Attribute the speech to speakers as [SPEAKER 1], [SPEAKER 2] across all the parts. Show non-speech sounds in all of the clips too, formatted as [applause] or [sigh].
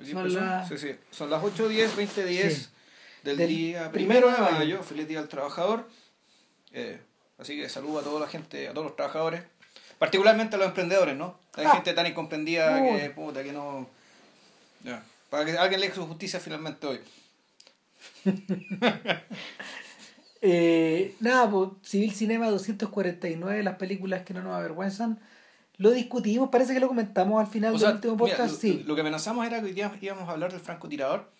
[SPEAKER 1] Aquí
[SPEAKER 2] Son las-
[SPEAKER 1] Sí, sí. Son las 8, 10, 20, 10
[SPEAKER 2] Sí.
[SPEAKER 1] del,
[SPEAKER 2] Del
[SPEAKER 1] día
[SPEAKER 2] primero
[SPEAKER 1] primero de mayo. Feliz Día del Trabajador. Eh, así que saludo a toda la gente, a todos los trabajadores. Particularmente a los emprendedores, ¿no? Hay
[SPEAKER 2] Ah.
[SPEAKER 1] gente tan incomprendida que, puta, que no... Para que alguien le su justicia finalmente hoy. [laughs]
[SPEAKER 2] Eh, nada, pues, Civil Cinema 249, las películas que no nos avergüenzan. Lo discutimos, parece que lo comentamos al final
[SPEAKER 1] O
[SPEAKER 2] del
[SPEAKER 1] sea,
[SPEAKER 2] último podcast. sí,
[SPEAKER 1] lo que amenazamos era que hoy día íbamos a hablar del francotirador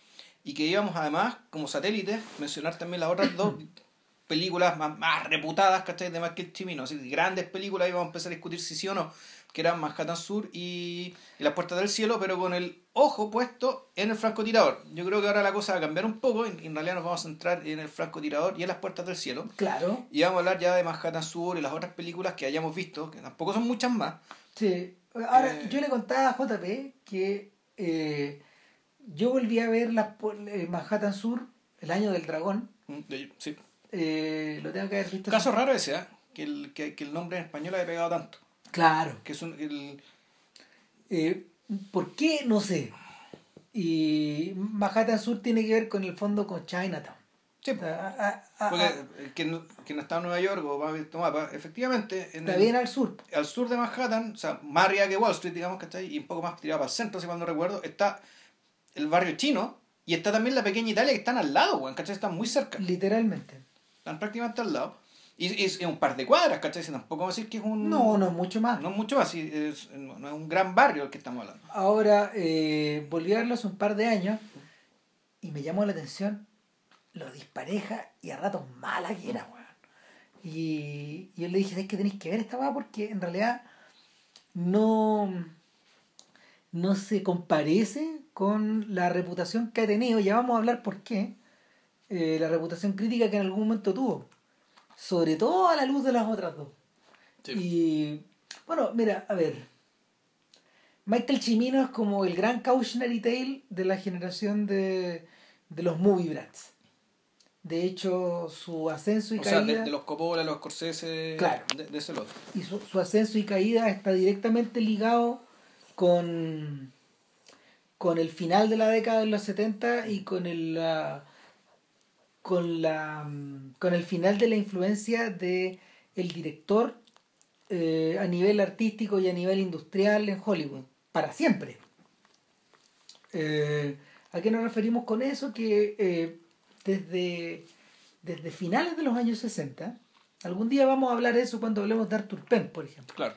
[SPEAKER 1] y que íbamos además, como satélite, mencionar también las otras dos [coughs] películas más, más reputadas, ¿cachai? De Michael Cimino. Así, grandes películas, íbamos a empezar a discutir si sí o no, que eran Manhattan Sur y, y Las Puertas del Cielo, pero con el ojo puesto en el francotirador. Yo creo que ahora la cosa va a cambiar un poco, en, en realidad nos vamos a centrar en el francotirador y en Las Puertas del Cielo.
[SPEAKER 2] claro.
[SPEAKER 1] Y vamos a hablar ya de Manhattan Sur y las otras películas que hayamos visto, que tampoco son muchas más.
[SPEAKER 2] Sí. Ahora,
[SPEAKER 1] Eh.
[SPEAKER 2] yo le contaba a JP que eh, yo volví a ver la, eh, Manhattan Sur, El Año del Dragón.
[SPEAKER 1] Mm, Sí.
[SPEAKER 2] Eh, lo tengo que haber visto.
[SPEAKER 1] Caso raro ese, ¿eh? que, el, que, que el nombre en español haya pegado tanto.
[SPEAKER 2] Claro.
[SPEAKER 1] Que es un, el,
[SPEAKER 2] Eh, ¿Por qué? No sé. Y Manhattan Sur tiene que ver con el fondo con Chinatown.
[SPEAKER 1] sí,
[SPEAKER 2] Ah, ah, ah,
[SPEAKER 1] porque
[SPEAKER 2] ah,
[SPEAKER 1] el que, no, que no está en Nueva York o va a ver tu mapa, efectivamente, en
[SPEAKER 2] está
[SPEAKER 1] el-
[SPEAKER 2] bien al sur.
[SPEAKER 1] al sur de Manhattan, o sea, más arriba que Wall Street, digamos que está ahí, y un poco más tirado para el centro, si mal no recuerdo, está el barrio chino y está también la pequeña Italia que están al lado, weón, ¿cachai? Están muy cerca,
[SPEAKER 2] Literalmente.
[SPEAKER 1] están prácticamente al lado. Y es, es un par de cuadras, ¿cachai? Tampoco vamos a decir que es un...
[SPEAKER 2] No, no es mucho más.
[SPEAKER 1] No es mucho más, sí, es, no es un gran barrio el que estamos hablando.
[SPEAKER 2] Ahora, eh, volví a verlo hace un par de años y me llamó la atención lo dispareja y a ratos mala que era, weón. Y, y yo le dije, es que tenéis que ver esta weá porque en realidad no, no se comparece con la reputación que ha tenido. Ya vamos a hablar por qué. eh, la reputación crítica que en algún momento tuvo. Sobre todo a la luz de las otras dos. Y bueno, mira, a ver. Michael Cimino es como el gran cautionary tale de la generación de, de los movie brats. De hecho, su ascenso y
[SPEAKER 1] O sea,
[SPEAKER 2] caída
[SPEAKER 1] de, de los Coppola, los Scorsese,
[SPEAKER 2] Claro.
[SPEAKER 1] de, de ese lote.
[SPEAKER 2] y su, su ascenso y caída está directamente ligado con con el final de la década de los 70 y con el la- con la mm, con el final de la influencia de el director eh, a nivel artístico y a nivel industrial en Hollywood para siempre Eh, ¿a qué nos referimos con eso? que eh, desde desde finales de los años 60 algún día vamos a hablar de eso cuando hablemos de Arthur Penn por ejemplo
[SPEAKER 1] Claro.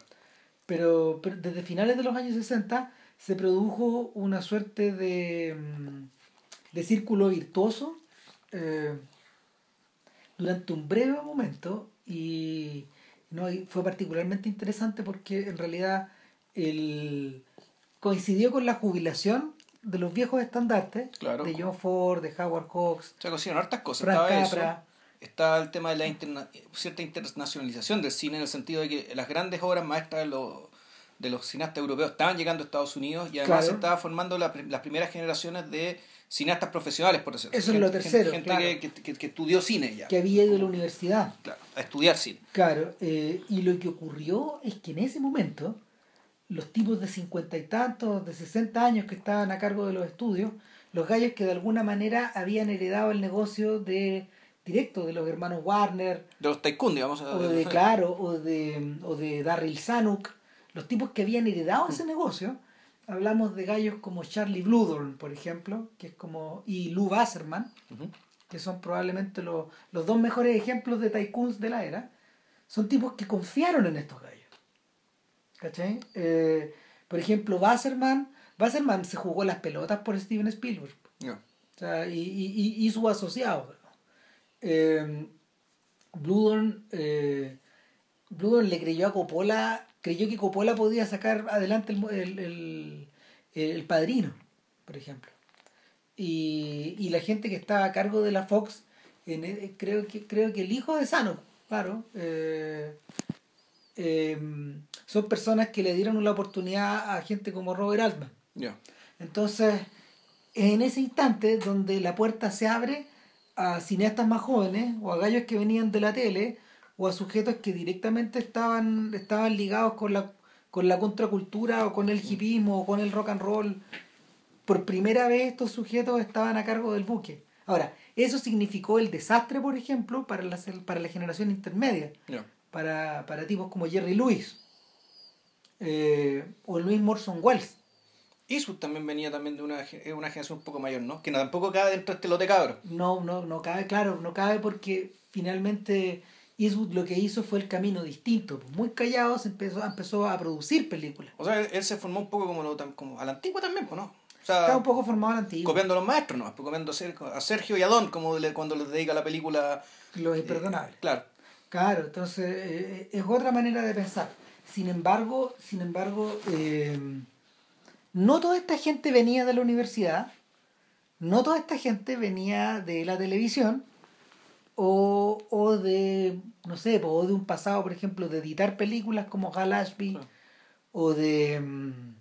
[SPEAKER 2] pero, pero desde finales de los años 60 se produjo una suerte de, mm, de círculo virtuoso eh, durante un breve momento y, no, y fue particularmente interesante porque en realidad el, coincidió con la jubilación de los viejos estandartes
[SPEAKER 1] Claro.
[SPEAKER 2] de John Ford, de Howard Hawks,
[SPEAKER 1] O sea, consiguieron hartas cosas.
[SPEAKER 2] Frank
[SPEAKER 1] Estaba
[SPEAKER 2] Capra.
[SPEAKER 1] eso. El tema de la interna- cierta internacionalización del cine en el sentido de que las grandes obras maestras de los, de los cineastas europeos estaban llegando a Estados Unidos y además
[SPEAKER 2] Claro.
[SPEAKER 1] se estaba formando la las primeras generaciones de cineastas profesionales, por decirlo
[SPEAKER 2] Eso es lo tercero,
[SPEAKER 1] Gente,
[SPEAKER 2] claro.
[SPEAKER 1] que, que- que- estudió cine ya.
[SPEAKER 2] que había ido a la universidad.
[SPEAKER 1] Claro, a estudiar cine.
[SPEAKER 2] Claro, eh, y lo que ocurrió es que en ese momento los tipos de cincuenta y tantos, de 60 años que estaban a cargo de los estudios, los gallos que de alguna manera habían heredado el negocio de directo de los hermanos Warner,
[SPEAKER 1] De los tycoon, digamos.
[SPEAKER 2] o de Claro, o de, o de Darryl Zanuck, los tipos que habían heredado ese negocio, hablamos de gallos como Charlie Bluedorn, por ejemplo, que es como, y Lou Wasserman, que son probablemente los, los dos mejores ejemplos de tycoons de la era, son tipos que confiaron en estos gallos. ¿Cachai? Eh, por ejemplo, Wasserman, Wasserman se jugó las pelotas por Steven Spielberg. O sea, y, y, y, y sus asociados. Eh, Bluedorn, eh, Bluedorn le creyó a Coppola, creyó que Coppola podía sacar adelante el, el, el, el padrino, por ejemplo. Y, y la gente que estaba a cargo de la Fox, en e- creo, que, creo que el hijo de Sano, claro, eh, eh, son personas que le dieron la oportunidad a gente como Robert Altman.
[SPEAKER 1] Ya.
[SPEAKER 2] Entonces, en ese instante donde la puerta se abre a cineastas más jóvenes o a gallos que venían de la tele o a sujetos que directamente estaban, estaban ligados con la, con la contracultura o con el hipismo o con el rock and roll por primera vez estos sujetos estaban a cargo del buque. Ahora, eso significó el desastre, por ejemplo, para la, para la generación intermedia, para, para tipos como Jerry Lewis eh, o Louis Morson Wells.
[SPEAKER 1] Eastwood también venía también de una, ge- una generación un poco mayor, ¿no? Que tampoco cabe dentro de este lote cabro.
[SPEAKER 2] No, no, no cabe, claro, no cabe porque finalmente Eastwood lo que hizo fue el camino distinto. Muy callado se empezó, empezó a producir películas.
[SPEAKER 1] O sea, él, se formó un poco como, lo, como a la antigua también, pues, ¿no? O sea,
[SPEAKER 2] un poco formado a la antigua.
[SPEAKER 1] copiando a los maestros, ¿no? Pues copiando a Ser- a Sergio y a Don, como le- cuando les dedica la película.
[SPEAKER 2] Los
[SPEAKER 1] eh,
[SPEAKER 2] imperdonables.
[SPEAKER 1] claro.
[SPEAKER 2] Claro, entonces eh, es otra manera de pensar. Sin embargo, sin embargo, eh, no toda esta gente venía de la universidad, no toda esta gente venía de la televisión o, o de, no sé, o de un pasado, por ejemplo, de editar películas como Hal Ashby
[SPEAKER 1] Ah.
[SPEAKER 2] o de... mm,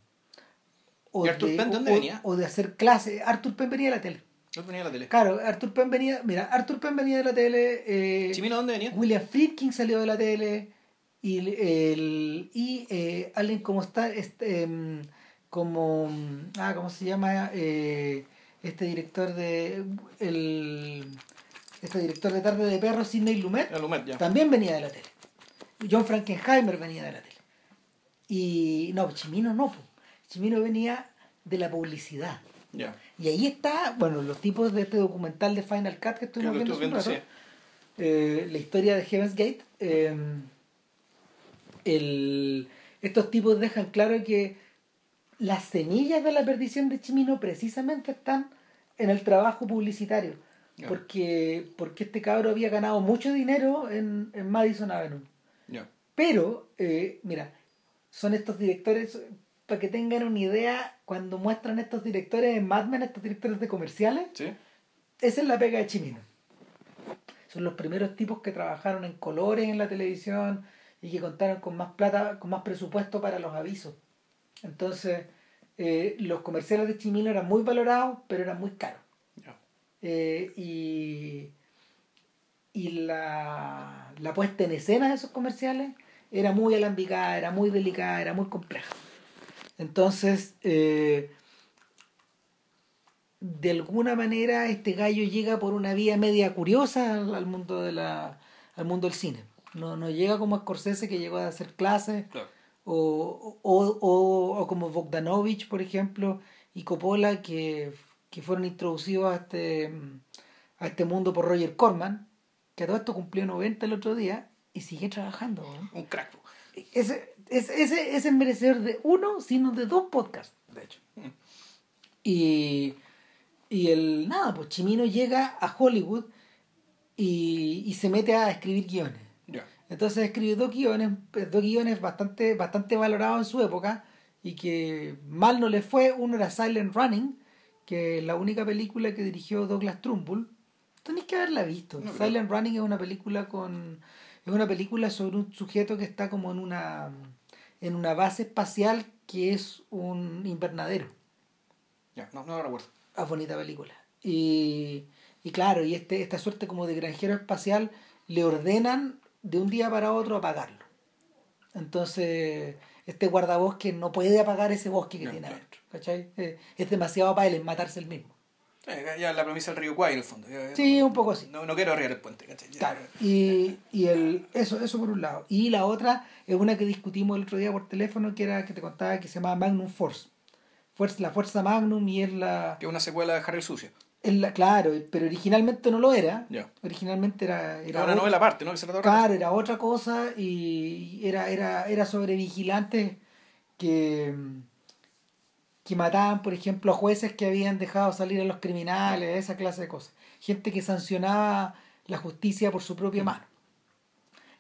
[SPEAKER 2] O
[SPEAKER 1] ¿Y Arthur
[SPEAKER 2] de,
[SPEAKER 1] Penn de dónde
[SPEAKER 2] o-
[SPEAKER 1] venía?
[SPEAKER 2] O de hacer clases. Arthur Penn venía de la tele.
[SPEAKER 1] No venía de la tele.
[SPEAKER 2] Claro, Arthur Penn venía, mira, Arthur Penn venía de la tele. Eh,
[SPEAKER 1] ¿Chimino dónde venía?
[SPEAKER 2] William Friedkin salió de la tele y, el, y eh, alguien como está este, em, como ah cómo se llama Eh, este director de el este director de tarde de perros Sidney Lumet
[SPEAKER 1] ya.
[SPEAKER 2] también venía de la tele John Frankenheimer venía de la tele y no Chimino no. Chimino venía de la publicidad
[SPEAKER 1] Ya.
[SPEAKER 2] y ahí está bueno los tipos de este documental de Final Cut que estuvimos viendo,
[SPEAKER 1] viendo,
[SPEAKER 2] rato
[SPEAKER 1] sí.
[SPEAKER 2] eh, la historia de Heaven's Gate, eh, el- estos tipos dejan claro que las semillas de la perdición de Chimino precisamente están en el trabajo publicitario. Porque, porque este cabro había ganado mucho dinero en, en Madison Avenue.
[SPEAKER 1] Ya.
[SPEAKER 2] Pero, eh, mira, son estos directores, para que tengan una idea, cuando muestran estos directores en Mad Men, estos directores de comerciales,
[SPEAKER 1] ¿Sí?
[SPEAKER 2] esa es la pega de Chimino. Son los primeros tipos que trabajaron en colores en la televisión y que contaron con más plata, con más presupuesto para los avisos. Entonces, eh, los comerciales de Chimino eran muy valorados, pero eran muy caros. Eh, y y la, la puesta en escena de esos comerciales era muy alambicada, era muy delicada, era muy compleja. Entonces, eh, de alguna manera este gallo llega por una vía media curiosa al, al mundo de la al mundo del cine. No, no llega como Scorsese que llegó a hacer clases
[SPEAKER 1] Claro.
[SPEAKER 2] o, o, o, o como Bogdanovich, por ejemplo, y Coppola, que, que fueron introducidos a este, a este mundo por Roger Corman, que a todo esto cumplió 90 el otro día y sigue trabajando. ¿no?
[SPEAKER 1] Un crack.
[SPEAKER 2] Ese, ese, ese, es merecedor de uno, sino de dos podcasts, de hecho. [laughs] Y, y el, nada, pues Chimino llega a Hollywood y, y se mete a escribir guiones. Entonces escribió dos guiones, dos guiones bastante, bastante valorados en su época y que mal no le fue. Uno era Silent Running, que la única película que dirigió Douglas Trumbull. Tenéis que haberla visto.
[SPEAKER 1] No,
[SPEAKER 2] Silent Running es una película con es una película sobre un sujeto que está como en una en una base espacial que es un invernadero.
[SPEAKER 1] Ya, no, no recuerdo.
[SPEAKER 2] Ah, bonita película. Y, y claro, y este, esta suerte como de granjero espacial le ordenan de un día para otro apagarlo. Entonces, este guardabosque no puede apagar ese bosque que
[SPEAKER 1] Ya,
[SPEAKER 2] tiene
[SPEAKER 1] claro.
[SPEAKER 2] ¿Cachai? Eh, Es demasiado para él es matarse el mismo.
[SPEAKER 1] Ya la premisa del río Kwai en el fondo. Ya-
[SPEAKER 2] Sí, un poco así.
[SPEAKER 1] No, no quiero arriar el puente, ¿cachai? Ya.
[SPEAKER 2] Claro. Y, y el, eso, eso por un lado. Y la otra es una que discutimos el otro día por teléfono, que era que te contaba que se llama Magnum Force. Fuerza, la Fuerza Magnum y es la,
[SPEAKER 1] Que es una secuela de Harry el Sucio.
[SPEAKER 2] es la- Claro, pero originalmente no lo era. Originalmente era...
[SPEAKER 1] Era una novela aparte, ¿no? Que se
[SPEAKER 2] Claro, era otra cosa y era, era, era sobre vigilantes que, que mataban, por ejemplo, a jueces que habían dejado salir a los criminales, esa clase de cosas. Gente que sancionaba la justicia por su propia mano.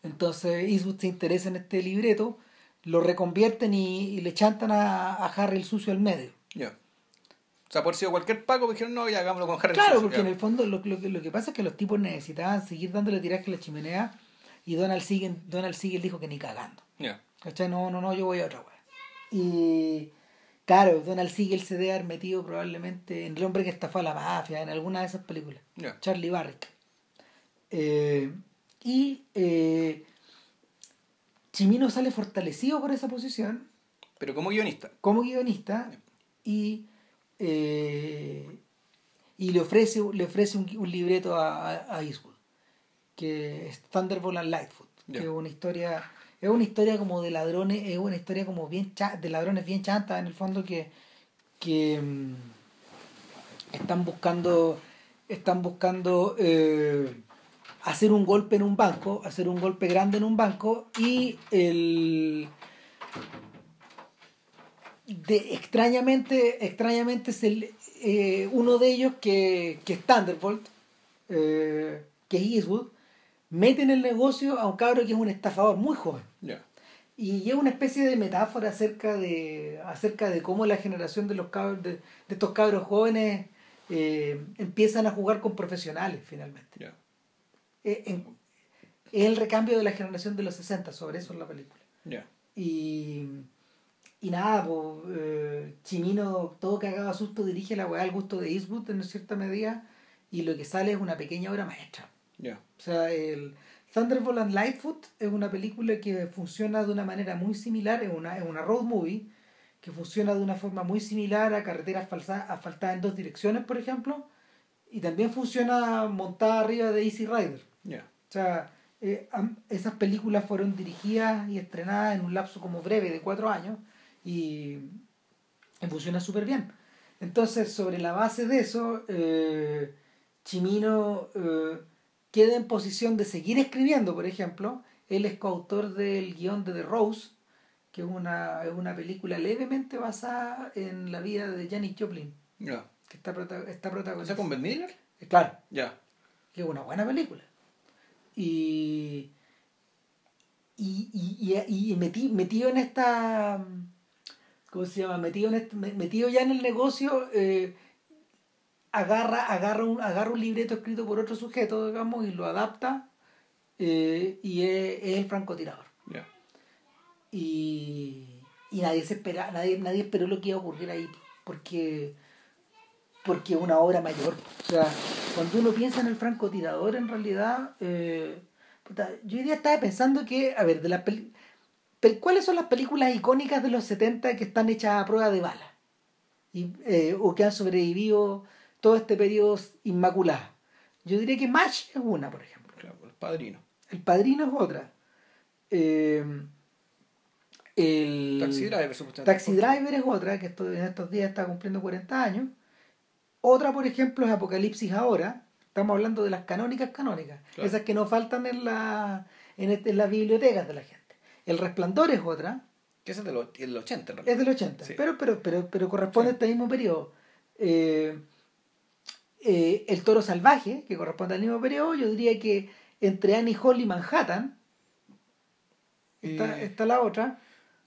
[SPEAKER 2] Entonces Eastwood se interesa en este libreto, lo reconvierten y, y le chantan a, a Harry el sucio al medio.
[SPEAKER 1] Ya. O sea, por sido cualquier Paco, me dijeron, no, ya hagámoslo con Harry el
[SPEAKER 2] Claro,
[SPEAKER 1] Sucio,
[SPEAKER 2] porque
[SPEAKER 1] ya.
[SPEAKER 2] en el fondo lo, lo, que- lo que pasa es que los tipos necesitaban seguir dándole tiraje a la chimenea y Donald Siegel, Donald Siegel dijo que ni cagando.
[SPEAKER 1] Ya.
[SPEAKER 2] ¿Cachai? No, no, no, yo voy a otra weá. Y claro, Donald Siegel se debe haber metido probablemente en El hombre que estafó a la mafia, en alguna de esas películas. Charlie Barrick. Eh, y eh, Chimino sale fortalecido por esa posición
[SPEAKER 1] Pero como guionista.
[SPEAKER 2] como guionista y eh, y le ofrece, le ofrece un, un libreto a, a- Eastwood, que es Thunderbolt and Lightfoot, que es una historia, es una historia como de ladrones, es una historia como bien cha- de ladrones bien chantas en el fondo que, que mm, están buscando, están buscando eh, hacer un golpe en un banco, hacer un golpe grande en un banco y el de extrañamente extrañamente es el, eh, uno de ellos que, que es Thunderbolt eh, que es Eastwood mete en el negocio a un cabro que es un estafador muy joven. Y es una especie de metáfora acerca de acerca de cómo la generación de los cabros de, de estos cabros jóvenes eh, empiezan a jugar con profesionales finalmente. Eh, en- es el recambio de la generación de los 60 sobre eso es la película. Y, y nada, eh, Chimino, todo cagado a susto, dirige la weá al gusto de Eastwood en cierta medida, y lo que sale es una pequeña obra maestra.
[SPEAKER 1] Ya.
[SPEAKER 2] O sea, el Thunderbolt and Lightfoot es una película que funciona de una manera muy similar, es una, es una road movie, que funciona de una forma muy similar a carreteras asfaltadas en dos direcciones, por ejemplo, y también funciona montada arriba de Easy Rider.
[SPEAKER 1] Ya.
[SPEAKER 2] O sea, eh, esas películas fueron dirigidas y estrenadas en un lapso como breve de cuatro años y, y funciona súper bien. Entonces, sobre la base de eso, eh, Chimino eh, queda en posición de seguir escribiendo, por ejemplo. Él es coautor del guion de The Rose, que es una, es una película levemente basada en la vida de Janis Joplin,
[SPEAKER 1] Ya.
[SPEAKER 2] que está, prota- está
[SPEAKER 1] ¿O sea,
[SPEAKER 2] protagonizada.
[SPEAKER 1] con Ben Miller?
[SPEAKER 2] Eh, Claro,
[SPEAKER 1] Ya.
[SPEAKER 2] que es una buena película. Y, y, y, y, y meti- metido en esta, ¿cómo se llama? Metido, en este- me- metido ya en el negocio, eh, agarra, agarra, un, agarra un libreto escrito por otro sujeto, digamos, y lo adapta, eh, y es, es el francotirador. Y, y nadie se espera, nadie, nadie esperó lo que iba a ocurrir ahí, porque porque es una obra mayor. O sea, cuando uno piensa en el francotirador, en realidad, eh, yo hoy día estaba pensando que, a ver, de las peli- ¿cuáles son las películas icónicas de los 70 que están hechas a prueba de bala? Y, eh, o que han sobrevivido todo este periodo inmaculada. Yo diría que Match es una, por ejemplo.
[SPEAKER 1] Claro, el padrino.
[SPEAKER 2] El Padrino es otra. Eh, el
[SPEAKER 1] Taxi Driver, supuestamente.
[SPEAKER 2] Taxi Driver es otra, que esto- en estos días está cumpliendo 40 años. Otra, por ejemplo, es Apocalipsis ahora. Estamos hablando de las canónicas canónicas.
[SPEAKER 1] Claro.
[SPEAKER 2] Esas que no faltan en, la, en, este- en las bibliotecas de la gente. El Resplandor es otra.
[SPEAKER 1] Que es del och- el 80 en realidad.
[SPEAKER 2] Es del 80,
[SPEAKER 1] Sí.
[SPEAKER 2] pero, pero, pero, pero corresponde
[SPEAKER 1] Sí.
[SPEAKER 2] a este mismo periodo. Eh, eh, el Toro Salvaje, que corresponde al mismo periodo, yo diría que entre Annie Hall y Manhattan está,
[SPEAKER 1] Eh,
[SPEAKER 2] está la otra,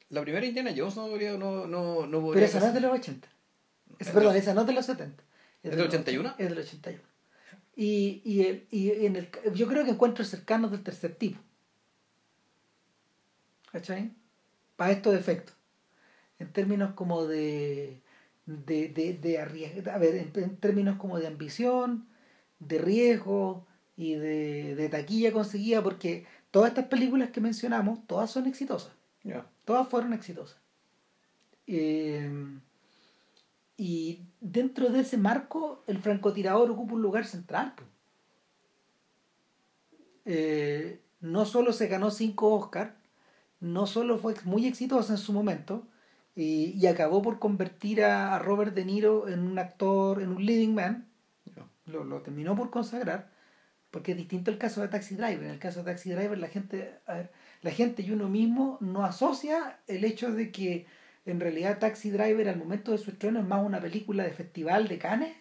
[SPEAKER 1] La primera Indiana Jones no podría, no, no, no podría
[SPEAKER 2] pero esa no es de los 80. Esa-
[SPEAKER 1] Es
[SPEAKER 2] perdón,
[SPEAKER 1] los-
[SPEAKER 2] esa no es de los 70.
[SPEAKER 1] ¿Es del
[SPEAKER 2] los
[SPEAKER 1] 81?
[SPEAKER 2] 80, Es del 81. Y, y, el, y en el, yo creo que encuentros cercanos del tercer tipo. ¿Cachai? Para estos efectos. En términos como de. De, de, de arriesg- A ver, en, en términos como de ambición, de riesgo y de, de taquilla conseguida, porque todas estas películas que mencionamos, todas son exitosas. Todas fueron exitosas. Eh, y dentro de ese marco, el francotirador ocupa un lugar central. Eh, no solo se ganó cinco Oscars, no solo fue muy exitosa en su momento, y, y acabó por convertir a, a Robert De Niro en un actor, en un leading man, lo, lo terminó por consagrar, porque es distinto el caso de Taxi Driver. En el caso de Taxi Driver, la gente, a ver, la gente y uno mismo no asocia el hecho de que en realidad Taxi Driver al momento de su estreno es más una película de festival de Cannes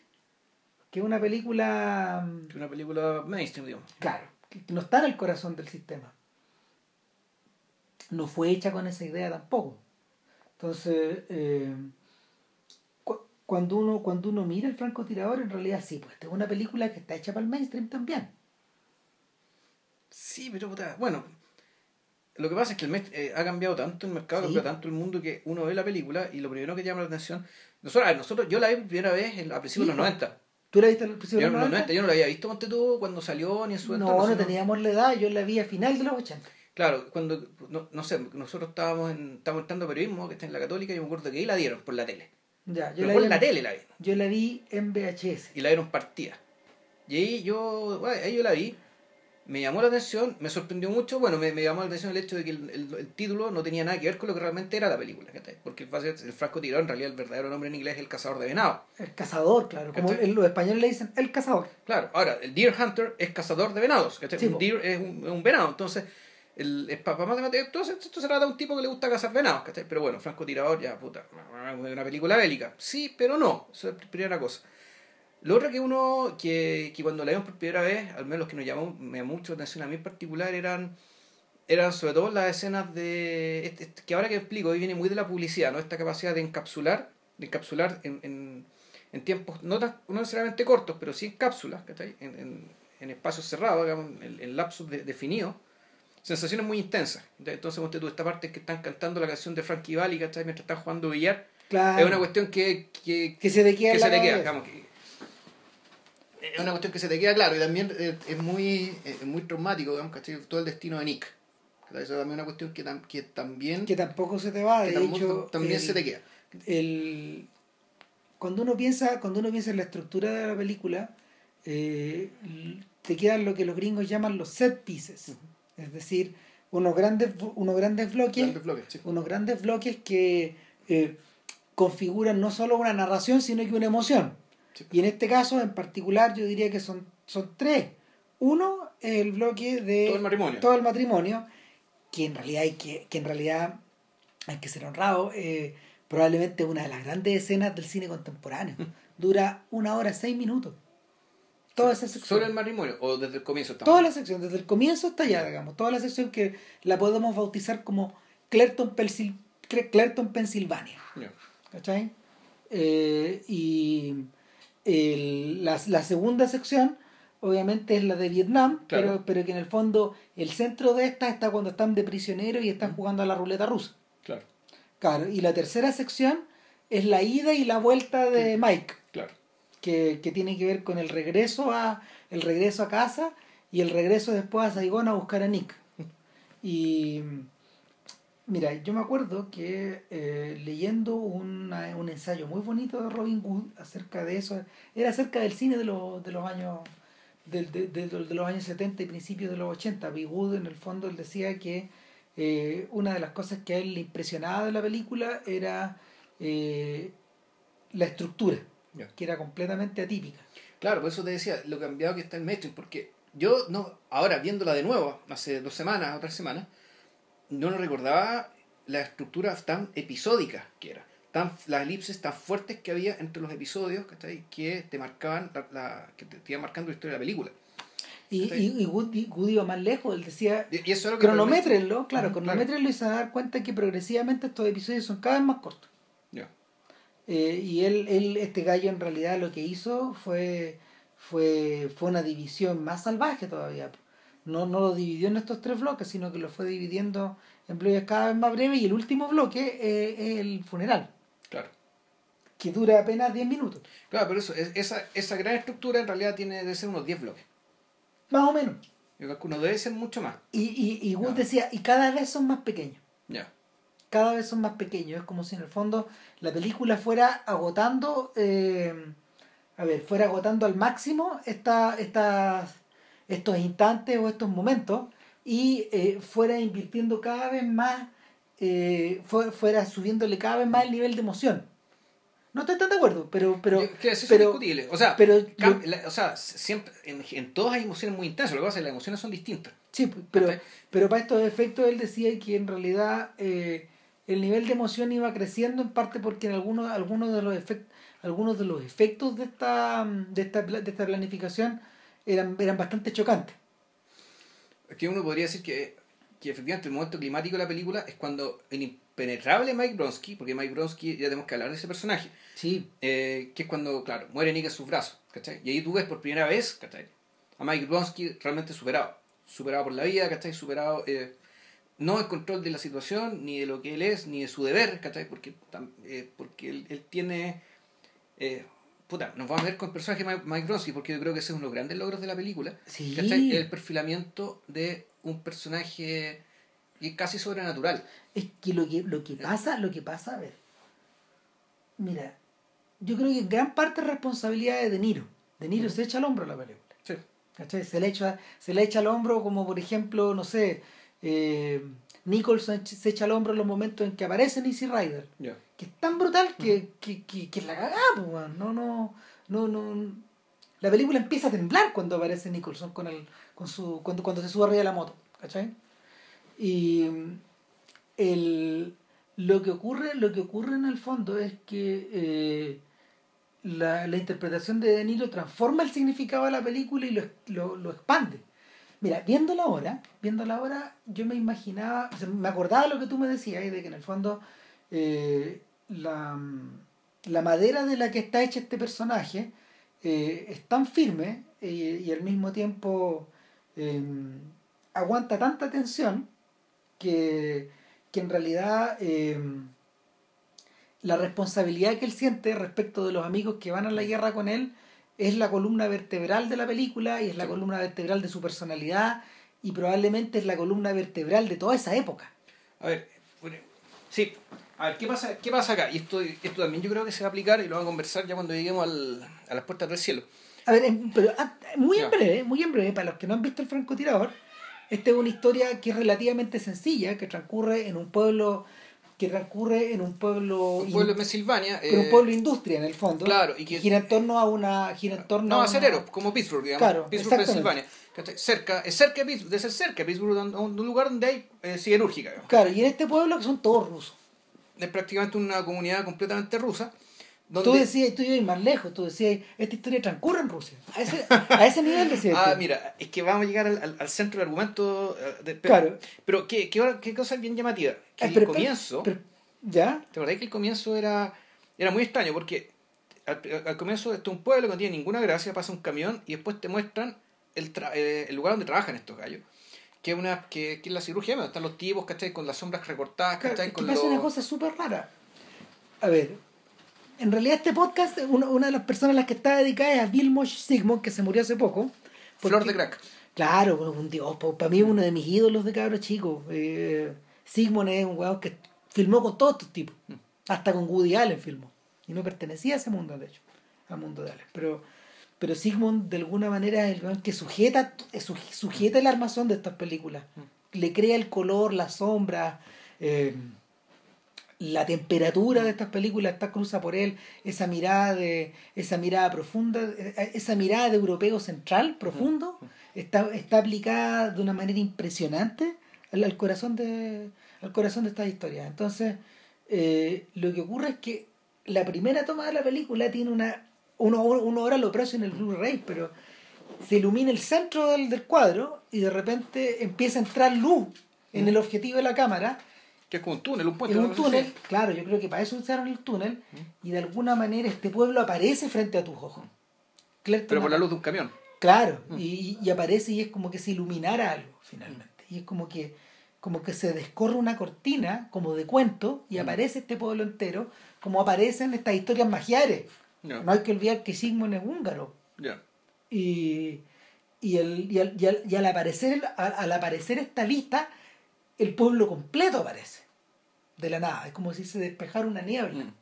[SPEAKER 2] que una película, mm,
[SPEAKER 1] Es una película mainstream, digamos.
[SPEAKER 2] claro, que no está en el corazón del sistema. No fue hecha con esa idea tampoco. Entonces, eh, cu- cuando uno, cuando uno mira el francotirador, en realidad sí, pues es una película que está hecha para el mainstream también.
[SPEAKER 1] Sí, pero puta, bueno. Lo que pasa es que el eh, ha cambiado tanto el mercado, ha
[SPEAKER 2] Sí.
[SPEAKER 1] cambiado tanto el mundo que uno ve la película y lo primero que llama la atención. Nosotros, a ver, nosotros yo la vi por primera vez en- a principios
[SPEAKER 2] Sí,
[SPEAKER 1] de los
[SPEAKER 2] pues.
[SPEAKER 1] 90.
[SPEAKER 2] ¿Tú la viste al principio
[SPEAKER 1] Yo,
[SPEAKER 2] de los
[SPEAKER 1] los
[SPEAKER 2] 90?
[SPEAKER 1] 90, yo no la había visto antes tú cuando salió ni en su
[SPEAKER 2] No, no teníamos la edad, yo la vi a final de los 80.
[SPEAKER 1] Claro, cuando, no, no sé, nosotros estábamos en, estábamos entrando a periodismo, que está en la católica, y yo me acuerdo que ahí la dieron por la tele.
[SPEAKER 2] Ya, yo
[SPEAKER 1] Pero
[SPEAKER 2] la,
[SPEAKER 1] por
[SPEAKER 2] vi
[SPEAKER 1] la tele la vi.
[SPEAKER 2] yo la vi en VHS.
[SPEAKER 1] Y la vieron partida. Y ahí yo, bueno, ahí yo la vi, me llamó la atención, me sorprendió mucho, bueno, me, me llamó la atención el hecho de que el, el- el título no tenía nada que ver con lo que realmente era la película, ¿cachai? Porque el, el Franco Tirado en realidad el verdadero nombre en inglés es el cazador de venado.
[SPEAKER 2] El cazador, claro. Como en los españoles le dicen el cazador.
[SPEAKER 1] Claro, ahora, el Deer Hunter es cazador de venados, ¿cachai?
[SPEAKER 2] Sí,
[SPEAKER 1] un deer es un, es un venado, entonces, el, es para matemáticas, entonces esto se trata de un tipo que le gusta cazar venados, ¿cachai? Pero bueno, Franco Tirador, ya, puta, una película bélica. Sí, pero no, esa es la primera cosa. Lo otro que uno, que, que cuando la vimos por primera vez, al menos los que nos llamó, me llamó mucho la atención a mí en particular, eran, eran sobre todo las escenas de, este- este- que ahora que explico, hoy viene muy de la publicidad, ¿no? Esta capacidad de encapsular, de encapsular en, en, tiempos no, no necesariamente cortos, pero sí en cápsulas, ¿cachai? En, en, espacios cerrados, en, en definidos, sensaciones muy intensas. Entonces, ponte tú esta parte que están cantando la canción de Frankie Valli, ¿cachai? Mientras están jugando billar,
[SPEAKER 2] Claro.
[SPEAKER 1] es una cuestión que, que,
[SPEAKER 2] que se te queda
[SPEAKER 1] que se te queda, digamos que es una cuestión que se te queda claro y también eh, es muy eh, es muy traumático digamos ¿cachai? todo el destino de Nick eso también es una cuestión que, tam- que también
[SPEAKER 2] Que tampoco se te va. De
[SPEAKER 1] tampoco-
[SPEAKER 2] hecho,
[SPEAKER 1] también
[SPEAKER 2] el-
[SPEAKER 1] se te queda
[SPEAKER 2] el cuando uno piensa cuando uno piensa en la estructura de la película eh, te quedan lo que los gringos llaman los set pieces es decir unos grandes unos grandes bloques
[SPEAKER 1] Grandes bloques, sí.
[SPEAKER 2] unos grandes bloques que eh, configuran no solo una narración sino que una emoción
[SPEAKER 1] Sí.
[SPEAKER 2] y en este caso en particular yo diría que son son tres uno es el bloque de
[SPEAKER 1] todo el matrimonio
[SPEAKER 2] todo el matrimonio, que en realidad hay que, que en realidad hay que ser honrado, eh, probablemente una de las grandes escenas del cine contemporáneo. Dura una hora seis minutos. Toda esa sección.
[SPEAKER 1] sobre el matrimonio o desde el comienzo estamos
[SPEAKER 2] Toda la sección, desde el comienzo hasta allá, digamos. Toda la sección que la podemos bautizar como Clerton, Cle- Clerton Pensilvania.
[SPEAKER 1] Ya.
[SPEAKER 2] ¿Cachai? Eh, y el- la, la segunda sección, obviamente, es la de Vietnam,
[SPEAKER 1] Claro.
[SPEAKER 2] pero, pero que en el fondo el centro de esta está cuando están de prisioneros y están jugando a la ruleta rusa.
[SPEAKER 1] claro
[SPEAKER 2] Claro, y la tercera sección es la ida y la vuelta de Mike, que, que tiene que ver con el regreso a el regreso a casa y el regreso después a Saigón a buscar a Nick. Y mira, yo me acuerdo que eh, leyendo una- un ensayo muy bonito de Robin Hood acerca de eso, era acerca del cine de los, de los años de, de- de los años 70 y principios de los 80. Big Wood en el fondo él decía que eh, una de las cosas que a él le impresionaba de la película era eh, la estructura,
[SPEAKER 1] Ya.
[SPEAKER 2] que era completamente atípica.
[SPEAKER 1] Claro, por eso te decía lo cambiado que está el mainstream, porque yo no, ahora viéndola de nuevo, hace dos semanas o tres semanas, no lo recordaba la estructura tan episódica que era, tan, las elipses tan fuertes que había entre los episodios ¿cachai? que te marcaban, la, la- que te, te iban marcando la historia de la película.
[SPEAKER 2] Y, y, y Wood, Wood iba más lejos, él decía,
[SPEAKER 1] Y, eso
[SPEAKER 2] cronométrenlo, claro, cronométrenlo y se van a dar cuenta que progresivamente estos episodios son cada vez más cortos. Eh, y él, él, este gallo en realidad lo que hizo fue, fue, fue una división más salvaje todavía. No, no lo dividió en estos tres bloques, sino que lo fue dividiendo en bloques cada vez más breves y el último bloque eh, es el funeral,
[SPEAKER 1] Claro.
[SPEAKER 2] que dura apenas 10 minutos,
[SPEAKER 1] Claro, pero eso, es- esa, esa gran estructura en realidad tiene de ser unos 10 bloques.
[SPEAKER 2] más o menos.
[SPEAKER 1] Yo calculo debe ser mucho más.
[SPEAKER 2] Y, y, y Wood decía, y cada vez son más pequeños.
[SPEAKER 1] Ya.
[SPEAKER 2] Cada vez son más pequeños. Es como si en el fondo la película fuera agotando, eh, a ver, fuera agotando al máximo esta, estas, estos instantes o estos momentos y eh, fuera invirtiendo cada vez más, eh, fue- fuera subiéndole cada vez más el nivel de emoción. No estoy tan de acuerdo, pero... pero
[SPEAKER 1] Yo- que eso es indiscutible. O sea,
[SPEAKER 2] pero
[SPEAKER 1] la- o sea siempre, en, en todas hay emociones muy intensas. Lo que pasa es que las emociones son distintas.
[SPEAKER 2] Sí, pero, pero para estos efectos él decía que en realidad eh, el nivel de emoción iba creciendo en parte porque en algunos, algunos de los efectos algunos de los efectos de esta de esta, de esta planificación eran, eran bastante chocantes.
[SPEAKER 1] Aquí uno podría decir que, que efectivamente el momento climático de la película es cuando el impenetrable Mike Bronsky, porque Mike Bronsky, ya tenemos que hablar de ese personaje,
[SPEAKER 2] Sí,
[SPEAKER 1] eh, que es cuando, claro, muere Nick en sus brazos, ¿cachai? Y ahí tú ves por primera vez, ¿cachai? A Mike Bronsky realmente superado, superado por la vida, ¿cachai? Superado, eh, no en control de la situación, ni de lo que él es, ni de su deber, ¿cachai? Porque, eh, porque él, él tiene... eh, puta, nos vamos a ver con el personaje de Mike- Bronsky, porque yo creo que ese es uno de los grandes logros de la película,
[SPEAKER 2] sí.
[SPEAKER 1] ¿cachai? El perfilamiento de un personaje que es casi sobrenatural.
[SPEAKER 2] Es que lo que lo que pasa, lo que pasa, a ver. Mira, yo creo que gran parte es responsabilidad de De Niro. De Niro se echa al hombro la película.
[SPEAKER 1] Sí.
[SPEAKER 2] ¿Cachai? Se le echa, se le echa al hombro como por ejemplo, no sé, eh, Nicholson se echa al hombro en los momentos en que aparece Easy Rider. Que es tan brutal que, que, que, que es la cagada, no, no, no, no. La película empieza a temblar cuando aparece Nicholson con el, con su, cuando, cuando se sube arriba de la moto, ¿cachai? Y el, lo que ocurre, lo que ocurre en el fondo es que eh, la, la interpretación de De Niro transforma el significado de la película y lo, lo, lo expande. Mira, viéndola ahora, viéndola ahora, yo me imaginaba, o sea, me acordaba lo que tú me decías, de que en el fondo eh, la, la madera de la que está hecha este personaje eh, es tan firme eh, y al mismo tiempo eh, aguanta tanta tensión que, que en realidad eh, la responsabilidad que él siente respecto de los amigos que van a la guerra con él es la columna vertebral de la película y es la
[SPEAKER 1] Sí.
[SPEAKER 2] columna vertebral de su personalidad y probablemente es la columna vertebral de toda esa época.
[SPEAKER 1] A ver, bueno, sí. A ver, ¿qué pasa, ¿qué pasa acá? Y esto, esto también yo creo que se va a aplicar y lo vamos a conversar ya cuando lleguemos al, a las puertas del cielo.
[SPEAKER 2] A ver, pero ah, muy en breve, muy en breve, para los que no han visto el francotirador, esta es una historia que es relativamente sencilla, que transcurre en un pueblo, que transcurre en un pueblo,
[SPEAKER 1] Un pueblo de Pensilvania.
[SPEAKER 2] pero un
[SPEAKER 1] eh,
[SPEAKER 2] pueblo industria en el fondo,
[SPEAKER 1] claro, y que-
[SPEAKER 2] gira en torno a una, gira en torno
[SPEAKER 1] No,
[SPEAKER 2] a una-
[SPEAKER 1] como Pittsburgh, digamos.
[SPEAKER 2] Claro,
[SPEAKER 1] Pittsburgh. Pensilvania. Cerca, es cerca de Pittsburgh, de ser cerca de Pittsburgh, un, un lugar donde hay eh, siderúrgica. digamos.
[SPEAKER 2] Claro, y en este pueblo que son todos rusos.
[SPEAKER 1] Es prácticamente una comunidad completamente rusa. Donde,
[SPEAKER 2] Tú decías, tú ibas más lejos, tú decías, esta historia transcurre en Rusia. A ese, a ese nivel decías.
[SPEAKER 1] Ah, mira, es que vamos a llegar al, al- al centro del argumento. eh, de- pero,
[SPEAKER 2] Claro.
[SPEAKER 1] Pero, ¿qué, qué, qué cosa es bien llamativa? Que
[SPEAKER 2] Ah,
[SPEAKER 1] el
[SPEAKER 2] pero-
[SPEAKER 1] comienzo.
[SPEAKER 2] pero- ¿Ya?
[SPEAKER 1] ¿Te acordás que el comienzo era, era muy extraño? Porque al, al comienzo esto es un pueblo que no tiene ninguna gracia, pasa un camión y después te muestran el, tra- eh, el lugar donde trabajan estos gallos. Que es, una, que, que es la cirugía, donde están los tipos, ¿cachai? Con las sombras recortadas,
[SPEAKER 2] Claro,
[SPEAKER 1] ¿cachai?
[SPEAKER 2] que
[SPEAKER 1] Con
[SPEAKER 2] pasa
[SPEAKER 1] los...
[SPEAKER 2] una cosa súper rara. A ver, en realidad este podcast, una, una de las personas a las que está dedicada es a Vilmos Sigmund, que se murió hace poco.
[SPEAKER 1] Flor de crack.
[SPEAKER 2] Claro, pues, un dios, para mí es uno de mis ídolos de cabros chicos. Eh, Sigmund es un weón que filmó con todos estos tipos,
[SPEAKER 1] Mm.
[SPEAKER 2] hasta con Woody Allen filmó. Y no pertenecía a ese mundo, de hecho, al mundo de Allen. Pero, pero Sigmund de alguna manera es el weón que sujeta, su- sujeta el armazón de estas películas. Le crea el color, la sombra, eh, la temperatura de estas películas está cruza por él, esa mirada de, esa mirada profunda, eh, esa mirada de europeo central, profundo, está, está aplicada de una manera impresionante al, al corazón de al corazón de esta historia. Entonces, eh, lo que ocurre es que la primera toma de la película tiene una uno, uno ahora lo aprecia en el Blu-ray, pero se ilumina el centro del, del cuadro y de repente empieza a entrar luz en el objetivo de la cámara
[SPEAKER 1] Que es como un túnel, un puente.
[SPEAKER 2] en un túnel, claro, yo creo que para eso usaron el túnel y de alguna manera este pueblo aparece frente a tus ojos.
[SPEAKER 1] Pero por la luz de un camión.
[SPEAKER 2] Claro, y, y aparece y es como que se iluminara algo finalmente. Y es como que, como que se descorre una cortina como de cuento y aparece este pueblo entero, como aparecen estas historias magiares. No hay que olvidar que Sigmund es húngaro.
[SPEAKER 1] Ya.
[SPEAKER 2] Y, y, el, y, al, y al- y al aparecer, al, al aparecer esta vista, el pueblo completo aparece. De la nada. Es como si se despejara una niebla.
[SPEAKER 1] Mm.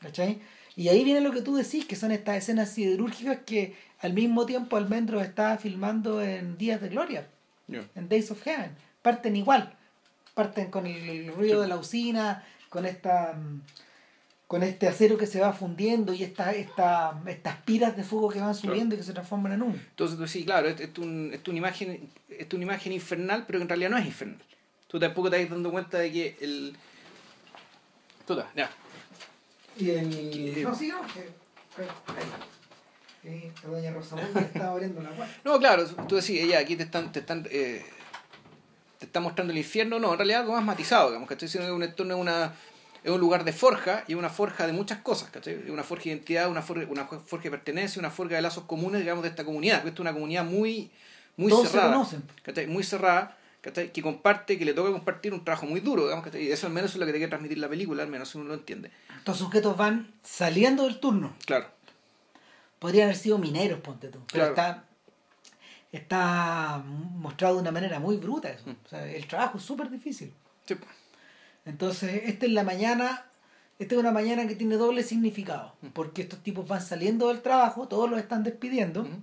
[SPEAKER 2] ¿Cachai? Y ahí viene lo que tú decís, que son estas escenas siderúrgicas que al mismo tiempo Almendro estaba filmando en Días de Gloria,
[SPEAKER 1] Ya.
[SPEAKER 2] en Days of Heaven. Parten igual. Parten con el, el ruido
[SPEAKER 1] Sí.
[SPEAKER 2] de la usina, con esta mm, con este acero que se va fundiendo y esta, esta, estas piras de fuego que van subiendo y que se transforman en humo.
[SPEAKER 1] Entonces tú sí, claro, esto es, un- es una imagen, es una imagen infernal, pero que en realidad no es infernal. Tú tampoco te estás dando cuenta de que el. Toda, ya.
[SPEAKER 2] Y el... No. Sí, la doña Rosamunda estaba abriendo la puerta.
[SPEAKER 1] No, claro, tú decís, ya, aquí te están, te están, eh, te están mostrando el infierno, no, en realidad algo más matizado, digamos, que estoy diciendo que un entorno es una es un lugar de forja y una forja de muchas cosas, ¿cachai? Una forja de identidad, una forja, una forja de pertenencia, una forja de lazos comunes, digamos, de esta comunidad, porque esto es una comunidad muy, muy
[SPEAKER 2] Todos se
[SPEAKER 1] cerrada,
[SPEAKER 2] conocen.
[SPEAKER 1] ¿cachai? Muy cerrada, ¿cachai? Que comparte, que le toca compartir un trabajo muy duro, digamos, ¿cachai? Y eso al menos es lo que te quiere transmitir la película, al menos uno lo entiende.
[SPEAKER 2] Estos sujetos van saliendo del turno.
[SPEAKER 1] Claro,
[SPEAKER 2] Podrían haber sido mineros, ponte tú. Pero
[SPEAKER 1] Claro.
[SPEAKER 2] está, está mostrado de una manera muy bruta eso.
[SPEAKER 1] Mm.
[SPEAKER 2] O sea, el trabajo es súper difícil.
[SPEAKER 1] sí.
[SPEAKER 2] Entonces, esta es la mañana esta es una mañana que tiene doble significado, porque estos tipos van saliendo del trabajo, todos los están despidiendo,
[SPEAKER 1] Ujú.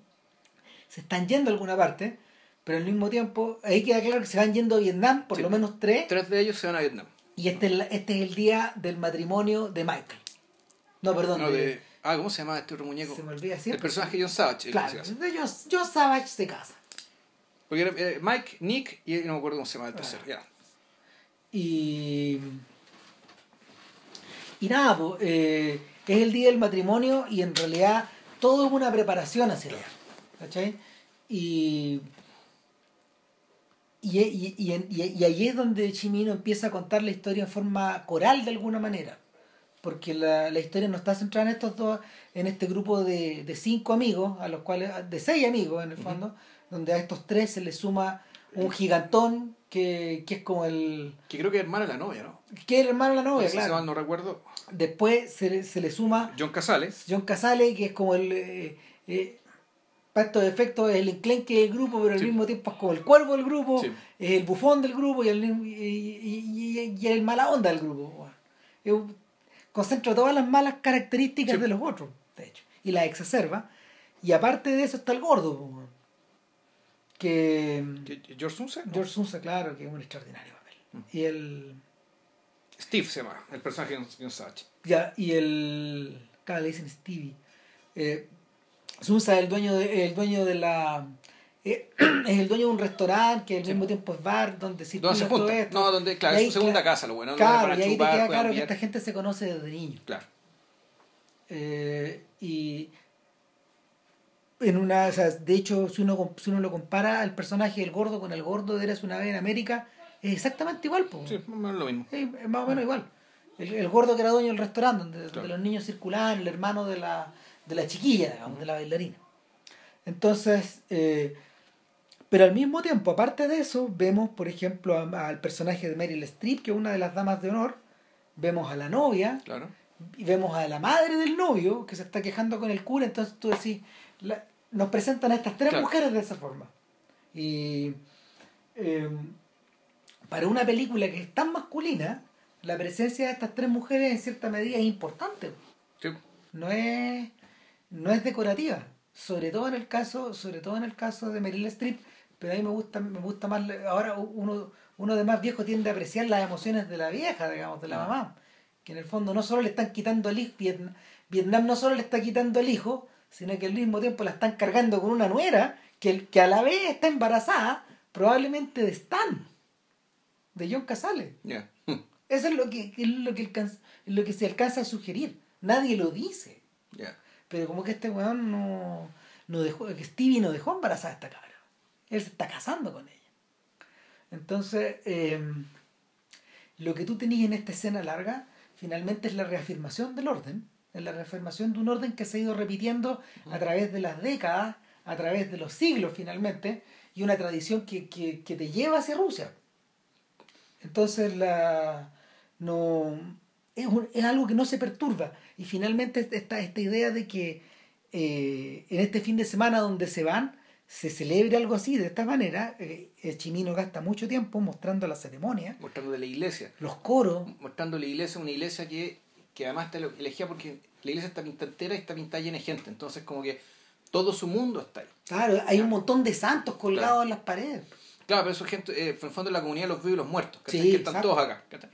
[SPEAKER 2] se están yendo a alguna parte, pero al mismo tiempo, ahí queda claro que se van yendo a Vietnam, por
[SPEAKER 1] Sí.
[SPEAKER 2] lo menos tres,
[SPEAKER 1] Tres de ellos se van a Vietnam.
[SPEAKER 2] y este este es el día del matrimonio de Michael. No, perdón,
[SPEAKER 1] No,
[SPEAKER 2] de-
[SPEAKER 1] de... Ah, ¿cómo se llama este otro muñeco?
[SPEAKER 2] se me olvida
[SPEAKER 1] El
[SPEAKER 2] siempre.
[SPEAKER 1] personaje de John Savage. el
[SPEAKER 2] Claro, John, John Savage se casa.
[SPEAKER 1] Porque era eh, Mike, Nick y no me acuerdo cómo se llama el tercero.
[SPEAKER 2] Ah.
[SPEAKER 1] ya.
[SPEAKER 2] Y. Y nada, pues, eh, es el día del matrimonio y en realidad todo es una preparación hacia allá. ¿Cachai? Y. Y, y, y, y- ahí es donde Chimino empieza a contar la historia en forma coral de alguna manera. Porque la, la historia no está centrada en estos dos, en este grupo de, de cinco amigos, a los cuales, de seis amigos en el fondo, donde a estos tres se les suma un gigantón que, que es como el,
[SPEAKER 1] Que creo que es hermana de la novia, ¿no?
[SPEAKER 2] que es el hermano de la novia,
[SPEAKER 1] Si se
[SPEAKER 2] claro.
[SPEAKER 1] mal no recuerdo.
[SPEAKER 2] Después se, le- se le suma
[SPEAKER 1] John Casales.
[SPEAKER 2] John Casale, que es como el. Eh, eh, para estos efectos es el enclenque del grupo, pero al
[SPEAKER 1] Sí.
[SPEAKER 2] mismo tiempo es como el cuervo del grupo,
[SPEAKER 1] Sí.
[SPEAKER 2] es el bufón del grupo y el, y, y- y- el mala onda del grupo. un- concentra todas las malas características
[SPEAKER 1] Sí.
[SPEAKER 2] de los otros, de hecho, y las exacerba. Y aparte de eso está el gordo, que.
[SPEAKER 1] George Sunset. ¿no?
[SPEAKER 2] George Sunsa, claro, que es un extraordinario papel.
[SPEAKER 1] Mm.
[SPEAKER 2] Y el.
[SPEAKER 1] Steve se llama, el personaje de Savage.
[SPEAKER 2] Ya, y el. Acá le dicen Stevie. Eh, Sunsa es el dueño de, el dueño de la. eh, [clears throat] es el dueño de un restaurante que al
[SPEAKER 1] Sí.
[SPEAKER 2] mismo tiempo es bar donde circula
[SPEAKER 1] ¿Dónde se
[SPEAKER 2] todo esto.
[SPEAKER 1] No, donde, claro, es su segunda
[SPEAKER 2] claro,
[SPEAKER 1] casa, lo bueno.
[SPEAKER 2] Claro,
[SPEAKER 1] van
[SPEAKER 2] y
[SPEAKER 1] a
[SPEAKER 2] ahí te
[SPEAKER 1] chupar,
[SPEAKER 2] queda
[SPEAKER 1] juegan
[SPEAKER 2] claro que esta gente se conoce desde niño.
[SPEAKER 1] Claro.
[SPEAKER 2] Eh, y en una, o sea, de hecho, si uno, si uno lo compara el personaje del gordo con el gordo de Eres una vez en América, es exactamente igual. po.
[SPEAKER 1] Sí, más o menos lo mismo.
[SPEAKER 2] Sí, es más o menos igual. El, el gordo que era dueño del restaurante, donde, donde los niños circulaban, el hermano de la, de la chiquilla, digamos, de la bailarina. Entonces, eh, pero al mismo tiempo, aparte de eso, vemos, por ejemplo, al personaje de Meryl Streep, que es una de las damas de honor, vemos a la novia,
[SPEAKER 1] Claro.
[SPEAKER 2] y vemos a la madre del novio que se está quejando con el cura, entonces tú decís, la- nos presentan a estas tres
[SPEAKER 1] Claro.
[SPEAKER 2] mujeres de esa forma. Y eh, para una película que es tan masculina, la presencia de estas tres mujeres en cierta medida es importante,
[SPEAKER 1] Sí.
[SPEAKER 2] no es, no es decorativa, sobre todo en el caso, sobre todo en el caso de Meryl Streep, pero a mí me gusta, me gusta más, ahora uno, uno de más viejo tiende a apreciar las emociones de la vieja, digamos, de la mamá, que en el fondo no solo le están quitando el hijo, Vietnam, Vietnam no solo le está quitando el hijo, sino que al mismo tiempo la están cargando con una nuera que, que a la vez está embarazada, probablemente de Stan, de John Casale. [laughs] Eso es lo que, es lo que, alcanza- lo que se alcanza a sugerir. Nadie lo dice. Pero como que este weón no, no dejó, que Stevie no dejó embarazada a esta cabra. Él se está casando con ella. Entonces, eh, lo que tú tenías en esta escena larga, finalmente es la reafirmación del orden. Es la reafirmación de un orden que se ha ido repitiendo a través de las décadas, a través de los siglos finalmente, y una tradición que, que, que te lleva hacia Rusia. Entonces, la, no, es, un- es algo que no se perturba. Y finalmente esta, esta idea de que eh, en este fin de semana donde se van, se celebre algo así, de esta manera, eh, el Chimino gasta mucho tiempo mostrando la ceremonia,
[SPEAKER 1] Mostrando la iglesia.
[SPEAKER 2] los coros,
[SPEAKER 1] Mostrando la iglesia, una iglesia que, que además está elegida porque la iglesia está pintada entera y está pintada llena de gente. Entonces, como que todo su mundo está ahí.
[SPEAKER 2] claro, hay un montón de santos colgados
[SPEAKER 1] Claro.
[SPEAKER 2] en las paredes.
[SPEAKER 1] Claro, pero eso es gente, eh, en el fondo de la comunidad de los vivos y los muertos, ¿cachai?
[SPEAKER 2] Sí,
[SPEAKER 1] que están
[SPEAKER 2] exacto.
[SPEAKER 1] todos acá. Que están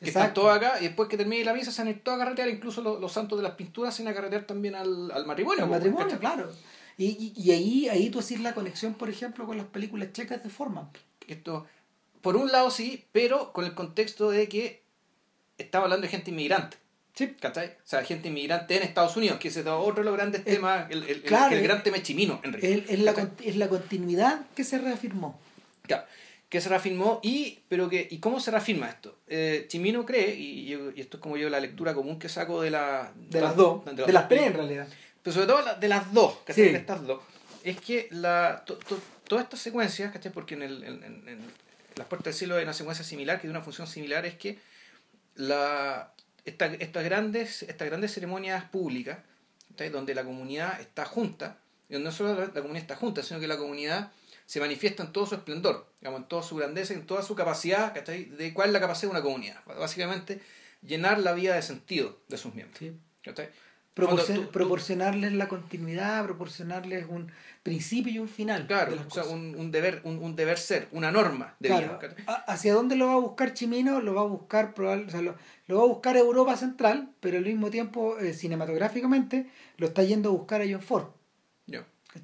[SPEAKER 2] Exacto.
[SPEAKER 1] todos acá y después que termine la misa se han ido todos a carretear, incluso los, los santos de las pinturas se han ido a carretear también al, al matrimonio.
[SPEAKER 2] Claro. Y, y, y ahí, ahí tú haces la conexión, por ejemplo, con las películas checas de forma.
[SPEAKER 1] Esto, por un lado sí, pero con el contexto de que estaba hablando de gente inmigrante.
[SPEAKER 2] Sí.
[SPEAKER 1] ¿Cachai? O sea, gente inmigrante en Estados Unidos, que ese es otro de los grandes
[SPEAKER 2] Eh,
[SPEAKER 1] temas, el, el- el-
[SPEAKER 2] claro,
[SPEAKER 1] el
[SPEAKER 2] eh,
[SPEAKER 1] gran tema es chimino, en realidad.
[SPEAKER 2] Es, la, es la continuidad que se reafirmó.
[SPEAKER 1] Claro, que se reafirmó y pero que y cómo se reafirma esto eh, Chimino cree y, yo- y esto es como yo la lectura común que saco de la
[SPEAKER 2] De las dos. De las tres, en realidad.
[SPEAKER 1] pero sobre todo de las dos ¿cachai?
[SPEAKER 2] Sí.
[SPEAKER 1] de estas dos es que la to- to- todas estas secuencias ¿cachai? porque en, el, en, en- en las puertas del cielo hay una secuencia similar que tiene una función similar es que la esta- estas grandes estas grandes ceremonias públicas ¿cachai? donde la comunidad está junta y donde no solo la, la comunidad está junta sino que la comunidad se manifiesta en todo su esplendor, digamos, en toda su grandeza, en toda su capacidad, ¿cachai? De cuál es la capacidad de una comunidad. Básicamente, llenar la vida de sentido de sus miembros.
[SPEAKER 2] Sí.
[SPEAKER 1] ¿Cachai?
[SPEAKER 2] Proporcion-
[SPEAKER 1] Cuando tú- tú-
[SPEAKER 2] proporcionarles la continuidad, proporcionarles un principio y un final.
[SPEAKER 1] Claro, o sea, un, un deber, un, un deber ser, una norma de
[SPEAKER 2] Claro,
[SPEAKER 1] vida.
[SPEAKER 2] ¿Hacia dónde lo va a buscar Chimino? Lo va a buscar probable, o sea, lo, lo va a buscar Europa Central, pero al mismo tiempo, eh, cinematográficamente, lo está yendo a buscar a John Ford.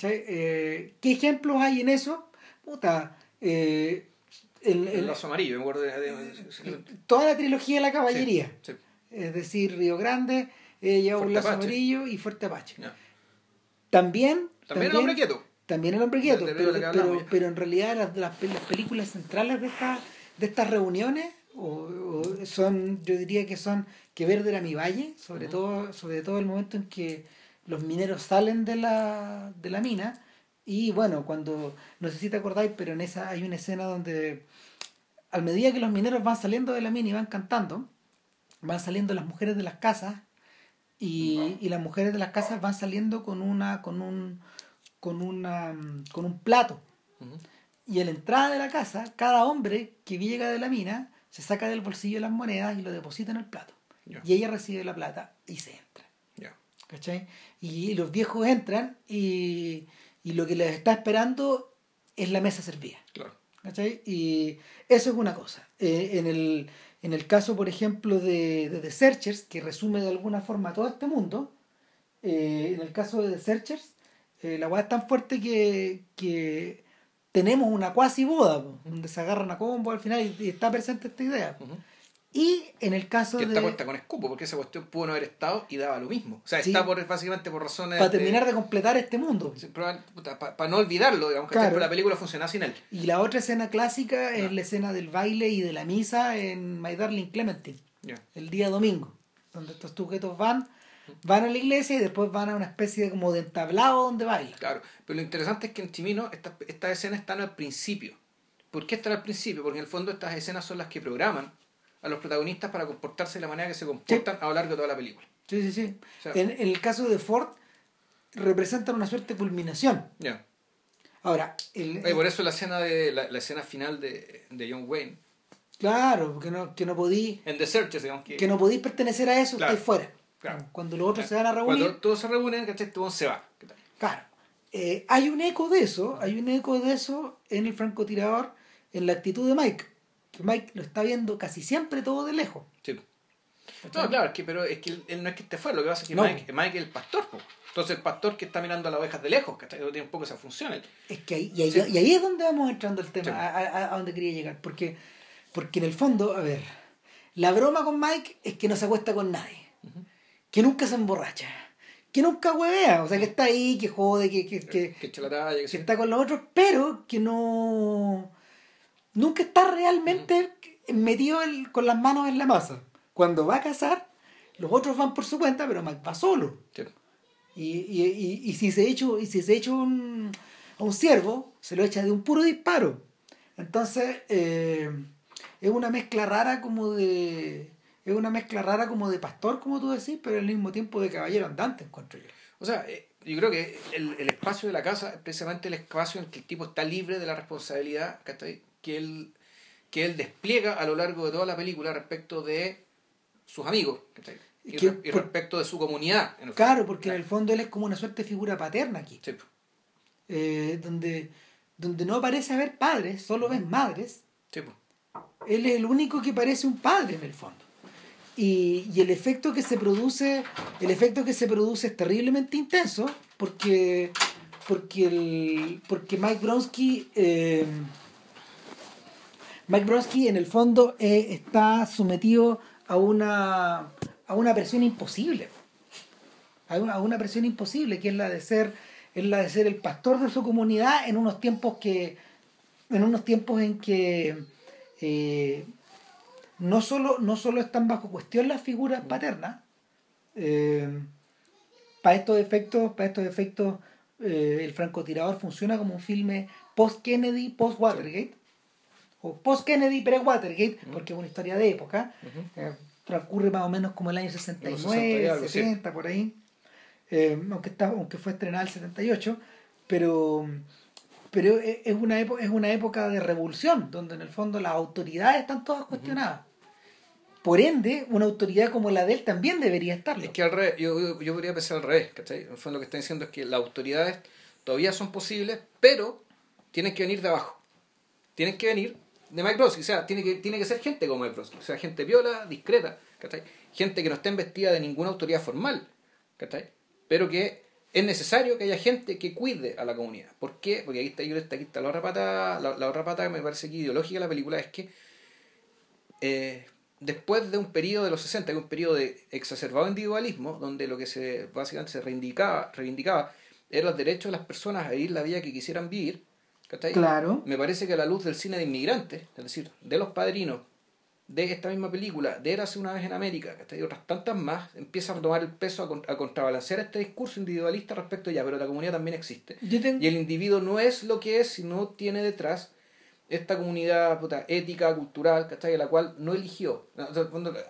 [SPEAKER 2] Eh, ¿Qué ejemplos hay en eso? Puta, eh, el-
[SPEAKER 1] El
[SPEAKER 2] el-
[SPEAKER 1] lazo amarillo,
[SPEAKER 2] toda la trilogía de la caballería.
[SPEAKER 1] Sí, sí.
[SPEAKER 2] Es decir, Río Grande, eh, un lazo amarillo y Fuerte Apache.
[SPEAKER 1] Ya.
[SPEAKER 2] También,
[SPEAKER 1] También el hombre quieto.
[SPEAKER 2] También el hombre quieto, pero, pero, pero en realidad las, las, las películas centrales de, esta, de estas reuniones o, o son, yo diría que son Que Verde era mi valle, sobre, todo, sobre todo el momento en que los mineros salen de la, de la mina y bueno, cuando, no sé si te acordáis, pero en esa hay una escena donde a medida que los mineros van saliendo de la mina y van cantando, van saliendo las mujeres de las casas y, y las mujeres de las casas van saliendo con una con un con una con un plato. Y a la entrada de la casa cada hombre que llega de la mina se saca del bolsillo las monedas y lo deposita en el plato. Y ella recibe la plata y se entra.
[SPEAKER 1] Ya.
[SPEAKER 2] ¿cachai? Y los viejos entran y, y lo que les está esperando es la mesa servida
[SPEAKER 1] Claro.
[SPEAKER 2] ¿cachai? Y eso es una cosa. Eh, en, el, en el caso, por ejemplo, de, de The Searchers, que resume de alguna forma todo este mundo, eh, en el caso de The Searchers, eh, la weá es tan fuerte que, que tenemos una cuasi boda, donde se agarran a combo al final y, y está presente esta idea. Y en el caso
[SPEAKER 1] Que
[SPEAKER 2] de...
[SPEAKER 1] está puesta con escupo, porque esa cuestión pudo no haber estado y daba lo mismo. O sea,
[SPEAKER 2] Sí.
[SPEAKER 1] está por, básicamente por razones.
[SPEAKER 2] Para terminar de completar este mundo.
[SPEAKER 1] Para no olvidarlo, digamos, que
[SPEAKER 2] Claro.
[SPEAKER 1] la película funciona sin él.
[SPEAKER 2] Y la otra escena clásica es la escena del baile y de la misa en My Darling Clementine. El día domingo, donde estos sujetos van, van a la iglesia y después van a una especie de como de entablado donde bailan.
[SPEAKER 1] Claro, pero lo interesante es que en Chimino estas estas escenas están al principio. ¿Por qué están al principio? Porque en el fondo estas escenas son las que programan a los protagonistas para comportarse de la manera que se comportan a lo largo de toda la película.
[SPEAKER 2] Sí, sí, sí.
[SPEAKER 1] O sea-
[SPEAKER 2] en, en el caso de Ford, representan una suerte de culminación.
[SPEAKER 1] Ya.
[SPEAKER 2] Ahora, el,
[SPEAKER 1] Y por eso la escena de la, la escena final de, de John Wayne
[SPEAKER 2] claro, que no, que no podí,
[SPEAKER 1] en The Searchers, digamos que,
[SPEAKER 2] que no podí pertenecer a eso,
[SPEAKER 1] Claro,
[SPEAKER 2] estáis fuera.
[SPEAKER 1] claro.
[SPEAKER 2] Cuando los otros se van a reunir,
[SPEAKER 1] cuando todos se reúnen, ¿cachai? Este weón se va.
[SPEAKER 2] Claro. Eh, hay un eco de eso, hay un eco de eso en el francotirador, en la actitud de Mike. Que Mike lo está viendo casi siempre todo de lejos.
[SPEAKER 1] Sí. No, claro, es que, pero es que él, él no es que esté fuera, lo que pasa es que
[SPEAKER 2] No.
[SPEAKER 1] Mike, Mike es el pastor. po. Entonces el pastor que está mirando a las ovejas de lejos. No tiene un poco esa función. él.
[SPEAKER 2] Es que ahí, y, ahí,
[SPEAKER 1] Sí.
[SPEAKER 2] y ahí es donde vamos entrando el tema,
[SPEAKER 1] Sí.
[SPEAKER 2] a, a- a donde quería llegar. Porque, porque en el fondo, a ver, la broma con Mike es que no se acuesta con nadie, que nunca se emborracha, que nunca huevea, o sea, que está ahí, que jode, que, que, que,
[SPEAKER 1] Que que
[SPEAKER 2] que está con los otros, pero que no. Nunca está realmente metido el- con las manos en la masa. Cuando va a casar, los otros van por su cuenta, pero Mike va solo.
[SPEAKER 1] Sí.
[SPEAKER 2] Y, y, y, y si se echa, y si se echa un, a un ciervo, se lo echa de un puro disparo. Entonces, eh, es una mezcla rara como de. Es una mezcla rara como de pastor, como tú decís, pero al mismo tiempo de caballero andante, encuentro yo.
[SPEAKER 1] O sea, eh, yo creo que el, el espacio de la casa es precisamente el espacio en que el tipo está libre de la responsabilidad ¿cachai? Que él, que él despliega a lo largo de toda la película respecto de sus amigos ¿cachai? y,
[SPEAKER 2] Que por-
[SPEAKER 1] respecto de su comunidad. en el fondo.
[SPEAKER 2] Claro, porque en el fondo él es como una suerte de figura paterna aquí.
[SPEAKER 1] Sí.
[SPEAKER 2] eh, donde, donde no parece haber padres, solo ves madres.
[SPEAKER 1] Sí.
[SPEAKER 2] Él es el único que parece un padre en el fondo. Y, y el efecto que se produce, el efecto que se produce es terriblemente intenso porque porque el, porque Mike Bronsky eh, Mike Bronsky en el fondo eh, está sometido a una a una presión imposible. A una, presión imposible que es la de ser es la de ser el pastor de su comunidad en unos tiempos que en unos tiempos en que eh, no solo no solo están bajo cuestión las figuras paternas eh, para estos efectos para estos efectos el francotirador funciona como un filme post Kennedy post Watergate o post Kennedy pre Watergate porque es una historia de época eh, transcurre más o menos como el año 69,
[SPEAKER 1] 60 y algo, sí.
[SPEAKER 2] 70, por ahí. Eh, aunque, está, aunque fue estrenada el 78, pero, pero es es una, época, es una época de revolución, donde en el fondo las autoridades están todas cuestionadas. por ende, una autoridad como la de él también debería estar.
[SPEAKER 1] Es que al revés, yo, yo, yo podría pensar al revés, ¿cachai? En el fondo lo que está diciendo es que las autoridades todavía son posibles, pero tienen que venir de abajo. Tienen que venir de Mike Brodsky, o sea, tiene que, tiene que ser gente como Mike Brodsky, o sea, gente viola, discreta, ¿cachai? Gente que no esté investida de ninguna autoridad formal, ¿cachai? Pero que es necesario que haya gente que cuide a la comunidad. ¿Por qué? Porque aquí está, aquí está la otra pata, la, la otra pata que me parece que ideológica de la película es que eh, después de un periodo de los 60, que un periodo de exacerbado individualismo, donde lo que se básicamente se reivindicaba, reivindicaba eran los derechos de las personas a vivir la vida que quisieran vivir, ¿cachai?
[SPEAKER 2] Claro.
[SPEAKER 1] Me parece que a la luz del cine de inmigrantes, es decir, de los padrinos, de esta misma película, de Érase una vez en América, ¿cachai? y otras tantas más, empiezan a tomar el peso a, con- a contrabalancear este discurso individualista respecto a ya, pero la comunidad también existe.
[SPEAKER 2] Tengo-
[SPEAKER 1] Y el individuo no es lo que es, sino tiene detrás esta comunidad puta, ética, cultural, ¿cachai? La cual no eligió.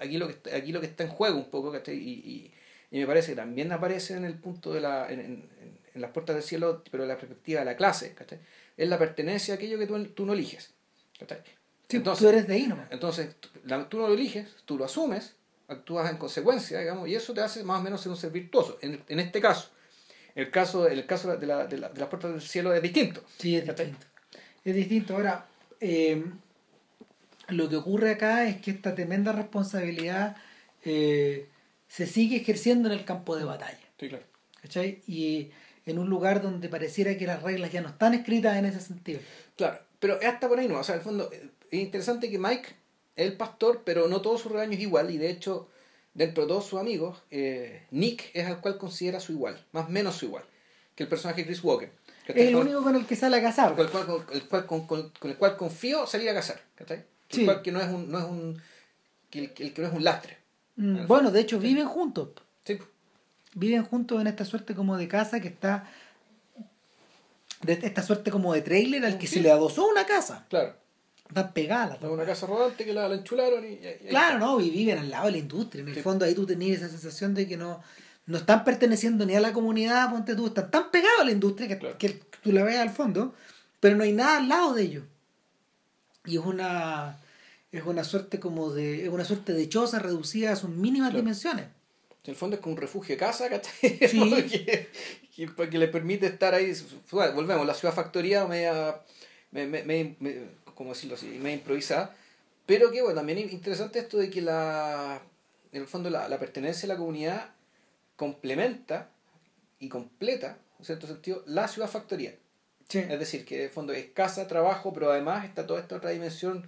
[SPEAKER 1] Aquí, lo que está, aquí lo que está en juego un poco, ¿cachai? Y, y, y me parece que también aparece en el punto de la... En, en, en las puertas del cielo, pero en la perspectiva de la clase, ¿cachai? Es la pertenencia a aquello que tú, tú no eliges.
[SPEAKER 2] Sí, tú eres de ahí nomás.
[SPEAKER 1] Entonces, tú, la- tú no lo eliges, tú lo asumes, actúas en consecuencia, digamos, y eso te hace más o menos ser un ser virtuoso. En, en este caso, el caso, el caso de, la, de, la- de las puertas del cielo es distinto.
[SPEAKER 2] Sí, es distinto. Es distinto. Ahora, eh, lo que ocurre acá es que esta tremenda responsabilidad eh, se sigue ejerciendo en el campo de batalla.
[SPEAKER 1] Sí, claro.
[SPEAKER 2] ¿Cachai? Y en un lugar donde pareciera que las reglas ya no están escritas en ese sentido.
[SPEAKER 1] Claro, pero es hasta por ahí no. O sea, en el fondo, es interesante que Mike es el pastor, pero no todo su rebaño es igual, y de hecho, dentro de todos sus amigos, eh, Nick es al cual considera su igual, más o menos su igual, que el personaje de Chris Walker.
[SPEAKER 2] Es el único con el que sale a cazar.
[SPEAKER 1] con el cual, con, el cual, con, con- con el cual confío salir a cazar, ¿cachai? El
[SPEAKER 2] Sí.
[SPEAKER 1] cual que no es un, no es un, que el, el que no es un lastre.
[SPEAKER 2] Mm, Bueno, de hecho, viven juntos. Viven juntos en esta suerte como de casa que está. De esta suerte como de trailer al que
[SPEAKER 1] Sí.
[SPEAKER 2] se le adosó una casa.
[SPEAKER 1] claro.
[SPEAKER 2] Están pegadas
[SPEAKER 1] Es una casa rodante que la, la enchularon y, y- y-
[SPEAKER 2] Claro, ¿no? Y viven al lado de la industria. En el
[SPEAKER 1] Sí.
[SPEAKER 2] fondo ahí tú tenías esa sensación de que no, no están perteneciendo ni a la comunidad, ponte tú, están tan pegados a la industria que,
[SPEAKER 1] Claro.
[SPEAKER 2] que tú la ves al fondo, pero no hay nada al lado de ellos. Y es una es una suerte como de es una suerte de choza reducida a sus mínimas
[SPEAKER 1] Claro.
[SPEAKER 2] dimensiones.
[SPEAKER 1] En el fondo es como un refugio de casa, ¿cachai? [laughs]
[SPEAKER 2] Sí.
[SPEAKER 1] que, que, que le permite estar ahí. Volvemos, la ciudad factoría media, me, me, me- me- ¿cómo decirlo así? Media improvisada. Pero que, bueno, también es interesante esto de que la, en el fondo la, la pertenencia a la comunidad complementa y completa, en cierto sentido, la ciudad factoría. Es decir, que en el fondo es casa, trabajo, pero además está toda esta otra dimensión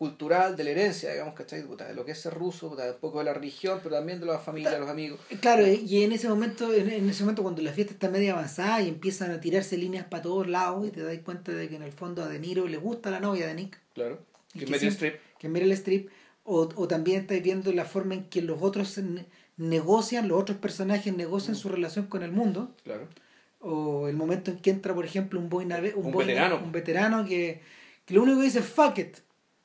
[SPEAKER 1] cultural de la herencia, digamos, ¿cachai? Puta, de lo que es ser ruso, puta, un poco de la religión, pero también de la familia, de los amigos.
[SPEAKER 2] Claro, y en ese momento, en, ese momento cuando la fiesta está media avanzada y empiezan a tirarse líneas para todos lados y te das cuenta de que en el fondo a De Niro le gusta la novia de Nick,
[SPEAKER 1] Claro.
[SPEAKER 2] Y
[SPEAKER 1] Que Meryl
[SPEAKER 2] siempre-
[SPEAKER 1] Streep.
[SPEAKER 2] que Meryl Streep, o, o también estáis viendo la forma en que los otros ne- negocian, los otros personajes negocian su relación con el mundo,
[SPEAKER 1] Claro.
[SPEAKER 2] o el momento en que entra, por ejemplo, un boy nave- un,
[SPEAKER 1] Un veterano.
[SPEAKER 2] un veterano que, que lo único que dice es fuck it,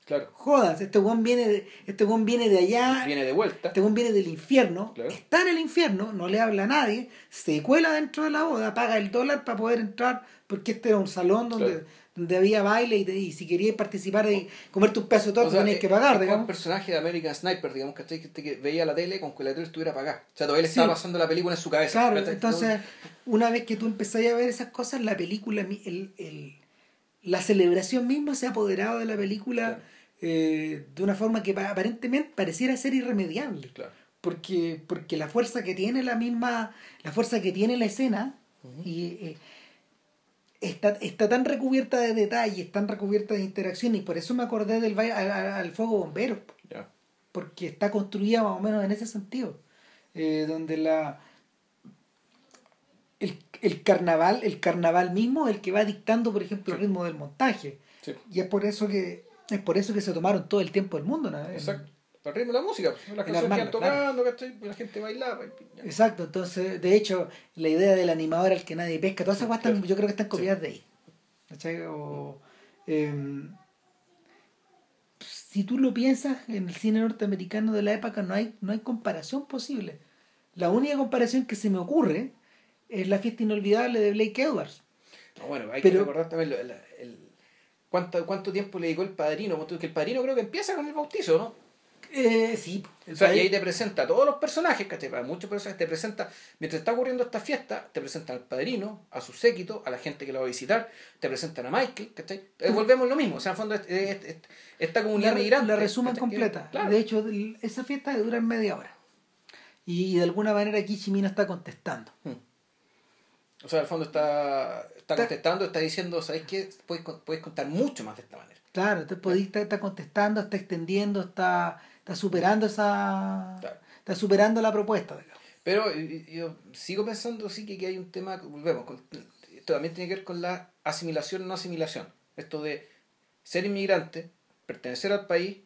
[SPEAKER 1] Claro.
[SPEAKER 2] jodas, este weón viene de, este weón viene de allá,
[SPEAKER 1] Viene de vuelta.
[SPEAKER 2] este weón viene del infierno,
[SPEAKER 1] Claro.
[SPEAKER 2] está en el infierno, no le habla a nadie, se cuela dentro de la boda, paga el dólar para poder entrar, porque este era un salón donde,
[SPEAKER 1] Claro.
[SPEAKER 2] donde había baile y, y si querías participar y comerte un pedazo de torta
[SPEAKER 1] O sea,
[SPEAKER 2] tenías que pagar,
[SPEAKER 1] es un personaje de American Sniper, digamos, ¿cachai? Que, que veía la tele con que la tele estuviera apagada. O sea, todavía le
[SPEAKER 2] Sí.
[SPEAKER 1] estaba pasando la película en su cabeza.
[SPEAKER 2] Claro, entonces, una vez que tú empezás a ver esas cosas, la película, el, el- la celebración misma se ha apoderado de la película. Eh, de una forma que pa- aparentemente pareciera ser irremediable.
[SPEAKER 1] Claro.
[SPEAKER 2] Porque, porque la fuerza que tiene la misma, la fuerza que tiene la escena, y eh, está, está tan recubierta de detalles, tan recubierta de interacción, y por eso me acordé del baile al, fuego bombero porque está construida más o menos en ese sentido eh, donde la el, el carnaval el carnaval mismo es el que va dictando por ejemplo el ritmo del montaje
[SPEAKER 1] Sí.
[SPEAKER 2] y es por eso que es por eso que se tomaron todo el tiempo del mundo ¿no?
[SPEAKER 1] Exacto. El ritmo de la música. pues, Las canciones iban tocando. Y la gente bailaba. y-
[SPEAKER 2] exacto entonces de hecho la idea del animador al que nadie pesca todas esas cosas
[SPEAKER 1] Claro.
[SPEAKER 2] yo creo que están copiadas de ahí ¿cachai? O, em, si tú lo piensas en el cine norteamericano de la época no hay no hay comparación posible la única comparación que se me ocurre es la fiesta inolvidable de Blake Edwards
[SPEAKER 1] No, bueno, hay
[SPEAKER 2] Pero-
[SPEAKER 1] que recordar también lo- el, el- cuánto, cuánto tiempo le dedicó el padrino. Porque el padrino creo que empieza con el bautizo, ¿no?
[SPEAKER 2] Eh, sí.
[SPEAKER 1] O sea, y ahí te presenta a todos los personajes, ¿cachai? Para muchos personajes te presenta, mientras está ocurriendo esta fiesta, te presentan al padrino, a su séquito, a la gente que lo va a visitar, te presentan a Michael, ¿cachai? Eh, volvemos lo mismo, o sea, en fondo es- es- es- esta comunidad
[SPEAKER 2] la,
[SPEAKER 1] migrante.
[SPEAKER 2] la resumen completa.
[SPEAKER 1] Claro.
[SPEAKER 2] De hecho, esa fiesta dura en media hora. Y de alguna manera aquí Chimino está contestando.
[SPEAKER 1] O sea, al fondo está, está contestando, está diciendo, ¿sabes qué? Puedes, puedes contar mucho más de esta manera.
[SPEAKER 2] Claro, te podéis está, está contestando, está extendiendo, está, está superando esa.
[SPEAKER 1] Claro.
[SPEAKER 2] Está superando la propuesta. digamos.
[SPEAKER 1] Pero yo sigo pensando, sí, que, que hay un tema, volvemos, con- esto también tiene que ver con la asimilación no asimilación. Esto de ser inmigrante, pertenecer al país,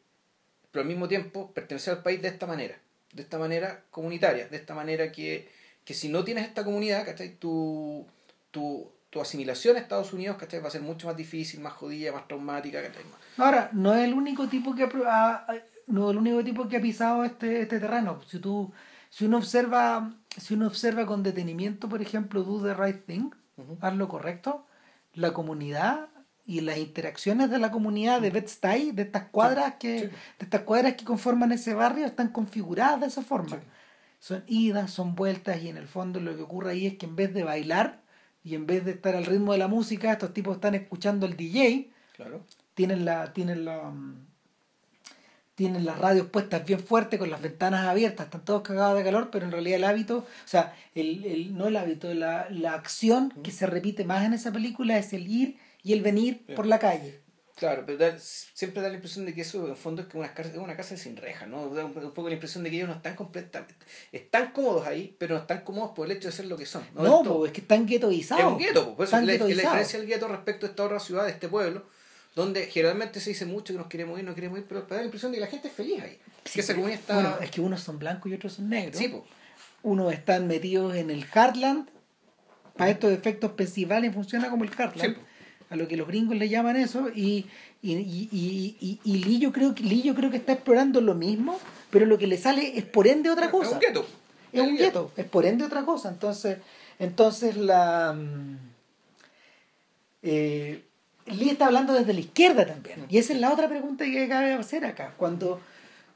[SPEAKER 1] pero al mismo tiempo pertenecer al país de esta manera, de esta manera comunitaria, de esta manera que, que si no tienes esta comunidad, ¿cachai? Tu, tu, tu asimilación a Estados Unidos, ¿cachai? Va a ser mucho más difícil, más jodida, más traumática, ¿cachai?
[SPEAKER 2] Ahora, no es el único tipo que ha, no es el único tipo que ha pisado este, este terreno. Si tú, si uno observa, si uno observa con detenimiento, por ejemplo, Do the Right Thing,
[SPEAKER 1] Ujú.
[SPEAKER 2] haz lo correcto, la comunidad y las interacciones de la comunidad de Bed-Stuy, de estas cuadras que,
[SPEAKER 1] sí.
[SPEAKER 2] de estas cuadras que conforman ese barrio, están configuradas de esa forma.
[SPEAKER 1] Sí.
[SPEAKER 2] Son idas, son vueltas, y en el fondo lo que ocurre ahí es que en vez de bailar y en vez de estar al ritmo de la música, estos tipos están escuchando el DJ
[SPEAKER 1] Claro.
[SPEAKER 2] tienen la tienen la mm, tienen las radios puestas bien fuerte con las ventanas abiertas están todos cagados de calor pero en realidad el hábito o sea el, el no el hábito la, la acción que se repite más en esa película es el ir y el venir por la calle
[SPEAKER 1] Claro, pero da- siempre da la impresión de que eso en fondo es que una casa, es una casa sin rejas, ¿no? Da un, un poco la impresión de que ellos no están completamente... Están cómodos ahí, pero no están cómodos por el hecho de ser lo que son. No,
[SPEAKER 2] no, po, es que están
[SPEAKER 1] es
[SPEAKER 2] guetoizados
[SPEAKER 1] un gueto, po. por eso es la, es la diferencia del gueto respecto a esta otra ciudad, de este pueblo, donde generalmente se dice mucho que nos queremos ir, no queremos ir, pero da la impresión de que la gente es feliz ahí.
[SPEAKER 2] Sí,
[SPEAKER 1] que esa
[SPEAKER 2] pero-
[SPEAKER 1] comunidad está...
[SPEAKER 2] bueno, es que unos son blancos y otros son negros
[SPEAKER 1] Sí, po.
[SPEAKER 2] unos están metidos en el Heartland para estos efectos Pennsylvania funciona como el Heartland
[SPEAKER 1] Sí.
[SPEAKER 2] A lo que los gringos le llaman eso y y, y, y, Lee yo creo que Lee yo creo que está explorando lo mismo pero lo que le sale es por ende otra cosa.
[SPEAKER 1] Es un gueto.
[SPEAKER 2] es un gueto es por ende otra cosa. Entonces entonces la mm, eh, Lee está hablando desde la izquierda también. Y esa es la otra pregunta que cabe hacer acá. Cuando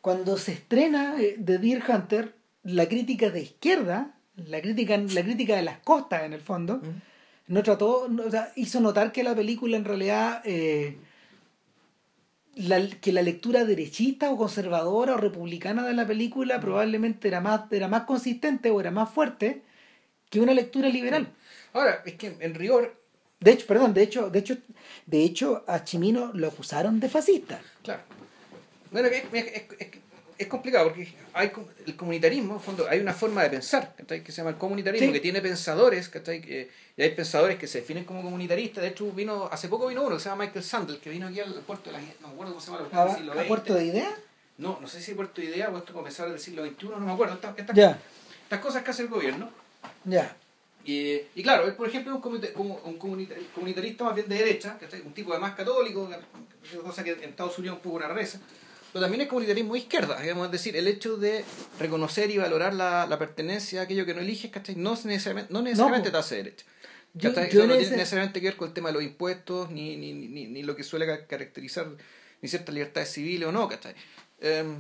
[SPEAKER 2] cuando se estrena eh, The Deer Hunter la crítica de izquierda la crítica la crítica de las costas en el fondo
[SPEAKER 1] Ujú.
[SPEAKER 2] No trató no, o sea, hizo notar que la película en realidad eh, la- que la lectura derechista o conservadora o republicana de la película probablemente era más era más consistente o era más fuerte que una lectura liberal.
[SPEAKER 1] Ahora, es que en rigor,
[SPEAKER 2] de hecho perdón de hecho de hecho de hecho a Chimino lo acusaron de fascista.
[SPEAKER 1] Claro. Bueno, es, es, es- es- es complicado porque hay el comunitarismo, en fondo, hay una forma de pensar ¿cachai? que se llama el comunitarismo,
[SPEAKER 2] Sí.
[SPEAKER 1] que tiene pensadores. Que, y hay pensadores que se definen como comunitaristas. De hecho, vino hace poco vino uno que se llama Michael Sandel, que vino aquí al puerto de la no me acuerdo cómo se llama,
[SPEAKER 2] a,
[SPEAKER 1] del siglo XX.
[SPEAKER 2] puerto de idea
[SPEAKER 1] No, no sé si Puerto de Idea o esto comenzar del siglo XXI, no me acuerdo. Estas, estas- cosas que hace el gobierno.
[SPEAKER 2] ya
[SPEAKER 1] Y, y claro, él, por ejemplo, es un, un comunita- comunitarista más bien de derecha, ¿cachai? un tipo de más católico, cosa que en Estados Unidos es un poco una rareza. Pero también es comunitarismo de izquierda, digamos, es decir, el hecho de reconocer y valorar la, la pertenencia a aquello que no eliges, ¿cachai? No es necesariamente, no necesariamente
[SPEAKER 2] po.
[SPEAKER 1] te hace derecha.
[SPEAKER 2] Yo- yo
[SPEAKER 1] Eso no tiene
[SPEAKER 2] ese-
[SPEAKER 1] necesariamente que ver con el tema de los impuestos, ni, ni, ni, ni lo que suele ca- caracterizar ni ciertas libertades civiles o no, ¿cachai? Em,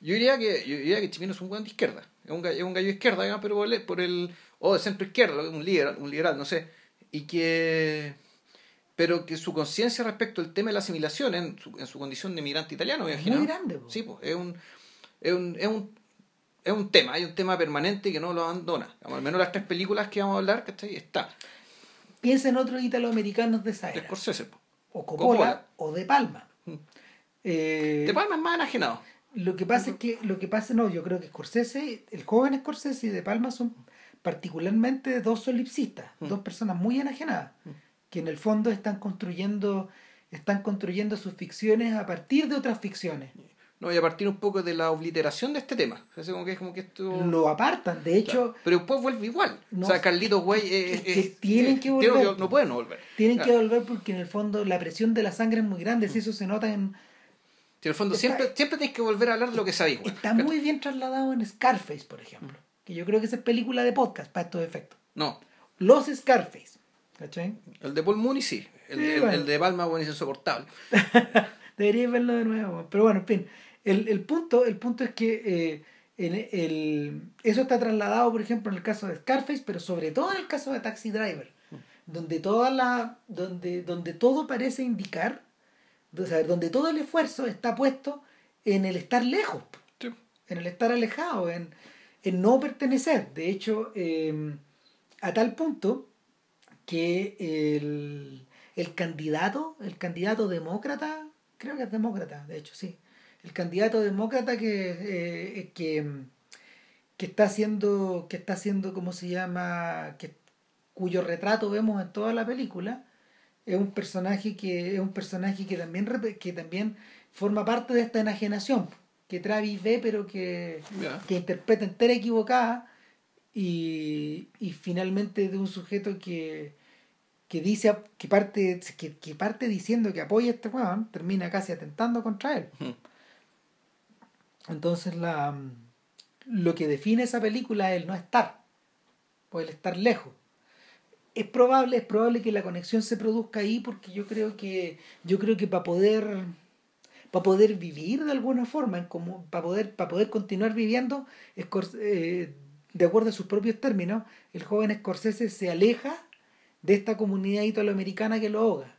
[SPEAKER 1] yo diría que yo diría que Chimino es un buen de izquierda, es un gallo, es un gallo de izquierda, digamos, pero por el, o de centro izquierda, un liberal, un liberal, no sé, y que pero que su conciencia respecto al tema de la asimilación en su, en su condición de migrante italiano,
[SPEAKER 2] Es muy grande, po.
[SPEAKER 1] Sí, pues, es un es un, es un es un tema, hay un tema permanente que no lo abandona. Digamos, al menos las tres películas que vamos a hablar, ¿cachai? Está.
[SPEAKER 2] piensa en otros italoamericanos de esa
[SPEAKER 1] De
[SPEAKER 2] era
[SPEAKER 1] Scorsese. po.
[SPEAKER 2] o Coppola,
[SPEAKER 1] Coppola.
[SPEAKER 2] o de Palma
[SPEAKER 1] Mm.
[SPEAKER 2] Eh,
[SPEAKER 1] De Palma es más enajenado.
[SPEAKER 2] Lo que pasa es que, lo que pasa, no, yo creo que Scorsese, el joven Scorsese y De Palma son particularmente dos solipsistas,
[SPEAKER 1] Mm.
[SPEAKER 2] dos personas muy enajenadas, que en el fondo están construyendo, están construyendo sus ficciones a partir de otras ficciones.
[SPEAKER 1] No, y a partir un poco de la obliteración de este tema. O sea, como que es como que esto.
[SPEAKER 2] Lo apartan, de hecho,
[SPEAKER 1] Claro. Pero después vuelve igual.
[SPEAKER 2] No.
[SPEAKER 1] o sea, Carlitos Güey. eh,
[SPEAKER 2] que
[SPEAKER 1] eh,
[SPEAKER 2] tienen
[SPEAKER 1] eh,
[SPEAKER 2] que volver.
[SPEAKER 1] no pueden no volver.
[SPEAKER 2] tienen
[SPEAKER 1] Claro.
[SPEAKER 2] que volver porque en el fondo la presión de la sangre es muy grande, si eso se nota en...
[SPEAKER 1] Si en el fondo
[SPEAKER 2] Está-
[SPEAKER 1] siempre, siempre tienes que volver a hablar de lo que sabéis.
[SPEAKER 2] Está muy bien trasladado en Scarface, por ejemplo, que yo creo que esa es película de podcast para estos efectos.
[SPEAKER 1] No.
[SPEAKER 2] Los Scarface, ¿cachai?
[SPEAKER 1] El de Paul Mooney sí. El,
[SPEAKER 2] Sí,
[SPEAKER 1] el-
[SPEAKER 2] bueno.
[SPEAKER 1] el de Palma, bueno, es insoportable. [laughs]
[SPEAKER 2] Debería verlo de nuevo. Pero bueno, en fin. el, el punto, el punto es que eh, el, eso está trasladado, por ejemplo, en el caso de Scarface, pero sobre todo en el caso de Taxi Driver, donde, toda la, donde, donde todo parece indicar, o sea, donde todo el esfuerzo está puesto en el estar lejos, en el estar alejado, en, en no pertenecer. De hecho, eh, a tal punto que el, el candidato, el candidato demócrata, creo que es demócrata, de hecho, sí, el candidato demócrata que, eh, que, que está haciendo, que está haciendo, ¿cómo se llama? Que, cuyo retrato vemos en toda la película, es un personaje que, es un personaje que también que también forma parte de esta enajenación que Travis ve pero que, que interpreta entera equivocada y, y finalmente de un sujeto que, que dice que parte que, que parte diciendo que apoya a este weón termina casi atentando contra él. Entonces la lo que define esa película es el no estar o el estar lejos. Es probable es probable que la conexión se produzca ahí porque yo creo que yo creo que para poder para poder vivir de alguna forma para poder para poder continuar viviendo eh, de acuerdo a sus propios términos el joven Scorsese se aleja de esta comunidad italoamericana que lo ahoga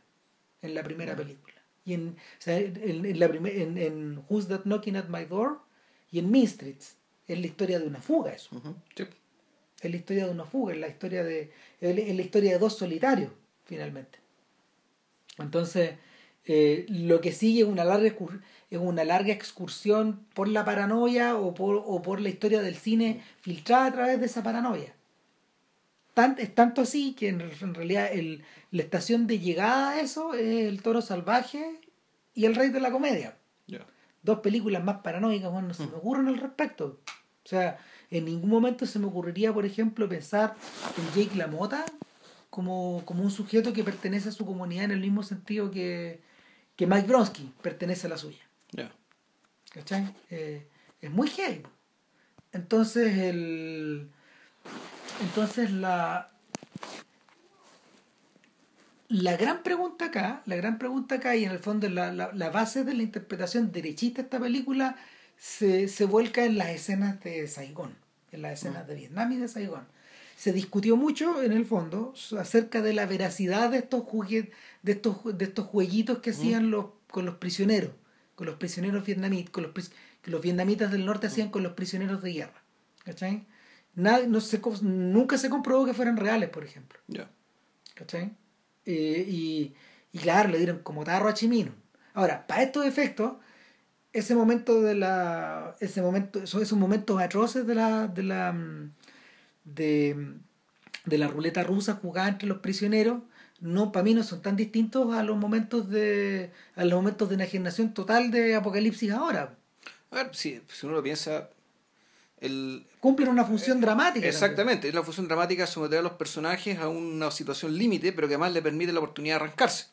[SPEAKER 2] en la primera película. Y en, o sea, en, la primer, en, en, Who's That Knocking at My Door y en Mean Streets. Es la historia de una fuga eso. Es la historia de una fuga es la historia de es la historia de dos solitarios finalmente. Entonces eh, lo que sigue es una larga es una larga excursión por la paranoia o por, o por la historia del cine filtrada a través de esa paranoia es tanto así que en, realidad el, la estación de llegada a eso es El Toro Salvaje y El Rey de la Comedia. Dos películas más paranoicas, bueno, no se me mm. ocurren al respecto. O sea, en ningún momento se me ocurriría, por ejemplo, pensar en Jake LaMotta como, como un sujeto que pertenece a su comunidad en el mismo sentido que, que Mike Bronsky pertenece a la suya. ¿Cachai? Eh, es muy heavy. Entonces, el entonces la, la gran pregunta acá, la gran pregunta acá y en el fondo la, la, base de la interpretación derechista de esta película se, se vuelca en las escenas de Saigón, en las escenas mm. de Vietnam y de Saigón. Se discutió mucho en el fondo acerca de la veracidad de estos de estos, de estos jueguitos que mm. hacían los, con los prisioneros, con los prisioneros vietnamitas, con los, que los vietnamitas del norte hacían mm. con los prisioneros de guerra. ¿Cachai? no se, nunca se comprobó que fueran reales, por ejemplo. ¿Cachai? Eh, y, y, claro, le dieron como tarro a Chimino. Ahora, para estos efectos, ese momento de la. ese momento, esos, momentos atroces de la. de la. de, de la ruleta rusa jugada entre los prisioneros, no, para mí no son tan distintos a los momentos de. a los momentos de enajenación total de Apocalipsis ahora.
[SPEAKER 1] A ver, si, si uno lo piensa,
[SPEAKER 2] Cumplen una función dramática.
[SPEAKER 1] Exactamente, es la función dramática someter a los personajes a una situación límite, pero que además le permite la oportunidad de arrancarse.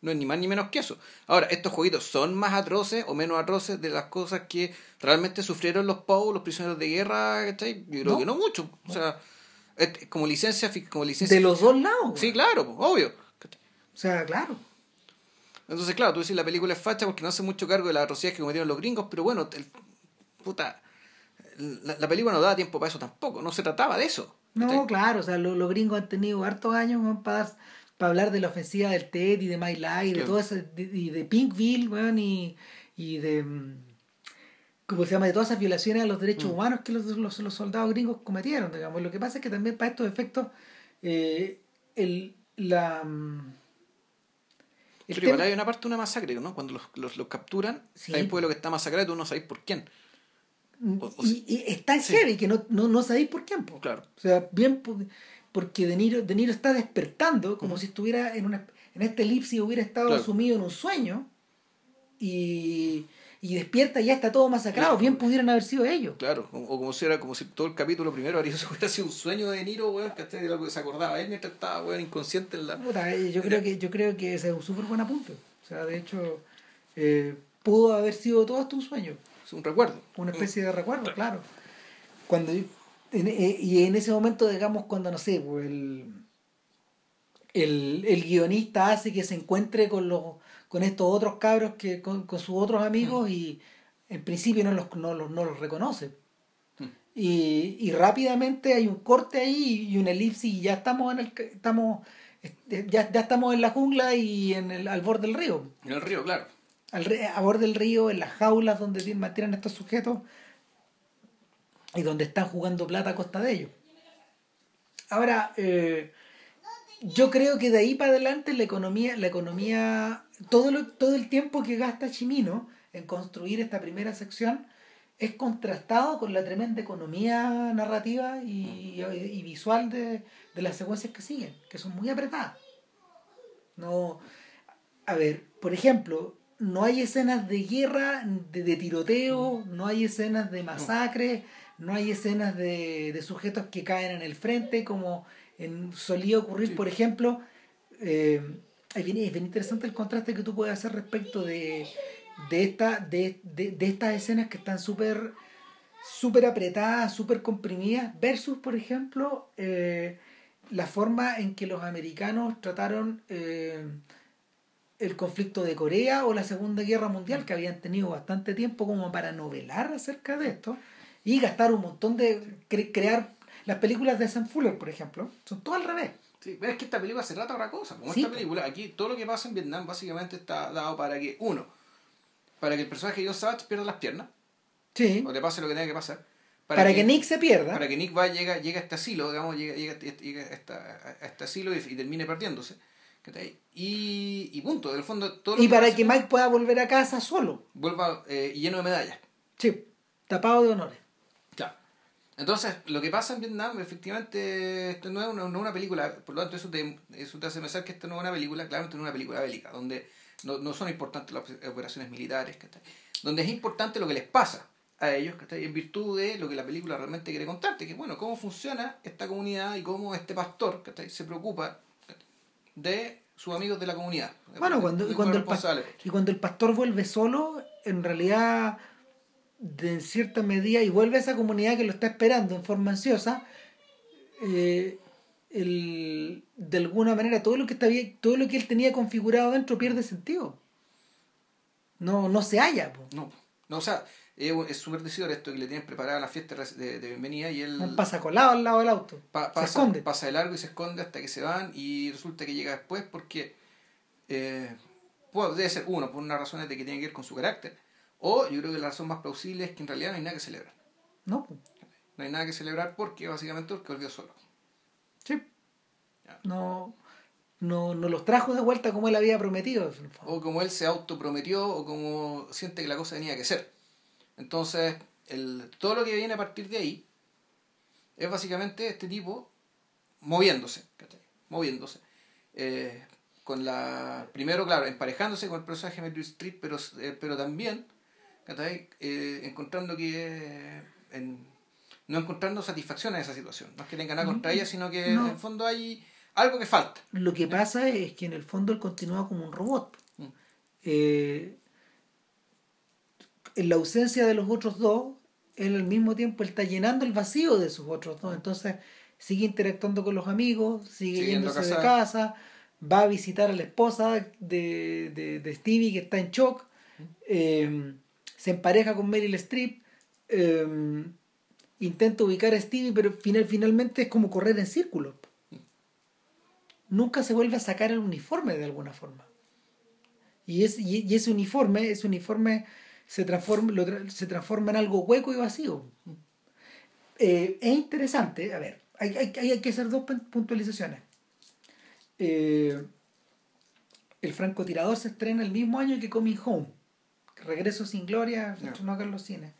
[SPEAKER 1] No es ni más ni menos que eso. Ahora, estos jueguitos son más atroces o menos atroces de las cosas que realmente sufrieron los POW, los prisioneros de guerra, Yo creo que no mucho. O sea, como licencia, como licencia.
[SPEAKER 2] De los dos lados.
[SPEAKER 1] Sí, claro, obvio.
[SPEAKER 2] O sea, claro.
[SPEAKER 1] Entonces, claro, tú dices la película es facha porque no hace mucho cargo de las atrocidades que cometieron los gringos, pero bueno, el, puta, la, película no daba tiempo para eso tampoco, no se trataba de eso.
[SPEAKER 2] No, claro, o sea, los, gringos han tenido hartos años para, para hablar de la ofensiva del TED y de My Life, y de todo eso, y de Pinkville, bueno, y, y de mm, ¿cómo se llama? de todas esas violaciones a los derechos mm. humanos que los, los, los, soldados gringos cometieron, digamos. Lo que pasa es que también para estos efectos, eh, el, la... Mm,
[SPEAKER 1] Pero hay una parte de una masacre, ¿no? Cuando los, los, capturan, hay un pueblo que está masacrado y tú no sabes por quién
[SPEAKER 2] y, y, es tan heavy que no, no, no sabéis por qué.
[SPEAKER 1] Claro.
[SPEAKER 2] O sea, bien porque De Niro, de Niro está despertando como si estuviera en una en este elipsis hubiera estado sumido en un sueño y, y despierta y ya está todo masacrado. Bien pudieran haber sido ellos.
[SPEAKER 1] Claro, o, como si era como si todo el capítulo primero [laughs] hubiera sido un sueño de Niro, weón, que de algo que se acordaba él mientras estaba weón, inconsciente en la.
[SPEAKER 2] Eh, yo creo que, yo creo que ese es un súper buen apunte. O sea, de hecho, eh, pudo haber sido todo esto un sueño
[SPEAKER 1] es un recuerdo.
[SPEAKER 2] Una especie de recuerdo, claro. Cuando, eh, y en ese momento, digamos, cuando, no sé, pues, el, el, el guionista hace que se encuentre con los con estos otros cabros que con, sus otros amigos y en principio no los, no los, no los reconoce. Y, y rápidamente hay un corte ahí y una elipsis y ya estamos en el estamos eh, ya, ya estamos en la jungla y en el, al borde del río.
[SPEAKER 1] En el río, claro.
[SPEAKER 2] Al, a borde del río, en las jaulas donde tienen- mantienen estos sujetos y donde están jugando plata a costa de ellos. Ahora, eh, yo creo que de ahí para adelante la economía, la economía, todo, lo- todo el tiempo que gasta Chimino en construir esta primera sección es contrastado con la tremenda economía narrativa y, y visual de, de las secuencias que siguen, que son muy apretadas. No, a ver, por ejemplo, no hay escenas de guerra, de, de tiroteo, no hay escenas de masacre, no hay escenas de, de sujetos que caen en el frente, como en, solía ocurrir,
[SPEAKER 1] Sí.
[SPEAKER 2] por ejemplo. eh, es, bien, es bien interesante el contraste que tú puedes hacer respecto de, de, esta, de, de, de estas escenas que están súper súper apretadas, súper comprimidas, versus, por ejemplo, eh, la forma en que los americanos trataron eh, el conflicto de Corea o la Segunda Guerra Mundial, que habían tenido bastante tiempo como para novelar acerca de esto y gastar un montón de cre- crear las películas de Sam Fuller, por ejemplo, son todo al revés.
[SPEAKER 1] Sí, pero es que esta película se trata de otra cosa. Como
[SPEAKER 2] Sí,
[SPEAKER 1] esta película, aquí todo lo que pasa en Vietnam básicamente está dado para que, uno, para que el personaje de John Savage pierda las piernas,
[SPEAKER 2] Sí.
[SPEAKER 1] o le pase lo que tenga que pasar.
[SPEAKER 2] Para, que, Nick se pierda.
[SPEAKER 1] para que Nick va, llega, llega a este asilo, digamos, llega, llega, llega a, esta- a este asilo y, y termine perdiéndose. Y, y punto, en el fondo todo
[SPEAKER 2] y para que Mike pueda volver a casa solo.
[SPEAKER 1] vuelva eh, lleno de medallas.
[SPEAKER 2] Sí. Tapado de honores.
[SPEAKER 1] Claro. Entonces, lo que pasa en Vietnam, efectivamente, esto no es una, no es una película, por lo tanto, eso te, eso te hace pensar que esto no es una película, claramente no es una película bélica, donde no, no son importantes las operaciones militares, ¿cachai? donde es importante lo que les pasa a ellos, ¿cachai? en virtud de lo que la película realmente quiere contarte, que bueno, cómo funciona esta comunidad y cómo este pastor ¿cachai? se preocupa de sus amigos de la comunidad.
[SPEAKER 2] Bueno, cuando, y, cuando el y cuando el pastor vuelve solo, en realidad, de en cierta medida, y vuelve a esa comunidad que lo está esperando en forma ansiosa, eh, el- de alguna manera todo lo que está bien, todo lo que él tenía configurado dentro pierde sentido. No, no se halla. po.
[SPEAKER 1] No, no, o sea, es súper decidor esto que le tienen preparada la fiesta de, de bienvenida y él
[SPEAKER 2] pasa colado al lado del auto.
[SPEAKER 1] pa-
[SPEAKER 2] se esconde.
[SPEAKER 1] pasa de largo y se esconde hasta que se van y resulta que llega después porque eh, puede, debe ser uno, por unas razones de que tiene que ver con su carácter, o yo creo que la razón más plausible es que en realidad no hay nada que celebrar.
[SPEAKER 2] No.
[SPEAKER 1] No hay nada que celebrar porque básicamente porque volvió solo.
[SPEAKER 2] sí.
[SPEAKER 1] Ya.
[SPEAKER 2] No, no, no los trajo de vuelta como él había prometido.
[SPEAKER 1] O como él se autoprometió o como siente que la cosa tenía que ser. Entonces, el, todo lo que viene a partir de ahí es básicamente este tipo moviéndose, ¿cachai? Moviéndose. Eh, con la primero, claro, emparejándose con el personaje de Meryl Streep, pero, eh, pero también. Eh, encontrando que en- no encontrando satisfacción en esa situación. No es que tenga nada contra ella, sino que
[SPEAKER 2] No.
[SPEAKER 1] en el fondo hay algo que falta.
[SPEAKER 2] Lo que pasa es que en el fondo él continúa como un robot.
[SPEAKER 1] Mm.
[SPEAKER 2] Eh, en la ausencia de los otros dos, él al mismo tiempo él está llenando el vacío de sus otros dos. Entonces sigue interactuando con los amigos, sigue yéndose de
[SPEAKER 1] casa.
[SPEAKER 2] va a visitar a la esposa de, de, de Stevie que está en shock, eh, se empareja con Meryl Streep, eh, intenta ubicar a Stevie, pero final, finalmente es como correr en círculos nunca se vuelve a sacar el uniforme de alguna forma. Y, es, y, ese uniforme, ese uniforme se transforma, se transforma en algo hueco y vacío. Eh, es interesante, a ver, hay, hay, hay que hacer dos puntualizaciones. Eh, el francotirador se estrena el mismo año que Coming Home. Regreso sin gloria, se estrenó acá en los cines.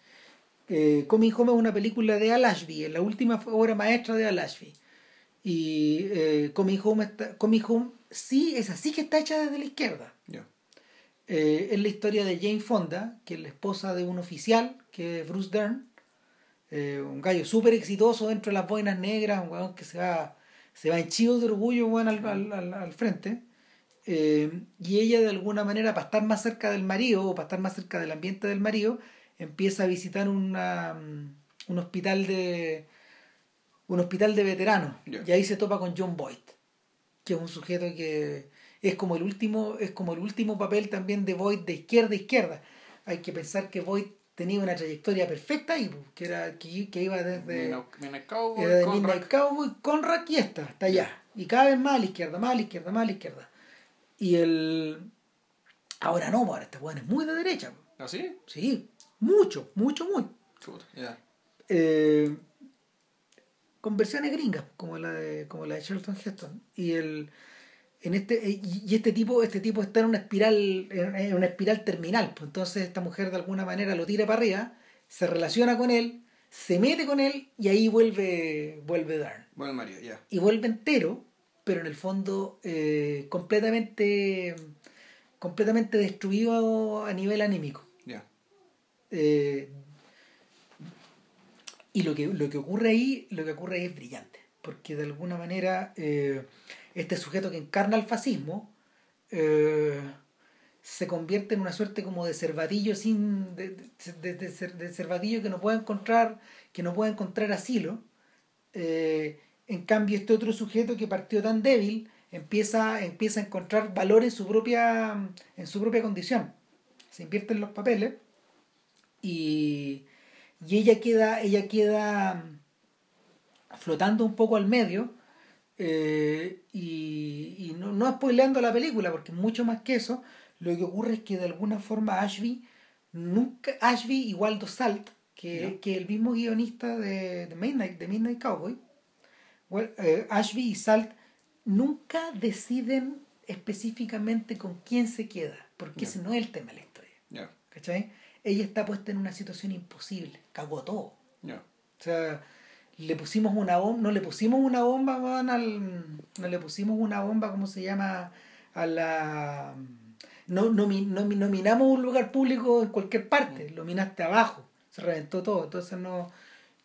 [SPEAKER 2] Eh, Coming Home es una película de Al Ashby, la última obra maestra de Al Ashby. Y eh, Coming, Home está, Coming Home sí es así que está hecha desde la izquierda. Eh, es la historia de Jane Fonda, que es la esposa de un oficial, que es Bruce Dern, eh, un gallo súper exitoso dentro de las boinas negras, un weón que se va, se va henchido de orgullo weón, al, al, al- al frente. Eh, y ella de alguna manera, para estar más cerca del marido o para estar más cerca del ambiente del marido, empieza a visitar una, mm, un hospital de un hospital de veteranos. Y ahí se topa con John Boyd que es un sujeto que es como el último es como el último papel también de Boyd de izquierda a izquierda. Hay que pensar que Boyd tenía una trayectoria perfecta y que era que, que iba desde
[SPEAKER 1] Midnight Cowboy,
[SPEAKER 2] era de
[SPEAKER 1] con
[SPEAKER 2] Midnight
[SPEAKER 1] Rock.
[SPEAKER 2] Cowboy con Rock y esta hasta allá. Y cada vez más a la izquierda más a la izquierda más a la izquierda y el ahora no ahora este weón es muy de derecha
[SPEAKER 1] ¿Ah, sí?
[SPEAKER 2] sí mucho mucho muy eh, con versiones gringas como la de como la de Charlton Heston y el en este y y este tipo este tipo está en una espiral en en una espiral terminal pues entonces esta mujer de alguna manera lo tira para arriba se relaciona con él se mete con él y ahí vuelve vuelve Darn
[SPEAKER 1] Bueno, Mario, ya.
[SPEAKER 2] y vuelve entero pero en el fondo eh, completamente completamente destruido a nivel anímico
[SPEAKER 1] Ya.
[SPEAKER 2] eh, y lo que, lo que ocurre ahí, lo que ocurre ahí es brillante, porque de alguna manera eh, este sujeto que encarna el fascismo eh, se convierte en una suerte como de cervatillo sin de, de, de de cervatillo que no puede encontrar que no puede encontrar asilo Eh, en cambio este otro sujeto que partió tan débil empieza empieza a encontrar valor en su propia en su propia condición. Se invierten los papeles y, y ella queda ella queda mm, flotando un poco al medio eh, y, y no, no spoileando la película porque mucho más que eso. Lo que ocurre es que de alguna forma Ashby nunca Ashby y Waldo Salt que, que el mismo guionista de, de Midnight de Midnight Cowboy well, eh, Ashby y Salt nunca deciden específicamente con quién se queda porque ese no es el tema de la historia
[SPEAKER 1] Ya.
[SPEAKER 2] ¿cachai? ella está puesta en una situación imposible cagó todo o sea, le pusimos una bomba, no le pusimos una bomba, weón, al, no le pusimos una bomba, ¿cómo se llama? A la... No, nomi- nomi- nominamos un lugar público en cualquier parte, lo minaste abajo, se reventó todo, entonces no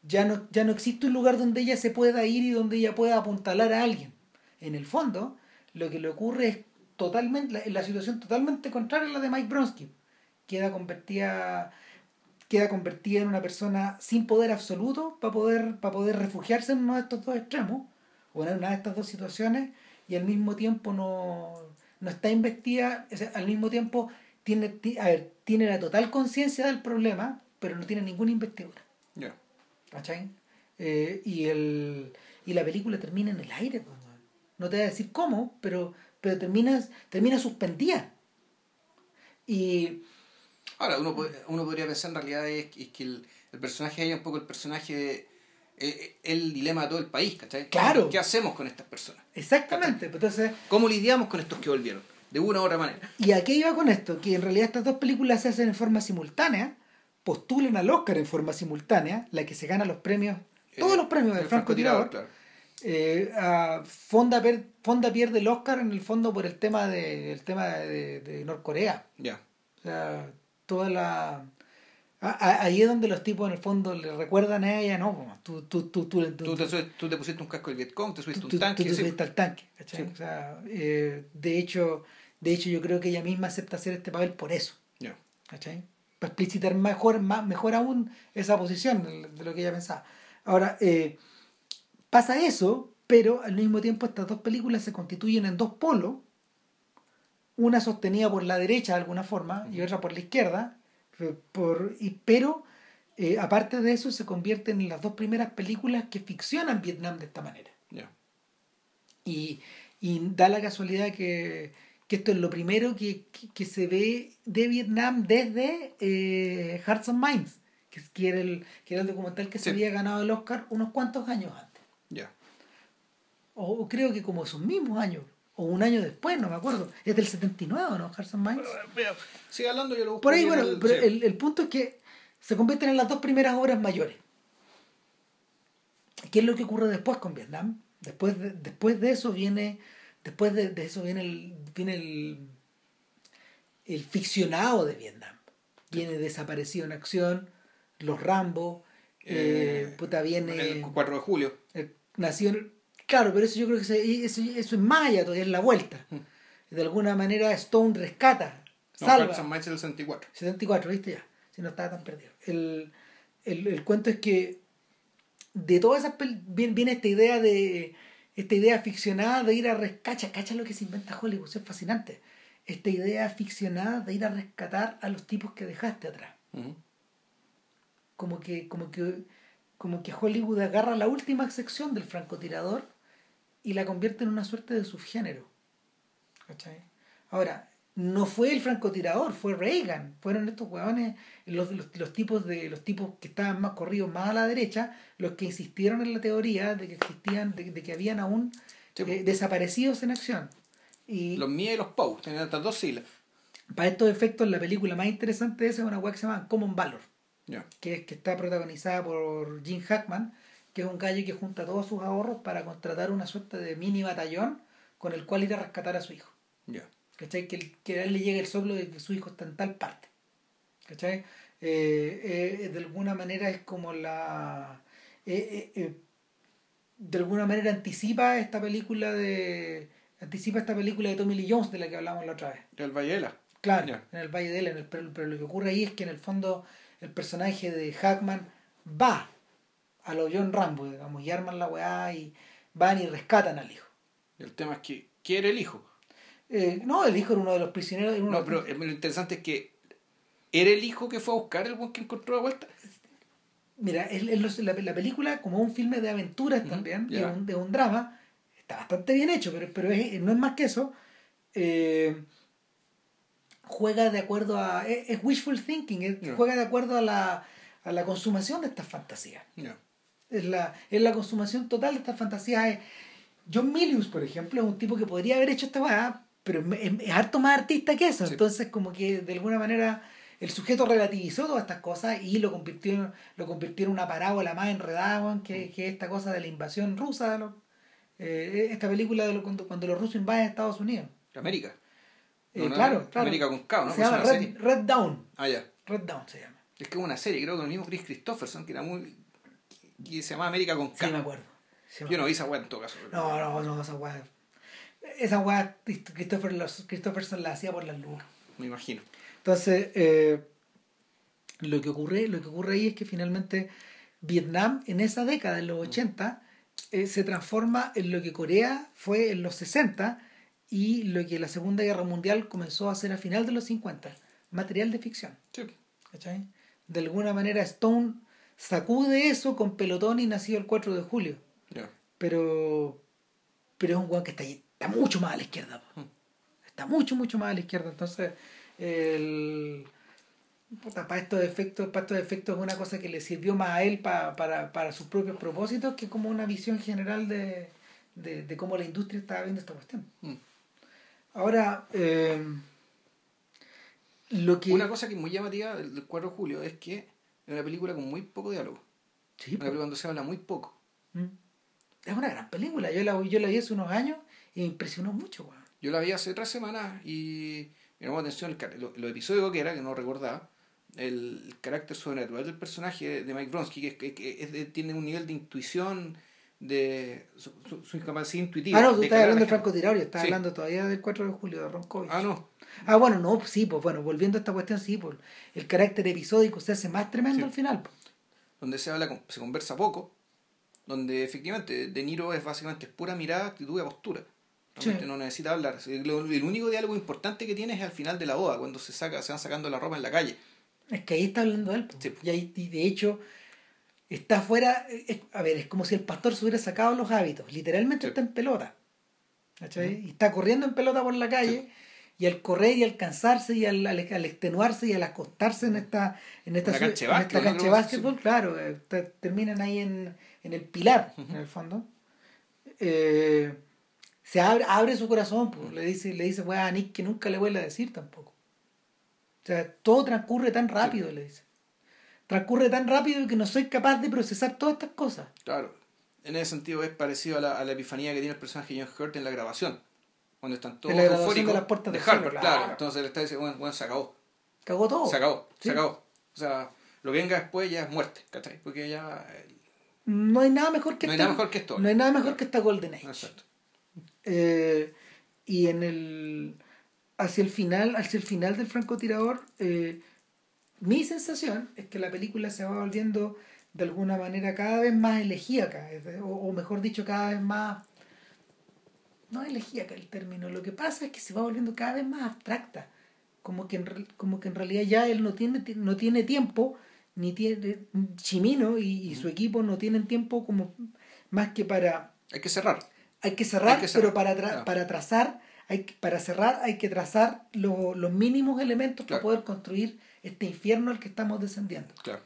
[SPEAKER 2] ya, no, ya no existe un lugar donde ella se pueda ir y donde ella pueda apuntalar a alguien. En el fondo, lo que le ocurre es totalmente, la, situación totalmente contraria a la de Mike Bronsky. Queda convertida queda convertida en una persona sin poder absoluto para poder, poder refugiarse en uno de estos dos extremos o en una de estas dos situaciones y al mismo tiempo no, no está investida, al mismo tiempo tiene, ti- a ver, tiene la total conciencia del problema, pero no tiene ninguna investidura. ¿Cachai? Eh, y, el, y la película termina en el aire. pues. No te voy a decir cómo, pero, pero termina, termina suspendida. Y
[SPEAKER 1] Ahora, uno, uno podría pensar en realidad es, es que el, el personaje es un poco el personaje de, eh, eh, el dilema de todo el país, ¿cachai?
[SPEAKER 2] Claro.
[SPEAKER 1] ¿Qué hacemos con estas personas?
[SPEAKER 2] exactamente, pues entonces
[SPEAKER 1] ¿Cómo lidiamos con estos que volvieron? De una u otra manera.
[SPEAKER 2] ¿Y a qué iba con esto? Que en realidad estas dos películas se hacen en forma simultánea, postulan al Oscar en forma simultánea, la que se gana los premios, todos
[SPEAKER 1] Eh,
[SPEAKER 2] los premios del
[SPEAKER 1] el
[SPEAKER 2] francotirador.
[SPEAKER 1] claro.
[SPEAKER 2] Eh, Fonda, per- Fonda pierde el Oscar en el fondo por el tema de, el tema de, de Norcorea.
[SPEAKER 1] Ya.
[SPEAKER 2] O sea, toda la... ahí es donde los tipos en el fondo le recuerdan a ella, no, tú, tú, tú, tú, tú-
[SPEAKER 1] te, tú te pusiste un casco del Vietcong, te subiste
[SPEAKER 2] tú,
[SPEAKER 1] un tanque.
[SPEAKER 2] tú te
[SPEAKER 1] sí.
[SPEAKER 2] subiste al tanque.
[SPEAKER 1] Sí.
[SPEAKER 2] O sea, eh, de hecho, de hecho yo creo que ella misma acepta hacer este papel por eso.
[SPEAKER 1] Ya.
[SPEAKER 2] ¿cachai? Para explicitar mejor, más, mejor aún esa posición de, lo que ella pensaba. Ahora, eh, pasa eso, pero al mismo tiempo estas dos películas se constituyen en dos polos, una sostenida por la derecha de alguna forma y otra por la izquierda, eh, por, y, pero eh, aparte de eso se convierten en las dos primeras películas que ficcionan Vietnam de esta manera. Y, y da la casualidad que, que esto es lo primero que, que, que se ve de Vietnam desde eh, Hearts and Minds, que, que, era el, que era el documental que se había ganado el Oscar unos cuantos años antes.
[SPEAKER 1] Ya.
[SPEAKER 2] O, o creo que como esos mismos años, o un año después, no me acuerdo. Es del 79, ¿no? Hearts and Minds.
[SPEAKER 1] Sigue hablando, yo lo busco.
[SPEAKER 2] Por ahí, bueno,
[SPEAKER 1] el-
[SPEAKER 2] pero
[SPEAKER 1] sí.
[SPEAKER 2] el, el punto es que se convierten en las dos primeras obras mayores. ¿Qué es lo que ocurre después con Vietnam? Después de, después de eso viene, después de, de eso viene el, viene el, el ficcionado de Vietnam. Viene Desaparecido en Acción, Los Rambo, eh,
[SPEAKER 1] Eh,
[SPEAKER 2] puta, viene
[SPEAKER 1] El 4 de julio.
[SPEAKER 2] nació en- Claro, pero eso yo creo que se- eso, eso es Maya, todavía es la vuelta. De alguna manera Stone rescata,
[SPEAKER 1] No,
[SPEAKER 2] salva.
[SPEAKER 1] And Minds es el 64.
[SPEAKER 2] 74, ¿viste? Ya, si no estaba tan perdido. El, el, el cuento es que de todas esas viene, viene esta idea de esta idea ficcionada de ir a rescatar, cacha lo que se inventa Hollywood, es fascinante. Esta idea ficcionada de ir a rescatar a los tipos que dejaste atrás. Como que, como que, como que Hollywood agarra la última sección del francotirador y la convierte en una suerte de subgénero. ¿Cachai? Ahora, no fue el francotirador, fue Reagan. Fueron estos huevones, los, los, tipos de, los tipos que estaban más corridos más a la derecha, los que insistieron en la teoría de que existían, de, que habían aún eh, desaparecidos en acción.
[SPEAKER 1] Y los Mia y los Pau, tenían estas dos siglas.
[SPEAKER 2] Para estos efectos, la película más interesante de esa es una hueá que se llama Common Valor, que, es, que está protagonizada por Jim Hackman, que es un gallo que junta todos sus ahorros para contratar una suerte de mini batallón con el cual ir a rescatar a su hijo. ¿Cachai? Que, que a él le llegue el soplo de que su hijo está en tal parte. ¿Cachai? Eh, eh, de alguna manera es como la... Eh, de alguna manera anticipa esta película de... Anticipa esta película de Tommy Lee Jones de la que hablamos la otra vez.
[SPEAKER 1] El Valle de la.
[SPEAKER 2] Claro, en el Valle de la. pero, pero, lo que ocurre ahí es que en el fondo el personaje de Hackman va a lo John Rambo, digamos, y arman la weá y van y rescatan al hijo.
[SPEAKER 1] El tema es que quiere el hijo.
[SPEAKER 2] Eh, no, el hijo era uno de los prisioneros.
[SPEAKER 1] no, pero lo interesante es que era el hijo que fue a buscar el buen que encontró la vuelta.
[SPEAKER 2] Mira, la, la, película, como un filme de aventuras también, de, un, de, un, drama, está bastante bien hecho, pero, pero no es más que eso. Eh, juega de acuerdo a. Es, wishful thinking, juega de acuerdo a la, a la consumación de estas fantasías. Es, la, es la consumación total de estas fantasías. John Milius, por ejemplo, es un tipo que podría haber hecho esta weá, pero es, harto más artista que eso. Entonces, como que de alguna manera el sujeto relativizó todas estas cosas y lo convirtió, lo convirtió en una parábola más enredada, que, mm. que esta cosa de la invasión rusa, eh, esta película de cuando, cuando, los rusos invaden Estados Unidos.
[SPEAKER 1] América.
[SPEAKER 2] Eh, claro, claro.
[SPEAKER 1] América con K, ¿no?
[SPEAKER 2] Se llama Red, Red, Down.
[SPEAKER 1] Ah, ya.
[SPEAKER 2] Red Down se llama.
[SPEAKER 1] Es que es una serie, creo que el mismo Chris Christopherson, que era muy. que se llama América con K.
[SPEAKER 2] Sí, me acuerdo.
[SPEAKER 1] Yo no vi esa weá en todo caso.
[SPEAKER 2] No, no, no, esa weá. Esa weá Christopher, Christopherson la hacía por las lucas.
[SPEAKER 1] Me imagino.
[SPEAKER 2] Entonces, eh, lo, que ocurre, lo que ocurre ahí es que finalmente Vietnam en esa década, en los 80, eh, se transforma en lo que Corea fue en los 60 y lo que la Segunda Guerra Mundial comenzó a hacer a final de los 50, material de ficción.
[SPEAKER 1] Sí.
[SPEAKER 2] ¿Cachai? De alguna manera Stone sacude eso con Pelotón y nacido el 4 de julio. Pero, pero es un weón que está, está mucho más a la izquierda. Hmm. Está mucho, mucho más a la izquierda. Entonces, el, para estos efectos, para estos efectos es una cosa que le sirvió más a él para, para, para sus propios propósitos que como una visión general de, de, de cómo la industria estaba viendo esta cuestión. Hmm. Ahora, eh, lo que...
[SPEAKER 1] Una cosa que es muy llamativa del 4 de julio es que es una película con muy poco diálogo.
[SPEAKER 2] Sí,
[SPEAKER 1] una película donde se habla muy poco.
[SPEAKER 2] Mm. Es una gran película. Yo la, yo la vi hace unos años me impresionó mucho.
[SPEAKER 1] Yo la vi hace tres semanas y me llamó la atención el, lo, episodio que era, que no recordaba, el, carácter sobrenatural del personaje de Mike Bronsky, que, que, tiene un nivel de intuición de su, su, incapacidad intuitiva.
[SPEAKER 2] Ah, no, tú estás hablando de Franco Tirario, estás hablando todavía del 4 de julio de Roncovic.
[SPEAKER 1] Ah, no.
[SPEAKER 2] Ah, bueno, no, sí, pues bueno, volviendo a esta cuestión, sí, pues el carácter episódico se hace más tremendo al final. Pues.
[SPEAKER 1] Donde se habla, se conversa poco, donde efectivamente De Niro es básicamente pura mirada, actitud y postura. Realmente no necesita hablar. El, único diálogo importante que tiene es al final de la boda, cuando se saca, se van sacando la ropa en la calle.
[SPEAKER 2] Es que ahí está hablando él. Y, ahí, y de hecho, está fuera, a ver, es como si el pastor se hubiera sacado los hábitos, literalmente está en pelota, Y está corriendo en pelota por la calle, y al correr y al cansarse y al, al, extenuarse y al acostarse en esta, en esta,
[SPEAKER 1] cancha
[SPEAKER 2] de básquetbol, claro, eh, terminan ahí en, en el pilar, en el fondo. Eh, se abre, abre su corazón, pues, le dice, le dice a Nick que nunca le vuelva a decir tampoco. O sea, todo transcurre tan rápido, le dice transcurre tan rápido que no soy capaz de procesar todas estas cosas.
[SPEAKER 1] Claro, en ese sentido es parecido a la, a la epifanía que tiene el personaje John Hurt en la grabación, cuando están todos
[SPEAKER 2] eufóricos de, las puertas
[SPEAKER 1] de Harper, claro. Entonces él está diciendo, bueno, bueno, se acabó.
[SPEAKER 2] Cagó todo.
[SPEAKER 1] Se acabó, se acabó. O sea, lo que venga después ya es muerte, ¿cachai? Porque ya...
[SPEAKER 2] No hay nada mejor que
[SPEAKER 1] no hay nada mejor que esto.
[SPEAKER 2] No hay nada mejor que esta Golden Age. Exacto. Eh, y en el hacia el final, hacia el final del francotirador, eh, mi sensación es que la película se va volviendo de alguna manera cada vez más elegíaca, o, mejor dicho, cada vez más... No elegíaca el término, lo que pasa es que se va volviendo cada vez más abstracta, como que en, como que en realidad ya él no tiene, no tiene tiempo ni tiene Chimino y, y su equipo no tienen tiempo como más que para
[SPEAKER 1] Hay que cerrar.
[SPEAKER 2] Hay que cerrar,
[SPEAKER 1] Hay que cerrar,
[SPEAKER 2] pero para, tra-
[SPEAKER 1] claro.
[SPEAKER 2] para trazar, hay, para cerrar hay que trazar lo- los mínimos elementos para poder construir este infierno al que estamos descendiendo.
[SPEAKER 1] Claro.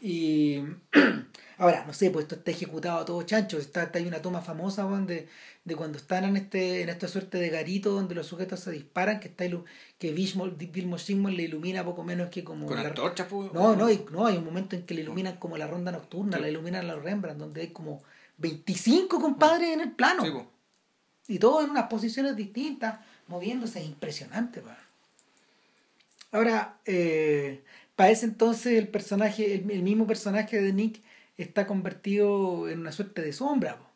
[SPEAKER 2] Y [clears throat] ahora, no sé, pues esto está ejecutado a todo chancho. Está, está- hay una toma famosa weón, de, cuando están en este en esta suerte de garito donde los sujetos se disparan, que está que Vilmos Sigmund le ilumina poco menos que como
[SPEAKER 1] Con
[SPEAKER 2] la-
[SPEAKER 1] antorchas, pues.
[SPEAKER 2] no, no, hay, no, hay un momento en que le iluminan como la ronda nocturna,
[SPEAKER 1] Sí.
[SPEAKER 2] la iluminan los Rembrandt, donde hay como 25 compadres en el plano.
[SPEAKER 1] Sí.
[SPEAKER 2] Y todos en unas posiciones distintas, moviéndose, es impresionante, weón. Ahora, eh, para ese entonces el personaje, el, el mismo personaje de Nick está convertido en una suerte de sombra. po.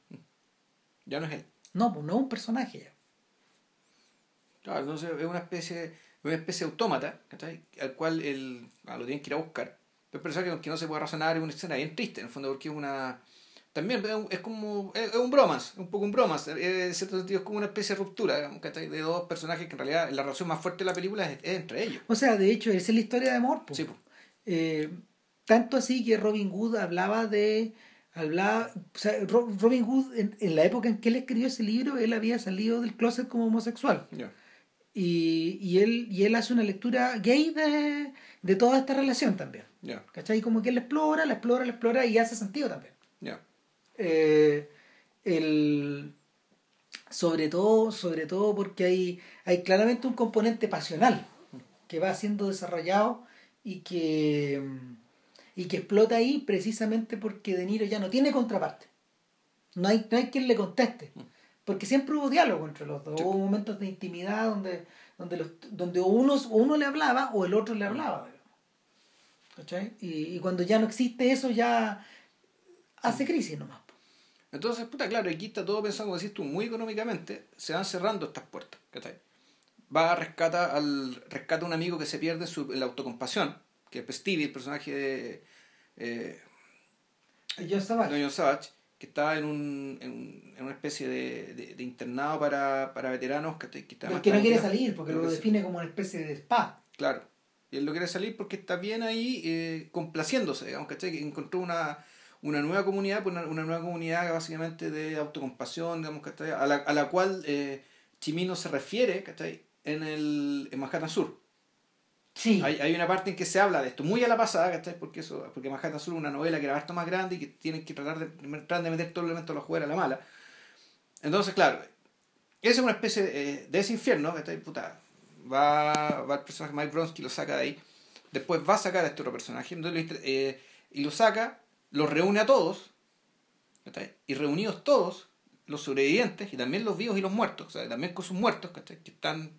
[SPEAKER 1] Ya no es él.
[SPEAKER 2] No, pues no es un personaje ya.
[SPEAKER 1] Claro, entonces es una especie, una especie de autómata, ¿cachai? Al cual el, ah, lo tienen que ir a buscar. Pero es personaje con que no se puede razonar, es una escena bien triste, en el fondo, porque es una... También es como... Es, un bromas, un poco un bromas. eh, En cierto sentido es como una especie de ruptura. De dos personajes que en realidad la relación más fuerte de la película es, es entre ellos.
[SPEAKER 2] O sea, de hecho, esa es la historia de amor. po.
[SPEAKER 1] Sí, pues.
[SPEAKER 2] Eh, tanto así que Robin Hood hablaba de hablaba o sea, Ro- Robin Hood en, en la época en que él escribió ese libro él había salido del closet como homosexual y, y él y él hace una lectura gay de, de toda esta relación también
[SPEAKER 1] Ya,
[SPEAKER 2] ¿cachai? como que él la explora la explora la explora y hace sentido también. Eh, el, sobre todo sobre todo porque hay hay claramente un componente pasional que va siendo desarrollado y que y que explota ahí precisamente porque De Niro ya no tiene contraparte no hay no hay quien le conteste porque siempre hubo diálogo entre los dos
[SPEAKER 1] Sí.
[SPEAKER 2] hubo momentos de intimidad donde donde los donde uno uno le hablaba o el otro le hablaba ¿cachai? Y, y cuando ya no existe eso ya hace crisis nomás
[SPEAKER 1] Entonces, puta, claro, aquí está todo pensado, como decís tú, muy económicamente, se van cerrando estas puertas, ¿cachai? Va a rescata al rescata a un amigo que se pierde en, su, en la autocompasión, que es Stevie, el personaje de eh,
[SPEAKER 2] estaba
[SPEAKER 1] de John Savage, que está en, un, en, un- en una especie de, de- de internado para, para veteranos, ¿cachai? Que, está
[SPEAKER 2] que no quiere salir porque lo define como una especie de spa
[SPEAKER 1] Claro. Y él no quiere salir porque está bien ahí eh, complaciéndose, digamos, ¿cachai? Que encontró una, una nueva comunidad, pues una, una nueva comunidad básicamente de autocompasión, digamos, ¿cachai? A la, a la cual eh, Chimino se refiere, ¿cachai? En, el, en Manhattan Sur.
[SPEAKER 2] sí
[SPEAKER 1] Hay, hay una parte en que se habla de esto, muy a la pasada, ¿cachai? Porque, eso, porque Manhattan Sur es una novela que era harto más grande y que tienen que tratar de, tratar de meter todo el elemento de la jugar a la mala. Entonces, claro, esa es una especie de, de ese infierno, ¿cachai? Puta, va, va el personaje Mike Bronsky, lo saca de ahí. Después va a sacar a este otro personaje, entonces, eh, y lo saca, los reúne a todos, ¿cachai? Y reunidos todos, los sobrevivientes, y también los vivos y los muertos, o sea, también con sus muertos, ¿cachai? Que están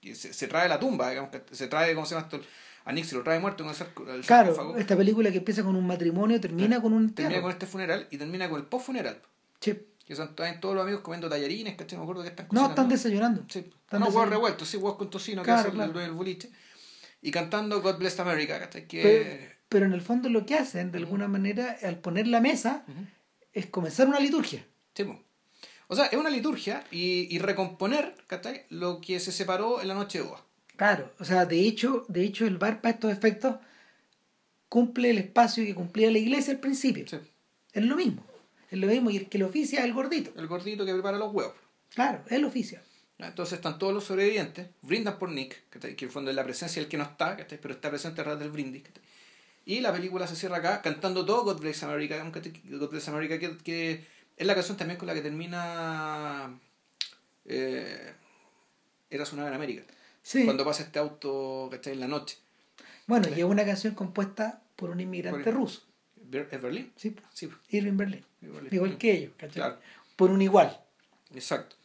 [SPEAKER 1] que se, se trae la tumba, digamos, que se trae, ¿cómo se llama esto? A Nick se lo trae muerto con el,
[SPEAKER 2] claro
[SPEAKER 1] sarcófago.
[SPEAKER 2] esta película que empieza con un matrimonio termina con un
[SPEAKER 1] Termina con este funeral y termina con el post-funeral.
[SPEAKER 2] Sí.
[SPEAKER 1] Que son todos los amigos comiendo tallarines, ¿cachai? Me acuerdo que están
[SPEAKER 2] no están desayunando
[SPEAKER 1] Sí,
[SPEAKER 2] están
[SPEAKER 1] no, huevos revueltos, sí, huevos con tocino,
[SPEAKER 2] Claro,
[SPEAKER 1] que es el,
[SPEAKER 2] claro.
[SPEAKER 1] el boliche. Y cantando God Bless America, ¿cachai? Que...
[SPEAKER 2] pero, pero en el fondo lo que hacen de alguna manera al poner la mesa es comenzar una liturgia
[SPEAKER 1] Sí, po. O sea, es una liturgia y, y recomponer, ¿cachai? Lo que se separó en la noche de boda.
[SPEAKER 2] claro o sea de hecho de hecho el bar para estos efectos cumple el espacio que cumplía la iglesia al principio
[SPEAKER 1] Sí.
[SPEAKER 2] es lo mismo es lo mismo y el que lo oficia es el gordito
[SPEAKER 1] El gordito que prepara los huevos.
[SPEAKER 2] claro él oficia.
[SPEAKER 1] Entonces están todos los sobrevivientes, brindan por Nick, que en el fondo es la presencia del que no está, pero está presente detrás del brindis. Y la película se cierra acá cantando todo God Bless America. God Bless America que, que es la canción también con la que termina eh, Eras una vez en América.
[SPEAKER 2] sí
[SPEAKER 1] Cuando pasa este auto ¿cachai? en la noche.
[SPEAKER 2] bueno y es una canción compuesta por un inmigrante
[SPEAKER 1] Por-
[SPEAKER 2] ruso
[SPEAKER 1] ¿Es Berlín?
[SPEAKER 2] sí
[SPEAKER 1] Sí,
[SPEAKER 2] Irving
[SPEAKER 1] Berlín.
[SPEAKER 2] igual que ellos ¿cachai?
[SPEAKER 1] Claro.
[SPEAKER 2] por un igual
[SPEAKER 1] Exacto.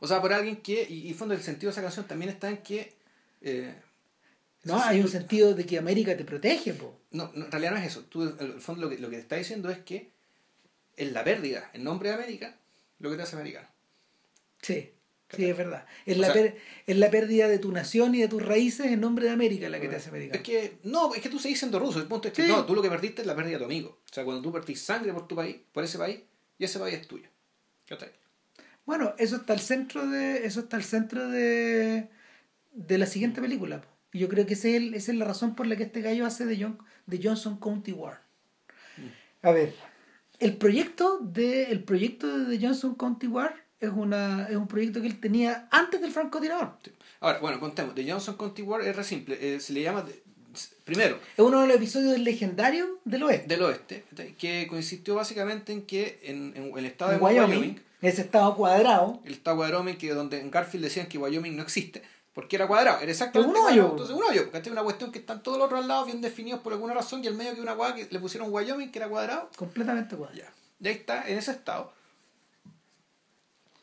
[SPEAKER 1] O sea, por alguien que, y, y fondo el sentido de esa canción también está en que... eh,
[SPEAKER 2] no hay un sentido de que América te protege po.
[SPEAKER 1] No, no, en realidad no es eso. Tú, en el fondo, lo que, lo que te está diciendo es que es la pérdida, en nombre de América, lo que te hace americano.
[SPEAKER 2] Sí, sí, es verdad. Es la,
[SPEAKER 1] sea-
[SPEAKER 2] per- es la pérdida de tu nación y de tus raíces en nombre de América la que te hace
[SPEAKER 1] Es
[SPEAKER 2] americano.
[SPEAKER 1] que, no, es que tú seguís siendo ruso. El punto es que
[SPEAKER 2] Sí.
[SPEAKER 1] no, tú lo que perdiste es la pérdida de tu amigo. O sea, cuando tú perdís sangre por tu país, por ese país, y ese país es tuyo. ¿Cachai?
[SPEAKER 2] Bueno, eso está al centro de eso está al centro de, de la siguiente película. Y yo creo que ese es el- esa es la razón por la que este gallo hace de, John, de Johnson County War. A ver, el proyecto de, el proyecto de The Johnson County War es, una, es un proyecto que él tenía antes del francotirador.
[SPEAKER 1] Ahora, bueno, contemos. The Johnson County War es re simple. eh, se le llama, de- primero,
[SPEAKER 2] Es uno de los episodios legendarios del oeste.
[SPEAKER 1] del oeste, que consistió básicamente en que en, en el estado de
[SPEAKER 2] Wyoming,
[SPEAKER 1] Wyoming,
[SPEAKER 2] ese estado cuadrado,
[SPEAKER 1] el estado Wyoming, que donde en Garfield decían que Wyoming no existe, porque era cuadrado, era exactamente
[SPEAKER 2] Es un hoyo.
[SPEAKER 1] Entonces, un hoyo, ¿cachai? Una cuestión que están todos los otros lados bien definidos por alguna razón y al medio que una guada que le pusieron Wyoming, que era cuadrado.
[SPEAKER 2] completamente cuadrado.
[SPEAKER 1] Ya. Y ahí está, en ese estado.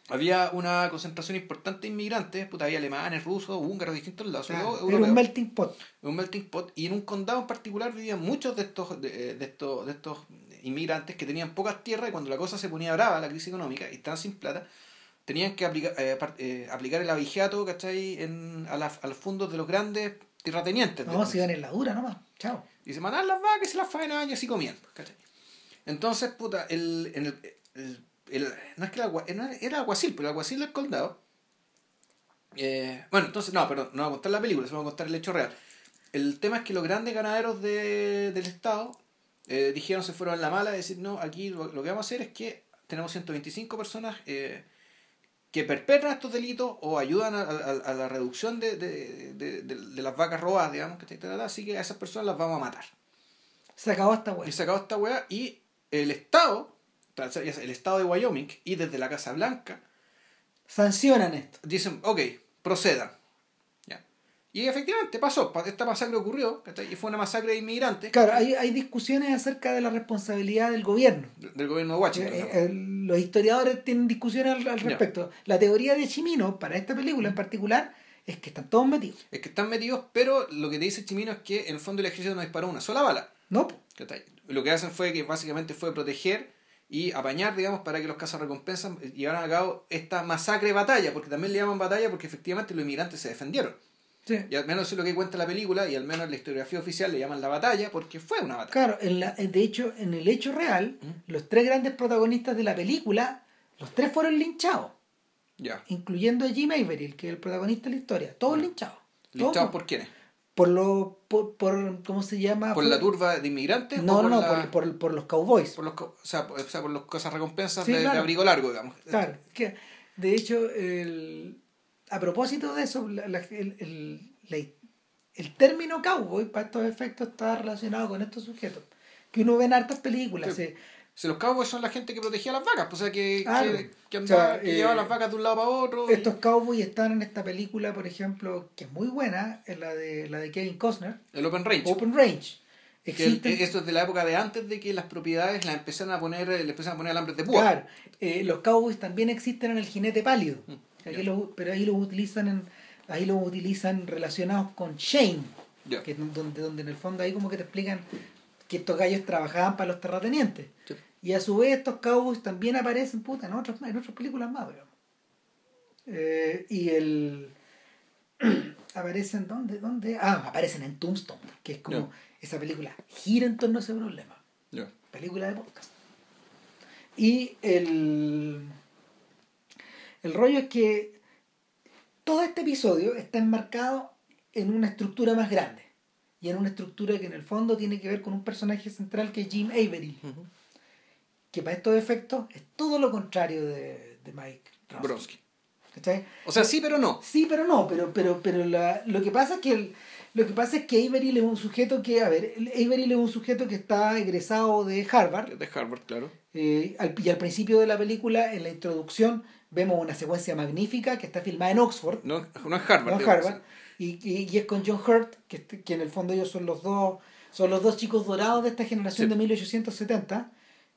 [SPEAKER 1] Había una concentración importante de inmigrantes, puta, había alemanes, rusos, húngaros, distintos lados,
[SPEAKER 2] Claro, era un melting pot.
[SPEAKER 1] un melting pot y en un condado en particular vivían muchos de estos de, de estos de estos inmigrantes que tenían pocas tierras y cuando la cosa se ponía brava la crisis económica y estaban sin plata tenían que aplicar eh, eh, aplicar el abigeato ¿cachai? En, a, las- a los fondos de los grandes terratenientes
[SPEAKER 2] No, si iban en la dura nomás. Chao.
[SPEAKER 1] y se mandaban las vacas y se las faenaban y así comían ¿cachai? entonces puta el, en el, el- el- no es que el agua, era alguacil pero el alguacil del condado eh, bueno entonces no perdón no voy a contar la película se voy a contar el hecho real el tema es que los grandes ganaderos de, del estado eh, dijeron se fueron a la mala de decir no aquí lo, lo que vamos a hacer es que tenemos 125 personas eh, que perpetran estos delitos o ayudan a, a- a la reducción de, de, de- de- de las vacas robadas digamos que así que a esas personas las vamos a matar
[SPEAKER 2] Se acabó esta wea.
[SPEAKER 1] y se acabó esta weá y el Estado, el Estado de Wyoming y desde la Casa Blanca
[SPEAKER 2] Sancionan esto.
[SPEAKER 1] dicen, ok, procedan. Y efectivamente pasó, pa- esta masacre ocurrió y fue una masacre de inmigrantes
[SPEAKER 2] Claro, hay, hay discusiones acerca de la responsabilidad del gobierno.
[SPEAKER 1] del gobierno de Washington.
[SPEAKER 2] Eh, eh, los historiadores tienen discusiones al, respecto. La teoría de Chimino, para esta película en particular, es que están todos metidos.
[SPEAKER 1] Es que están metidos, pero lo que te dice Chimino es que en el fondo el ejército no disparó una sola bala.
[SPEAKER 2] ¿No?
[SPEAKER 1] Lo que hacen fue que básicamente fue proteger y apañar, digamos, para que los cazarrecompensas llevaran a cabo esta masacre batalla, porque también le llaman batalla porque efectivamente los inmigrantes se defendieron.
[SPEAKER 2] Sí.
[SPEAKER 1] Y al menos eso es lo que cuenta la película, y al menos en la historiografía oficial le llaman la batalla porque fue una batalla.
[SPEAKER 2] Claro, en la, de hecho, en el hecho real, los tres grandes protagonistas de la película, los tres fueron linchados,
[SPEAKER 1] Ya.
[SPEAKER 2] incluyendo a Jim Averill, que es el protagonista de la historia. Todos linchados. Todos
[SPEAKER 1] ¿Listados por quiénes?
[SPEAKER 2] por lo por, por ¿cómo se llama?
[SPEAKER 1] ¿Por la turba de inmigrantes?
[SPEAKER 2] No,
[SPEAKER 1] por
[SPEAKER 2] no,
[SPEAKER 1] la-
[SPEAKER 2] por, por, los cowboys.
[SPEAKER 1] por los, o sea, por, o sea, por los cosas recompensas
[SPEAKER 2] Sí,
[SPEAKER 1] de, abrigo largo, digamos.
[SPEAKER 2] Claro, que de hecho, el, a propósito de eso, la- la- el, el, el término cowboy para estos efectos está relacionado con estos sujetos. Que uno ve en hartas películas.
[SPEAKER 1] Sí.
[SPEAKER 2] eh,
[SPEAKER 1] Si los cowboys son la gente que protegía las vacas, pues, o sea, que, que, que,
[SPEAKER 2] O
[SPEAKER 1] andaba-
[SPEAKER 2] sea,
[SPEAKER 1] que
[SPEAKER 2] eh,
[SPEAKER 1] llevaba las vacas de un lado para otro. y-
[SPEAKER 2] estos cowboys están en esta película, por ejemplo, que es muy buena, es la de, la de Kevin Costner,
[SPEAKER 1] el Open Range.
[SPEAKER 2] Open Range. Existen,
[SPEAKER 1] esto es de la época de antes de que las propiedades las empezaran a poner, le empezaron a poner alambres de púa.
[SPEAKER 2] claro, eh, los cowboys también existen en el jinete pálido,
[SPEAKER 1] Mm,
[SPEAKER 2] Aquí los- pero ahí los utilizan en, ahí los utilizan relacionados con Shane. Que es donde, donde en el fondo ahí como que te explican que estos gallos trabajaban para los terratenientes.
[SPEAKER 1] Sí.
[SPEAKER 2] Y a su vez estos cowboys también aparecen puta, en, otras, en otras películas más, digamos. Eh, y el... [clears throat] aparecen, ¿dónde? ¿dónde? Ah, aparecen en Tombstone, que es como esa película gira en torno a ese problema. Película de podcast. Y el... El rollo es que todo este episodio está enmarcado en una estructura más grande. Y en una estructura que en el fondo tiene que ver con un personaje central que es Jim Avery.
[SPEAKER 1] Ujú.
[SPEAKER 2] Que para estos efectos es todo lo contrario de, de Mike Bronsky. ¿Cachai?
[SPEAKER 1] O sea, sí, pero no.
[SPEAKER 2] Sí, pero no, pero, pero, pero la- lo que pasa es que el- lo que pasa es que Averill es un sujeto que, a ver, Averill es un sujeto que está egresado de Harvard,
[SPEAKER 1] De Harvard, claro.
[SPEAKER 2] eh, al, y al principio de la película, en la introducción, vemos una secuencia magnífica que está filmada en Oxford,
[SPEAKER 1] No, no es Harvard.
[SPEAKER 2] no y, y- y es con John Hurt, que, este- que en el fondo ellos son los dos, son los dos chicos dorados de esta generación
[SPEAKER 1] Sí.
[SPEAKER 2] de 1870.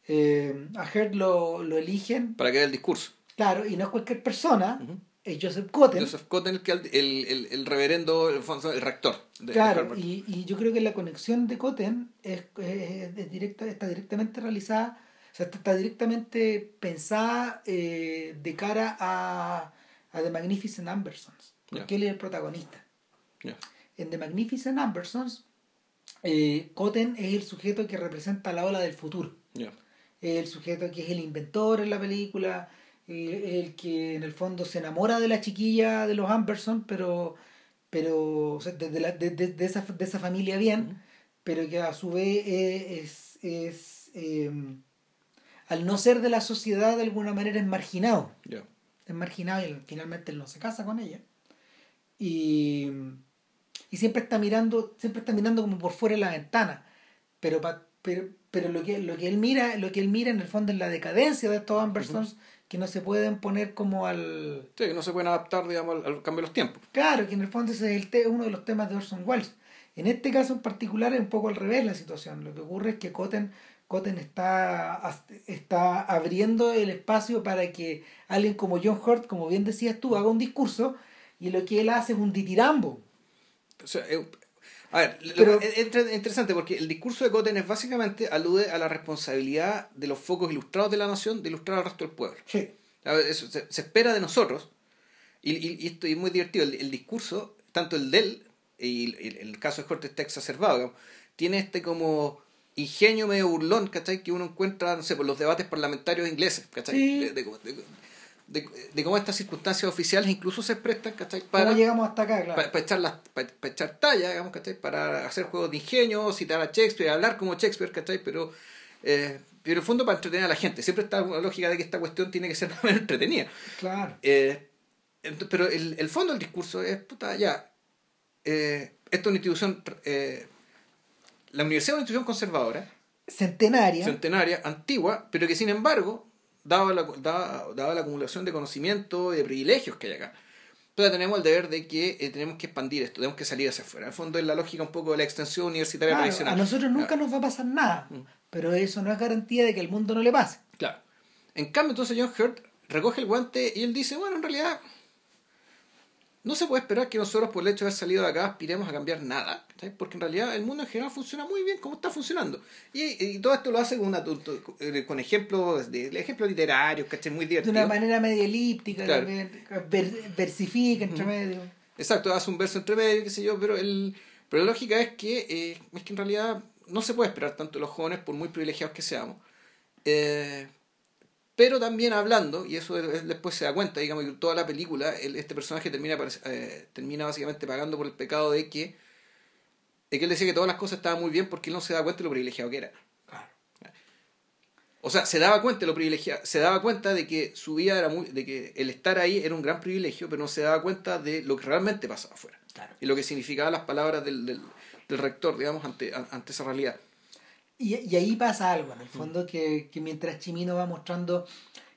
[SPEAKER 2] Eh, a Hurt lo, lo eligen,
[SPEAKER 1] Para que dé el discurso.
[SPEAKER 2] claro, y no es cualquier persona, es Joseph Cotten.
[SPEAKER 1] Joseph Cotton, que el, el, el, el reverendo, el, fondo- el rector de,
[SPEAKER 2] Claro, y, y yo creo que la conexión de Cotten es, es- es directa, está directamente realizada, sea, está, está directamente pensada eh, de cara a, a The Magnificent Ambersons, porque él es el protagonista. En The Magnificent Ambersons, eh, Cotten es el sujeto que representa la ola del futuro. Es el sujeto que es el inventor en la película, eh, el que en el fondo se enamora de la chiquilla de los Amberson, pero pero o sea, de, la, de, de, esa, de esa familia bien, pero que a su vez es, es em, al no ser de la sociedad de alguna manera es marginado. Es marginado y finalmente él no se casa con ella. Y, y siempre está mirando, siempre está mirando como por fuera de la ventana. Pero, pero, pero lo, que, lo que él mira, lo que él mira en el fondo es la decadencia de estos Ambersons que no se pueden poner como al...
[SPEAKER 1] Sí, que no se pueden adaptar, digamos, al, cambio de los tiempos.
[SPEAKER 2] Claro, que en el fondo ese es el uno de los temas de Orson Welles. En este caso en particular es un poco al revés la situación. Lo que ocurre es que Cotten, Cotten está, está abriendo el espacio para que alguien como John Hurt, como bien decías tú, haga un discurso y lo que él hace es un ditirambo.
[SPEAKER 1] O sea, a ver, es, interesante porque el discurso de Cotten es básicamente alude a la responsabilidad de los focos ilustrados de la nación de ilustrar al resto del pueblo. Sí. Eso, se, espera de nosotros, y, y, esto es muy divertido, el, discurso, tanto el de él, y el, caso de Cortes está exacerbado, tiene este como ingenio medio burlón, ¿cachai? Que uno encuentra, no sé, por los debates parlamentarios ingleses, ¿cachai? de, cómo estas circunstancias oficiales incluso se prestan, ¿cachai?
[SPEAKER 2] Para, llegamos hasta acá,
[SPEAKER 1] claro? Para, echar, las, para, echar talla, digamos, ¿cachai? Para hacer juegos de ingenio, citar a Shakespeare, hablar como Shakespeare, ¿cachai? Pero, eh, pero en el fondo para entretener a la gente. Siempre está la lógica de que esta cuestión tiene que ser [laughs] más entretenida. Claro. Eh, pero el, el fondo del discurso es, puta, ya, eh, esto es una institución, eh, la universidad es una institución conservadora.
[SPEAKER 2] Centenaria.
[SPEAKER 1] Centenaria, antigua, pero que sin embargo dado la, dada, la acumulación de conocimiento y de privilegios que hay acá. Entonces tenemos el deber de que eh, tenemos que expandir esto, tenemos que salir hacia afuera. En el fondo es la lógica un poco de la extensión universitaria tradicional.
[SPEAKER 2] A nosotros nunca nos va a pasar nada, mm. pero eso no es garantía de que el mundo no le pase.
[SPEAKER 1] Claro. En cambio, entonces John Hurt recoge el guante y él dice, bueno, en realidad no se puede esperar que nosotros por el hecho de haber salido de acá aspiremos a cambiar nada, porque en realidad el mundo en general funciona muy bien como está funcionando. Y, todo esto lo hace con, una, eh, con ejemplos, de, ejemplos literarios, ¿cachai? Muy divertidos.
[SPEAKER 2] De una manera medio elíptica, versifica entre medio.
[SPEAKER 1] Exacto, hace un verso entre medio, qué sé yo, pero, el, pero la lógica es que, eh, es que en realidad no se puede esperar tanto de los jóvenes por muy privilegiados que seamos. Eh, pero también hablando, y eso después se da cuenta, digamos que toda la película, este personaje termina, eh, termina básicamente pagando por el pecado de que, de que él decía que todas las cosas estaban muy bien porque él no se daba cuenta de lo privilegiado que era. O sea, se daba cuenta de lo privilegiado, se daba cuenta de que su vida era muy, de que el estar ahí era un gran privilegio, pero no se daba cuenta de lo que realmente pasaba afuera. Y lo que significaban las palabras del, del, del rector, digamos, ante, ante esa realidad.
[SPEAKER 2] Y, y ahí pasa algo, en el fondo, que, que mientras Chimino va mostrando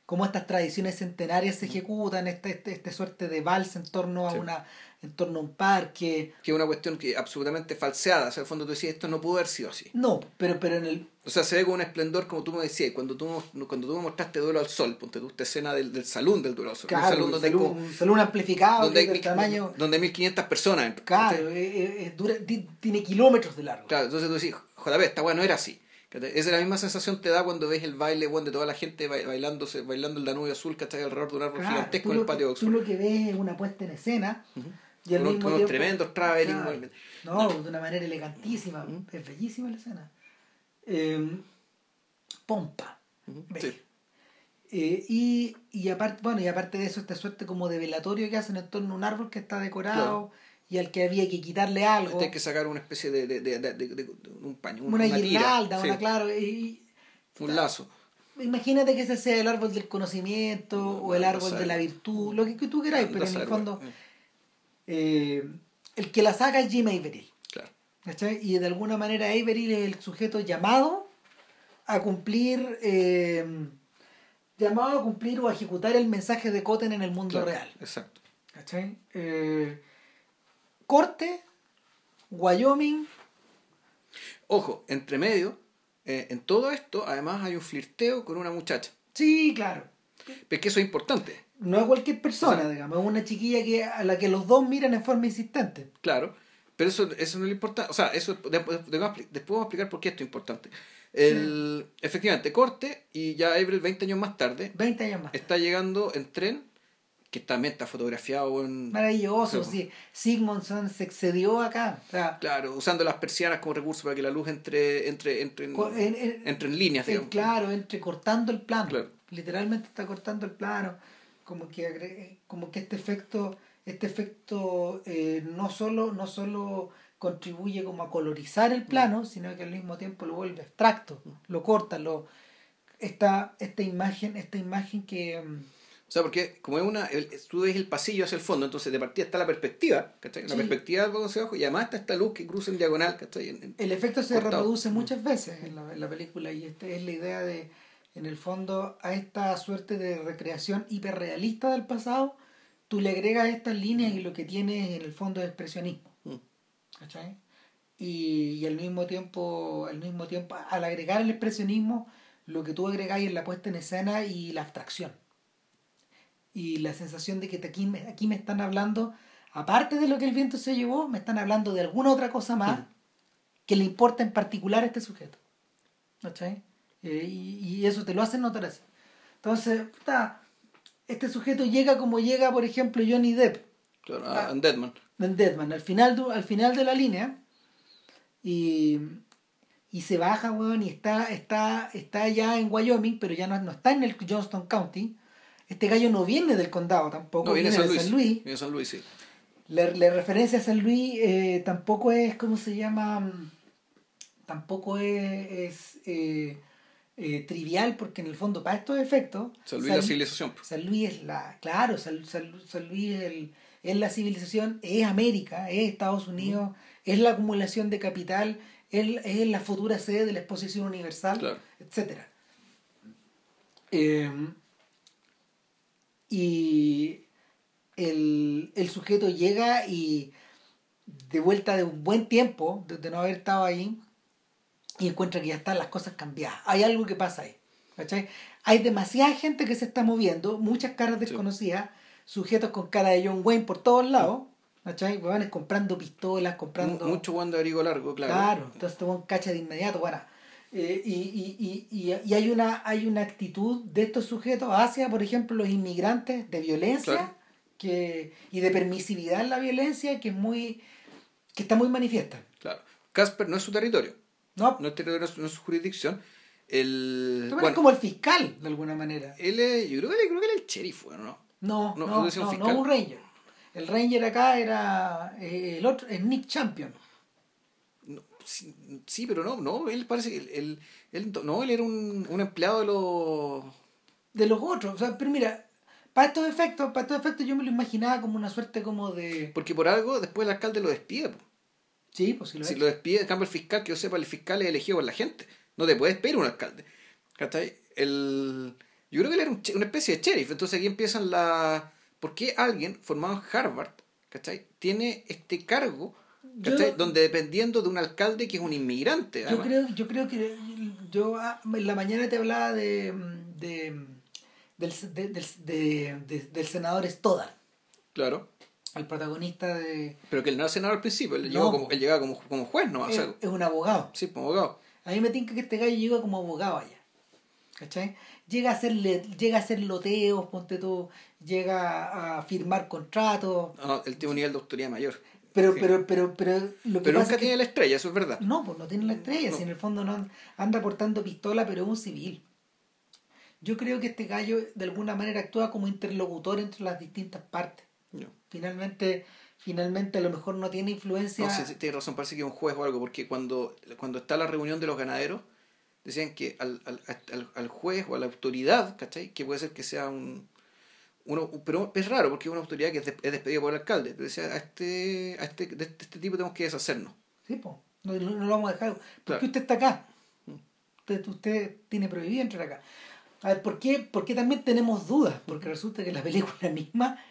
[SPEAKER 2] cómo estas tradiciones centenarias se ejecutan, esta, este, este suerte de vals en torno a una en torno a un parque.
[SPEAKER 1] Que es una cuestión que absolutamente falseada. O sea, en el fondo tú decías, esto no pudo haber sido así.
[SPEAKER 2] No, pero, pero en el...
[SPEAKER 1] O sea, se ve con un esplendor, como tú me decías, cuando tú, cuando tú me mostraste Duelo al Sol, ponte tú esta escena del, del salón del Duelo al Sol.
[SPEAKER 2] Claro,
[SPEAKER 1] un
[SPEAKER 2] salón donde un salón amplificado,
[SPEAKER 1] donde hay, tamaño... Donde 1500 personas
[SPEAKER 2] Claro, es, dura, tiene kilómetros de largo.
[SPEAKER 1] Claro, entonces tú decís, joder, esta weá no era así. Esa es la misma sensación te da cuando ves el baile de toda la gente bailándose, bailando el Danubio Azul que está alrededor de un árbol gigantesco en el patio de
[SPEAKER 2] Oxford. Tú lo que ves es una puesta en escena.
[SPEAKER 1] y al mismo unos tremendos traveling.
[SPEAKER 2] no, de una manera elegantísima. Es bellísima la escena. Em, pompa. Sí. Eh, y, y, aparte, bueno, y aparte de eso, esta suerte como de velatorio que hacen en torno a un árbol que está decorado y al que había que quitarle algo.
[SPEAKER 1] Hay que sacar una especie de, de, de, de un paño,
[SPEAKER 2] una, una guirnalda, una, claro. Y,
[SPEAKER 1] un lazo.
[SPEAKER 2] Imagínate que ese sea el árbol del conocimiento o el árbol de la virtud, lo que, tú queráis, pero en el fondo eh, el que la saca es Jim Averill. Claro. Y de alguna manera Averill es el sujeto llamado a cumplir eh, llamado a cumplir o a ejecutar el mensaje de Cotten en el mundo real. Exacto. ¿Cachai? Eh, Corte, Wyoming.
[SPEAKER 1] Ojo, entre medio, eh, en todo esto, además hay un flirteo con una muchacha.
[SPEAKER 2] Sí, claro.
[SPEAKER 1] Pero que eso es importante.
[SPEAKER 2] No es cualquier persona, digamos, es una chiquilla que, a la que los dos miran en forma insistente.
[SPEAKER 1] Claro, pero eso, eso no es lo importante. O sea, eso después, vamos a explicar por qué esto es importante. El, Efectivamente, corte y ya Abril 20 años más tarde.
[SPEAKER 2] 20 años más.
[SPEAKER 1] Está llegando en tren que también está fotografiado en...
[SPEAKER 2] Maravilloso, sí. Sigmundson se excedió acá.
[SPEAKER 1] claro, usando las persianas como recurso para que la luz entre, entre, entre, en, entre en líneas.
[SPEAKER 2] claro, entre cortando el plano. Literalmente está cortando el plano. Como que, como que este efecto este efecto eh, no solo no solo contribuye como a colorizar el plano, sino que al mismo tiempo lo vuelve abstracto, lo corta, lo esta, esta imagen, esta imagen que mm,
[SPEAKER 1] o sea, porque como es una, el, tú ves el pasillo hacia el fondo, entonces de partida está la perspectiva, ¿cachai? La
[SPEAKER 2] Sí.
[SPEAKER 1] perspectiva hacia abajo y además está esta luz que cruza en diagonal, ¿cachai? En- en-
[SPEAKER 2] el efecto se
[SPEAKER 1] cortado.
[SPEAKER 2] reproduce muchas veces en la, en la película y esta es la idea de, en el fondo, a esta suerte de recreación hiperrealista del pasado, tú le agregas estas líneas y lo que tienes en el fondo es expresionismo. ¿cachai? Y, y al mismo tiempo, al mismo tiempo, al agregar el expresionismo, lo que tú agregáis es la puesta en escena y la abstracción. Y la sensación de que aquí, me- aquí me están hablando, aparte de lo que el viento se llevó, me están hablando de alguna otra cosa más que le importa en particular a este sujeto. ¿Cachai? Eh, y, y eso te lo hacen notar así. Entonces, puta, este sujeto llega como llega, por ejemplo, Johnny Depp
[SPEAKER 1] claro,
[SPEAKER 2] Ah.
[SPEAKER 1] a- en Deadman.
[SPEAKER 2] en Deadman, al final, al final de la línea, y, y se baja, weón, y está, está, está ya en Wyoming, pero ya no, no está en el Johnston County. Este gallo no viene del condado tampoco,
[SPEAKER 1] No, viene de
[SPEAKER 2] viene
[SPEAKER 1] San
[SPEAKER 2] de
[SPEAKER 1] Luis.
[SPEAKER 2] San Luis.
[SPEAKER 1] Viene de San Luis, sí.
[SPEAKER 2] La, la referencia a San Luis eh, tampoco es, ¿cómo se llama? Tampoco es, es, eh, eh, trivial, porque en el fondo, para estos efectos,
[SPEAKER 1] San Luis la civilización. pues.
[SPEAKER 2] San Luis es la, claro, San, San- San Luis es, el- es la civilización, es América, es Estados Unidos, es la acumulación de capital, es, es la futura sede de la exposición universal,
[SPEAKER 1] Claro.
[SPEAKER 2] etcétera. Eh, y el, el sujeto llega y de vuelta de un buen tiempo, de, de no haber estado ahí, y encuentra que ya están las cosas cambiadas. Hay algo que pasa ahí. ¿cachai? Hay demasiada gente que se está moviendo, muchas caras desconocidas, sujetos con cara de John Wayne por todos lados, ¿cachai? Huevones comprando pistolas, comprando...
[SPEAKER 1] Mu- Mucho guante de abrigo largo, claro.
[SPEAKER 2] Claro, entonces te un cacha de inmediato, bueno. Eh, y, y, y, y, hay una hay una actitud de estos sujetos hacia, por ejemplo, los inmigrantes de violencia
[SPEAKER 1] Claro.
[SPEAKER 2] que, y de permisividad en la violencia que es muy que está muy manifiesta.
[SPEAKER 1] Claro. Casper no es su territorio,
[SPEAKER 2] ¿No?
[SPEAKER 1] no es, territorio, no es, no es su jurisdicción. El,
[SPEAKER 2] como el fiscal, de alguna manera.
[SPEAKER 1] él es, yo creo que, él- creo que él es el sheriff, ¿no?
[SPEAKER 2] No,
[SPEAKER 1] No,
[SPEAKER 2] no,
[SPEAKER 1] no
[SPEAKER 2] no,
[SPEAKER 1] un
[SPEAKER 2] ranger. El ranger acá era eh, el otro, es Nick Champion.
[SPEAKER 1] Sí, sí, pero no, no, él parece que él, él- no, él era un, un empleado de los...
[SPEAKER 2] De los otros. O sea, pero mira, para estos efectos, para estos efectos yo me lo imaginaba como una suerte como de.
[SPEAKER 1] Porque por algo después el alcalde lo despide. po.
[SPEAKER 2] Sí, pues sí lo
[SPEAKER 1] Si
[SPEAKER 2] es.
[SPEAKER 1] lo despide, en cambio el fiscal, que yo sepa, el fiscal es elegido por la gente. No te puede despedir un alcalde. ¿Cachai? El... Yo creo que él era un una especie de sheriff. Entonces aquí empiezan la... ¿Por qué alguien formado en Harvard, ¿cachai? Tiene este cargo.
[SPEAKER 2] Yo-
[SPEAKER 1] Donde dependiendo de un alcalde que es un inmigrante.
[SPEAKER 2] Yo creo, yo creo que yo ah, en la mañana te hablaba de, de del, de- del, de- de- del senador Stoddard,
[SPEAKER 1] Claro.
[SPEAKER 2] el protagonista de
[SPEAKER 1] Pero que él no era senador al principio. Él,
[SPEAKER 2] No.
[SPEAKER 1] llegó como, él llegaba como, como juez, ¿no? O
[SPEAKER 2] es,
[SPEAKER 1] sea,
[SPEAKER 2] es un abogado.
[SPEAKER 1] sí, como abogado.
[SPEAKER 2] A mí me tinca que este gallo llega como abogado allá. ¿Cachai? Llega a hacer llega a hacer loteos, ponte tú, llega a firmar contratos,
[SPEAKER 1] No, no, él tiene un nivel de autoridad mayor.
[SPEAKER 2] Pero
[SPEAKER 1] Sí.
[SPEAKER 2] pero pero pero lo que
[SPEAKER 1] Pero
[SPEAKER 2] pasa
[SPEAKER 1] nunca
[SPEAKER 2] es que
[SPEAKER 1] tiene la estrella, eso es verdad.
[SPEAKER 2] No, pues no tiene la estrella,
[SPEAKER 1] No.
[SPEAKER 2] si en el fondo no anda portando pistola, pero es un civil. Yo creo que este gallo de alguna manera actúa como interlocutor entre las distintas partes.
[SPEAKER 1] No.
[SPEAKER 2] Finalmente, finalmente a lo mejor no tiene influencia.
[SPEAKER 1] No, sí, sí, tienes razón, parece que es un juez o algo, porque cuando, cuando está la reunión de los ganaderos, decían que al, al, al, al juez o a la autoridad, ¿cachai? Que puede ser que sea un... Uno, pero es raro porque es una autoridad que es, des- es despedida por el alcalde. Pero decía, a este, a este, de este, tipo tenemos que deshacernos.
[SPEAKER 2] Sí, pues, no, no- lo vamos a dejar. ¿Por
[SPEAKER 1] Claro.
[SPEAKER 2] qué usted está acá?
[SPEAKER 1] Mm.
[SPEAKER 2] Usted, usted tiene prohibido entrar acá. A ver, ¿por qué? Porque también tenemos dudas, porque resulta que la película [laughs] misma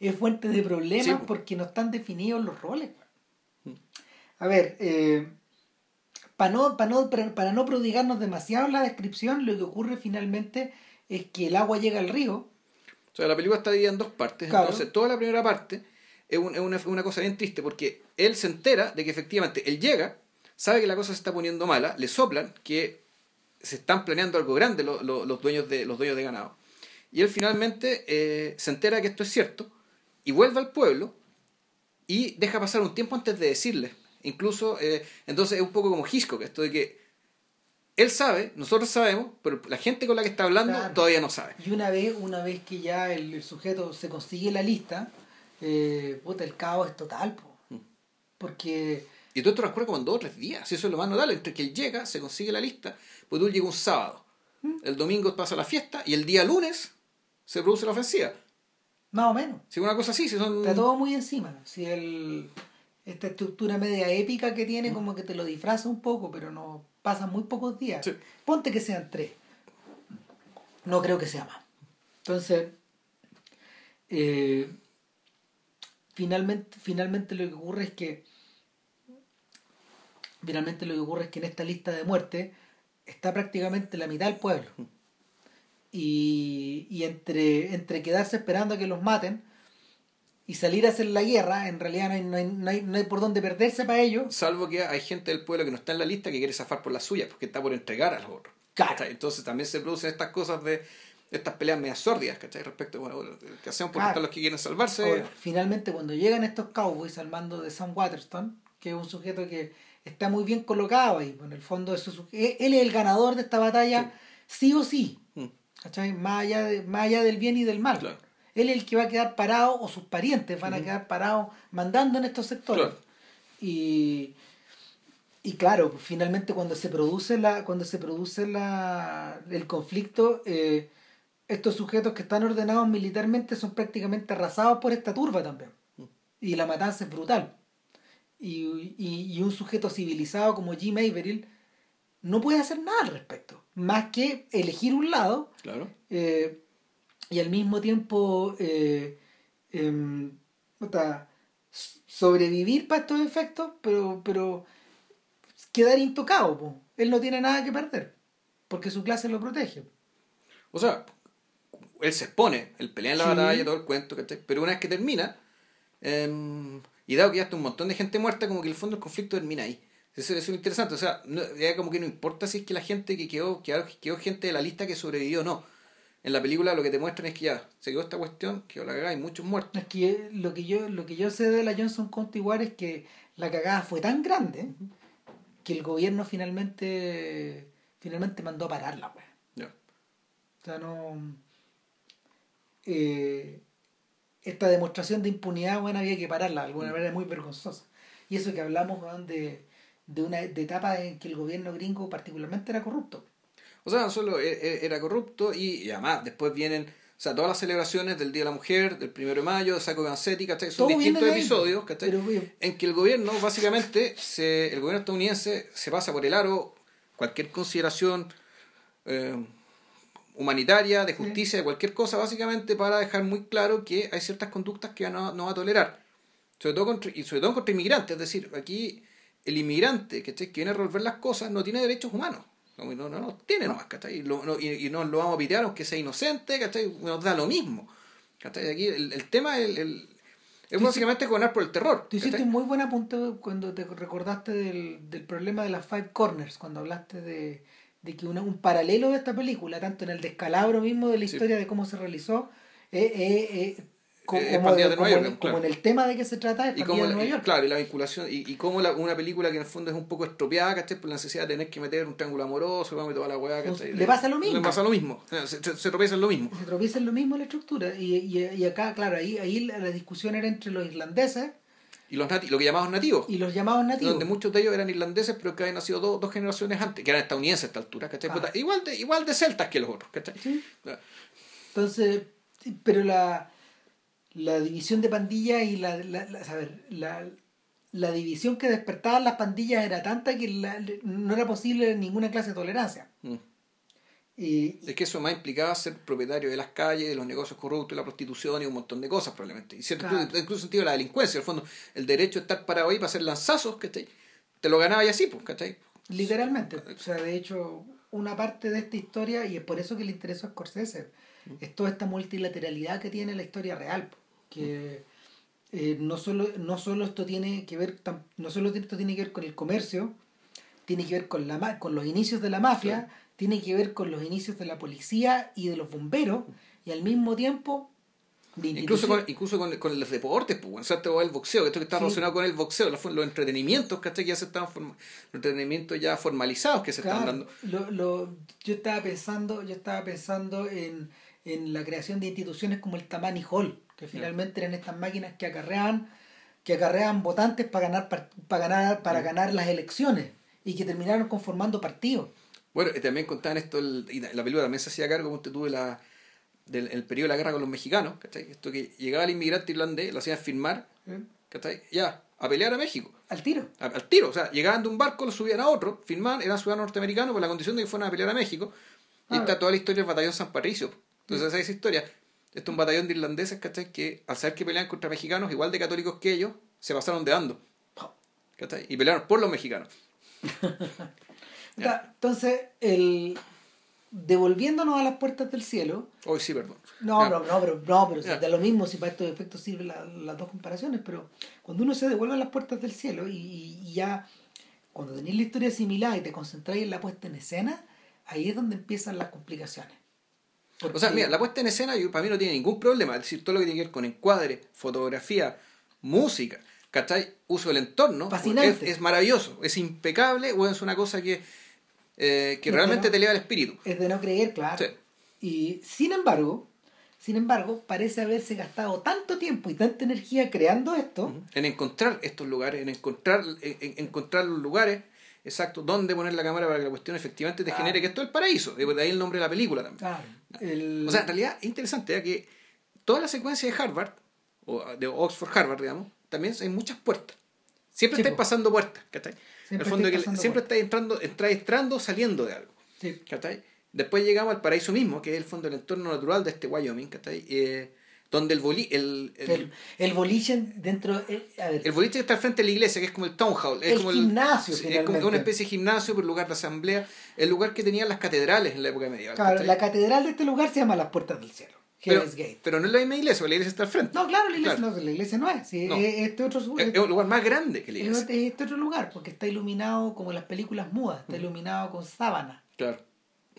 [SPEAKER 2] es fuente de problemas
[SPEAKER 1] Sí,
[SPEAKER 2] porque no están definidos los roles.
[SPEAKER 1] Mm.
[SPEAKER 2] A ver, eh, para no, para, no, para, no prodigarnos demasiado en la descripción, lo que ocurre finalmente es que el agua llega al río,
[SPEAKER 1] sea, la película está dividida en dos partes.
[SPEAKER 2] Claro.
[SPEAKER 1] Entonces, toda la primera parte es, un- es una, una cosa bien triste porque él se entera de que efectivamente él llega, sabe que la cosa se está poniendo mala, le soplan que se están planeando algo grande lo- lo- los, dueños de, los dueños de ganado. Y él finalmente eh, se entera que esto es cierto y vuelve al pueblo y deja pasar un tiempo antes de decirle. Incluso, eh, entonces es un poco como Hitchcock, esto de que él sabe, nosotros sabemos, pero la gente con la que está hablando
[SPEAKER 2] Claro.
[SPEAKER 1] todavía no sabe.
[SPEAKER 2] y una vez, una vez que ya el, el sujeto se consigue la lista, eh, puta, el caos es total, po.
[SPEAKER 1] Mm.
[SPEAKER 2] porque
[SPEAKER 1] Y todo esto transcurre como en dos o tres días. Eso es lo más notable. Entre que él llega, se consigue la lista, pues tú llega un sábado. El domingo pasa la fiesta y el día lunes se produce la ofensiva.
[SPEAKER 2] más o menos.
[SPEAKER 1] Si una cosa así, si son...
[SPEAKER 2] Está todo muy encima. Si el, esta estructura media épica que tiene, como que te lo disfraza un poco, pero no pasan muy pocos días.
[SPEAKER 1] Sí.
[SPEAKER 2] Ponte que sean tres. No creo que sea más. Entonces, eh, finalmente, finalmente lo que ocurre es que finalmente lo que ocurre es que en esta lista de muerte está prácticamente la mitad del pueblo. Y, y entre, entre quedarse esperando a que los maten y salir a hacer la guerra, en realidad no hay, no hay, no hay, no hay por dónde perderse para ellos.
[SPEAKER 1] Salvo que hay gente del pueblo que no está en la lista que quiere zafar por la suya, porque está por entregar a los otros. Entonces también se producen estas cosas de estas peleas medias sórdidas, ¿cachai? Respecto, bueno, bueno, ¿qué hacemos porque
[SPEAKER 2] Claro.
[SPEAKER 1] están los que quieren salvarse?
[SPEAKER 2] Ahora, finalmente, cuando llegan estos cowboys al mando de Sam Waterston, que es un sujeto que está muy bien colocado ahí, en el fondo es su- él él es el ganador de esta batalla, sí, o sí,
[SPEAKER 1] Mm,
[SPEAKER 2] ¿cachai? Más allá, de, más allá del bien y del mal.
[SPEAKER 1] Claro.
[SPEAKER 2] Él es el que va a quedar parado, o sus parientes van a quedar parados mandando en estos sectores.
[SPEAKER 1] Claro.
[SPEAKER 2] Y, y claro, finalmente cuando se produce la, cuando se produce la, el conflicto, eh, estos sujetos que están ordenados militarmente son prácticamente arrasados por esta turba también. Y la matanza es brutal. Y, y, y un sujeto civilizado como Jim Averill no puede hacer nada al respecto, más que elegir un lado
[SPEAKER 1] Claro.
[SPEAKER 2] eh, y al mismo tiempo eh, em, sobrevivir para estos efectos, pero, pero quedar intocado. po. Él no tiene nada que perder, porque su clase lo protege.
[SPEAKER 1] O sea, él se expone, él pelea en la
[SPEAKER 2] Sí.
[SPEAKER 1] batalla, todo el cuento, ¿cachai? Pero una vez que termina, em, y dado que ya está un montón de gente muerta, como que en el fondo el conflicto termina ahí. Eso, eso es interesante, o sea, no, ya como que no importa si es que la gente que quedó, quedó, quedó gente de la lista que sobrevivió o no. En la película lo que te muestran es que ya se quedó esta cuestión, que la cagada hay muchos muertos.
[SPEAKER 2] Es que lo que yo, lo que yo sé de la Johnson County War es que la cagada fue tan grande que el gobierno finalmente finalmente mandó a pararla, pues.
[SPEAKER 1] Ya.
[SPEAKER 2] O sea, no. eh, esta demostración de impunidad, bueno, había que pararla de alguna manera muy vergonzosa. Y eso que hablamos de, de una de etapa en que el gobierno gringo particularmente era corrupto.
[SPEAKER 1] O sea, no solo e- e- era corrupto y, y además después vienen, o sea, todas las celebraciones del Día de la Mujer, del primero de mayo, de Saco Vanzetti, ¿cachai? Son
[SPEAKER 2] Todo
[SPEAKER 1] distintos episodios, ¿cachai? En que el gobierno básicamente se, el gobierno estadounidense se pasa por el aro cualquier consideración eh, humanitaria de justicia de cualquier cosa básicamente para dejar muy claro que hay ciertas conductas que no, no va a tolerar sobre todo contra, y sobre todo contra inmigrantes es decir aquí el inmigrante ¿cachai? que viene a resolver las cosas no tiene derechos humanos no, no, no, no tiene nomás, ¿cachai? Y, lo- no, y, y no lo vamos a pitear aunque sea inocente, ¿cachai? Nos da lo mismo. ¿cachai? Aquí el, el tema el, el- es básicamente gobernar por el terror.
[SPEAKER 2] Tú hiciste un muy buen apunte cuando te recordaste del, del problema de las Five Corners, cuando hablaste de, de que una- un paralelo de esta película, tanto en el descalabro mismo de la
[SPEAKER 1] Sí.
[SPEAKER 2] historia de cómo se realizó, eh, eh, eh, como,
[SPEAKER 1] Eh, es
[SPEAKER 2] como
[SPEAKER 1] Pandilla
[SPEAKER 2] de-
[SPEAKER 1] de
[SPEAKER 2] como
[SPEAKER 1] Nueva
[SPEAKER 2] en, como el tema de que se trata es
[SPEAKER 1] y
[SPEAKER 2] de
[SPEAKER 1] la,
[SPEAKER 2] Nueva York.
[SPEAKER 1] claro y la vinculación y, y cómo la- una película que en el fondo es un poco estropeada ¿cachai? por la necesidad de tener que meter un triángulo amoroso vamos a toda la weá ¿cachai?
[SPEAKER 2] le pasa lo mismo.
[SPEAKER 1] le pasa lo mismo se, se, se tropieza en lo mismo
[SPEAKER 2] Se tropieza en lo mismo la estructura. Y, y, y acá, claro, ahí, ahí la, la discusión era entre los irlandeses
[SPEAKER 1] y los nati lo que llamamos nativos
[SPEAKER 2] y los llamados nativos.
[SPEAKER 1] donde muchos de ellos eran irlandeses pero que habían nacido dos, dos generaciones antes que eran estadounidenses a esta altura ¿cachai?
[SPEAKER 2] Ah.
[SPEAKER 1] Igual de igual de celtas que los otros ¿cachai?
[SPEAKER 2] Sí. Entonces, pero la, la división de pandillas y la, la, la- a ver, la, la división que despertaban las pandillas era tanta que la- no era posible ninguna clase de tolerancia.
[SPEAKER 1] Mm.
[SPEAKER 2] Y,
[SPEAKER 1] Es que eso más implicaba ser propietario de las calles, de los negocios corruptos, la prostitución y un montón de cosas probablemente. Y cierto,
[SPEAKER 2] Claro.
[SPEAKER 1] incluso sentido de la delincuencia, en el fondo, el derecho de estar parado ahí para hacer lanzazos, ¿cachai? Te lo ganaba y así, pues, ¿cachai?
[SPEAKER 2] literalmente, o sea, de hecho, una parte de esta historia, y es por eso que le interesó a Scorsese, es toda esta multilateralidad que tiene la historia real, que eh, no, solo, no solo esto tiene que ver, no solo esto tiene que ver con el comercio, tiene que ver con, la, ma- con los inicios de la mafia, tiene que ver con los inicios de la policía y de los bomberos, y al mismo tiempo...
[SPEAKER 1] Incluso con, incluso con, con los deportes, pues, o sea, el boxeo, esto que está
[SPEAKER 2] Sí.
[SPEAKER 1] relacionado con el boxeo, los, los entretenimientos, ¿cachai? Que ya se están los entretenimientos ya formalizados que se están dando.
[SPEAKER 2] Lo, lo, yo estaba pensando, yo estaba pensando en, en la creación de instituciones como el Tammany Hall, que finalmente eran estas máquinas que acarreaban, que acarreaban votantes para ganar, para ganar, para ganar las elecciones y que terminaron conformando partidos.
[SPEAKER 1] Bueno, y también contaban esto, el, y la película también se hacía cargo, como te tuve la, del el periodo de la guerra con los mexicanos, ¿cachai? Esto que llegaba el inmigrante irlandés, lo hacían firmar, ¿cachai? Ya, a pelear a México.
[SPEAKER 2] Al tiro.
[SPEAKER 1] al tiro, o sea, llegaban de un barco, lo subían a otro, firmaban, eran ciudadanos norteamericanos por la condición de que fueran a pelear a México. Y está toda la historia del batallón San Patricio. Entonces, esa historia. Este es un batallón de irlandeses, ¿cachai? Que al saber que pelean contra mexicanos, igual de católicos que ellos, se pasaron de ando. ¿cachai? Y pelearon por los mexicanos. [laughs]
[SPEAKER 2] Entonces, el devolviéndonos a las puertas del cielo.
[SPEAKER 1] Hoy sí, perdón.
[SPEAKER 2] No, no, no, pero, no, pero de lo mismo si para estos efectos sirven las dos comparaciones, pero cuando uno se devuelve a las puertas del cielo y, ya cuando tenés la historia similar y te concentráis en la puesta en escena, ahí es donde empiezan las complicaciones.
[SPEAKER 1] O sea, mira, la puesta en escena para mí no tiene ningún problema, es decir, todo lo que tiene que ver con encuadre, fotografía, música, ¿cachai? Uso del entorno, es, es, maravilloso, es impecable o es una cosa que eh, que realmente te eleva el espíritu.
[SPEAKER 2] Es de no creer, claro. Y sin embargo, sin embargo, parece haberse gastado tanto tiempo y tanta energía creando esto.
[SPEAKER 1] En encontrar estos lugares, en encontrar, en, encontrar los lugares exactos donde poner la cámara para que la cuestión efectivamente te genere que esto es el paraíso. De ahí el nombre de la película también. O sea, en realidad es interesante ¿eh? que toda la secuencia de Harvard, o de Oxford Harvard, digamos, también hay muchas puertas. Siempre estás pasando puertas, ¿cachai? Siempre, el fondo que siempre está entrando, entrando, saliendo de algo. Sí. Después llegamos al paraíso mismo, que es el fondo del entorno natural de este Wyoming, eh, donde el, boli, el,
[SPEAKER 2] el, el, boliche dentro
[SPEAKER 1] eh, el boliche está al frente de la iglesia que es como el town hall es
[SPEAKER 2] el como gimnasio
[SPEAKER 1] es como una especie de gimnasio por lugar de asamblea el lugar que tenían las catedrales en la época medieval
[SPEAKER 2] claro la catedral de este lugar se llama las puertas del cielo
[SPEAKER 1] pero, pero, no es la misma iglesia, la iglesia está al frente.
[SPEAKER 2] No, claro, la iglesia, No, la iglesia no es. Sí, Es, este otro,
[SPEAKER 1] es, un lugar más grande que la iglesia.
[SPEAKER 2] Es este otro lugar, porque está iluminado como en las películas mudas, está iluminado con sábana.
[SPEAKER 1] Claro.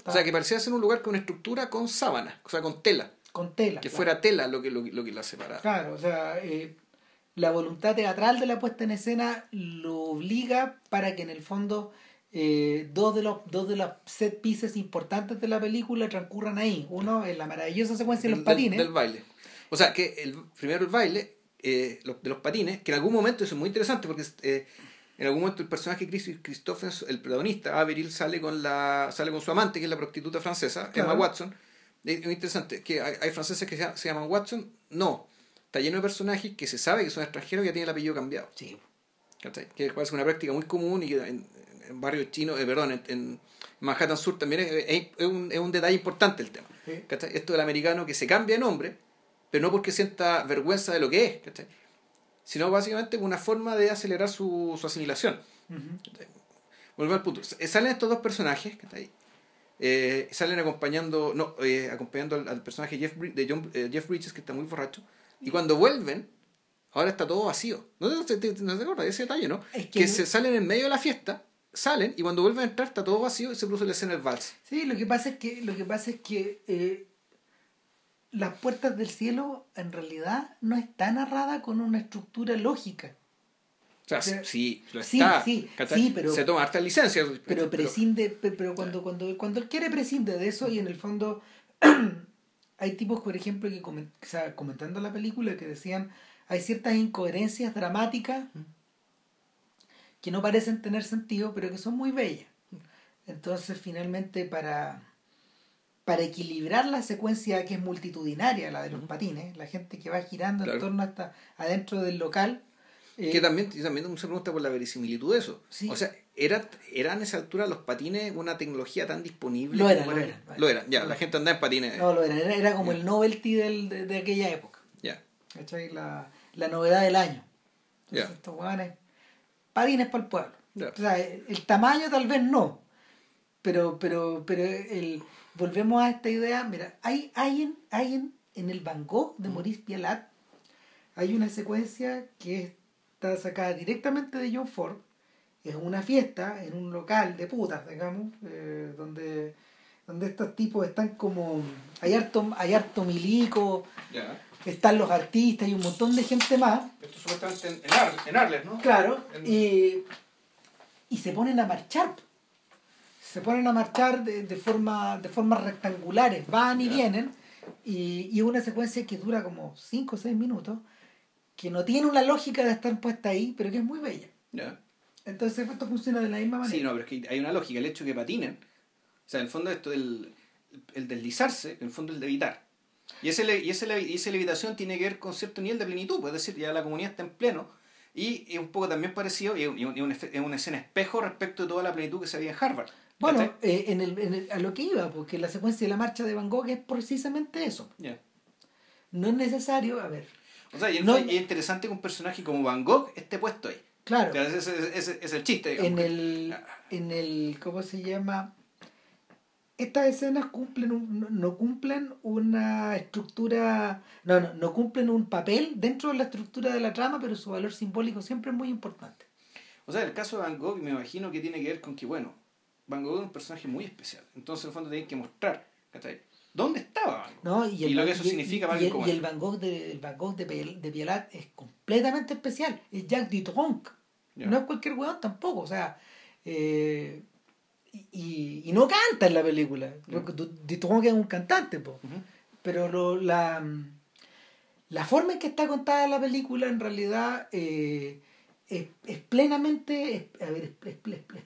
[SPEAKER 1] O sea, que parecía ser un lugar con estructura con sábana, o sea, con tela.
[SPEAKER 2] Con tela.
[SPEAKER 1] Que fuera tela lo que, lo, lo que la separaba.
[SPEAKER 2] Claro, o sea, eh, la voluntad teatral de la puesta en escena lo obliga para que en el fondo eh, dos, de los, dos de los set pieces importantes de la película transcurran ahí. Uno es la maravillosa secuencia de los patines.
[SPEAKER 1] Del, baile. O sea, que el, primero el baile eh, de los patines, que en algún momento eso es muy interesante porque eh, en algún momento el personaje Chris Christopher, el protagonista, Averil, sale con, la, sale con su amante, que es la prostituta francesa, Emma Watson. Es muy interesante, que hay, hay franceses que se, llaman Watson. No, está lleno de personajes que se sabe que son extranjeros y que tienen el apellido cambiado.
[SPEAKER 2] Sí.
[SPEAKER 1] Que parece una práctica muy común y en, en barrio chino, eh, perdón, en, Manhattan Sur también es, es, un, es, un, detalle importante el tema. Esto del americano que se cambia de nombre, pero no porque sienta vergüenza de lo que es, sino básicamente una forma de acelerar su, su asimilación. Volvemos al punto. Salen estos dos personajes, eh, salen acompañando, no, eh, acompañando al, personaje Jeff, de John, eh, Jeff Bridges, que está muy borracho, y cuando vuelven, ahora está todo vacío. ¿No te, acuerdas de ese detalle, no? que se salen en medio de la fiesta salen y cuando vuelven a entrar está todo vacío y se produce la escena del vals.
[SPEAKER 2] Sí, lo que pasa es que, lo que, pasa es que eh, las puertas del cielo en realidad no está narrada con una estructura lógica.
[SPEAKER 1] O sea, sí, lo está. Sí, sí, pero, se toma harta licencia.
[SPEAKER 2] Pero prescinde, pero cuando, cuando, cuando él quiere prescinde de eso y en el fondo [clears throat] hay tipos, por ejemplo, que comentando la película que decían hay ciertas incoherencias dramáticas que no parecen tener sentido, pero que son muy bellas. Entonces, finalmente, para, para equilibrar la secuencia que es multitudinaria, la de los patines, la gente que va girando en torno hasta adentro del local.
[SPEAKER 1] Que eh, también, también se pregunta por la verisimilitud de eso. O sea, ¿era, ¿eran a esa altura los patines una tecnología tan disponible?
[SPEAKER 2] Lo eran, lo eran.
[SPEAKER 1] Lo eran, ya, la gente andaba en patines.
[SPEAKER 2] No, lo eran, era, como el novelty del, de, aquella época.
[SPEAKER 1] Ya.
[SPEAKER 2] La, la novedad del año. Entonces, estos patines para el pueblo. O sea, el tamaño tal vez no, pero, pero, pero el, volvemos a esta idea, mira, hay, hay, en, hay en, en el Van Gogh de Maurice Pialat, hay una secuencia que está sacada directamente de John Ford, es una fiesta en un local de putas, digamos, eh, donde, donde estos tipos están como, hay harto, hay harto milico, están los artistas y un montón de gente más.
[SPEAKER 1] Esto supuestamente en, en, Arles, ¿no?
[SPEAKER 2] Claro, y, y se ponen a marchar. Se ponen a marchar de, de, forma, de formas rectangulares, van y vienen, Y, y una secuencia que dura como 5 o 6 minutos, que no tiene una lógica de estar puesta ahí, pero que es muy bella.
[SPEAKER 1] Ya.
[SPEAKER 2] Entonces esto funciona de la misma manera.
[SPEAKER 1] Sí, no, pero es que hay una lógica. El hecho de que patinen, o sea, en el fondo esto del el deslizarse, en el fondo el de evitar. Y, ese, y, ese, y esa levitación tiene que ver con cierto nivel de plenitud, pues, es decir, ya la comunidad está en pleno. Y es un poco también parecido, y es una escena espejo respecto de toda la plenitud que se había en Harvard.
[SPEAKER 2] Bueno, eh, en el, en el- a lo que iba, porque la secuencia de la marcha de Van Gogh es precisamente eso.
[SPEAKER 1] Ya.
[SPEAKER 2] No es necesario, a ver,
[SPEAKER 1] O sea, y
[SPEAKER 2] No-
[SPEAKER 1] es interesante que un personaje como Van Gogh esté puesto ahí.
[SPEAKER 2] claro,
[SPEAKER 1] O sea, ese, ese- ese- ese es el chiste, digamos.
[SPEAKER 2] en el, en el, ¿cómo se llama? Estas escenas cumplen un- no- no cumplen una estructura, no, no, no cumplen un papel dentro de la estructura de la trama, pero su valor simbólico siempre es muy importante.
[SPEAKER 1] O sea, el caso de Van Gogh me imagino que tiene que ver con que, bueno, Van Gogh es un personaje muy especial. Entonces, en el fondo, tienen que mostrar, ¿cachai? ¿Dónde estaba Van Gogh?
[SPEAKER 2] ¿no?
[SPEAKER 1] Y
[SPEAKER 2] el
[SPEAKER 1] lo que eso significa para
[SPEAKER 2] y, el, y el Van Gogh de, el Van Gogh de, Piel- de Pielat es completamente especial. Es Jacques Dutronc. No es cualquier weón tampoco. O sea, eh, y, y- no canta en la película. Dutronc es un cantante, po. Pero lo, la, la forma en que está contada la película en realidad eh, es, es plenamente es, a ver, es, es- es- es-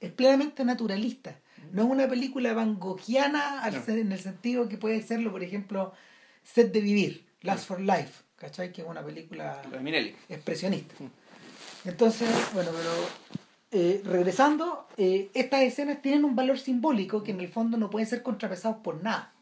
[SPEAKER 2] es plenamente naturalista no es una película van Goghiana al
[SPEAKER 1] No.
[SPEAKER 2] ser- en el sentido que puede serlo por ejemplo Set de Vivir Last for Life ¿cachai? que es una película expresionista entonces bueno pero eh, regresando eh, estas escenas tienen un valor simbólico que en el fondo no pueden ser contrapesados por nada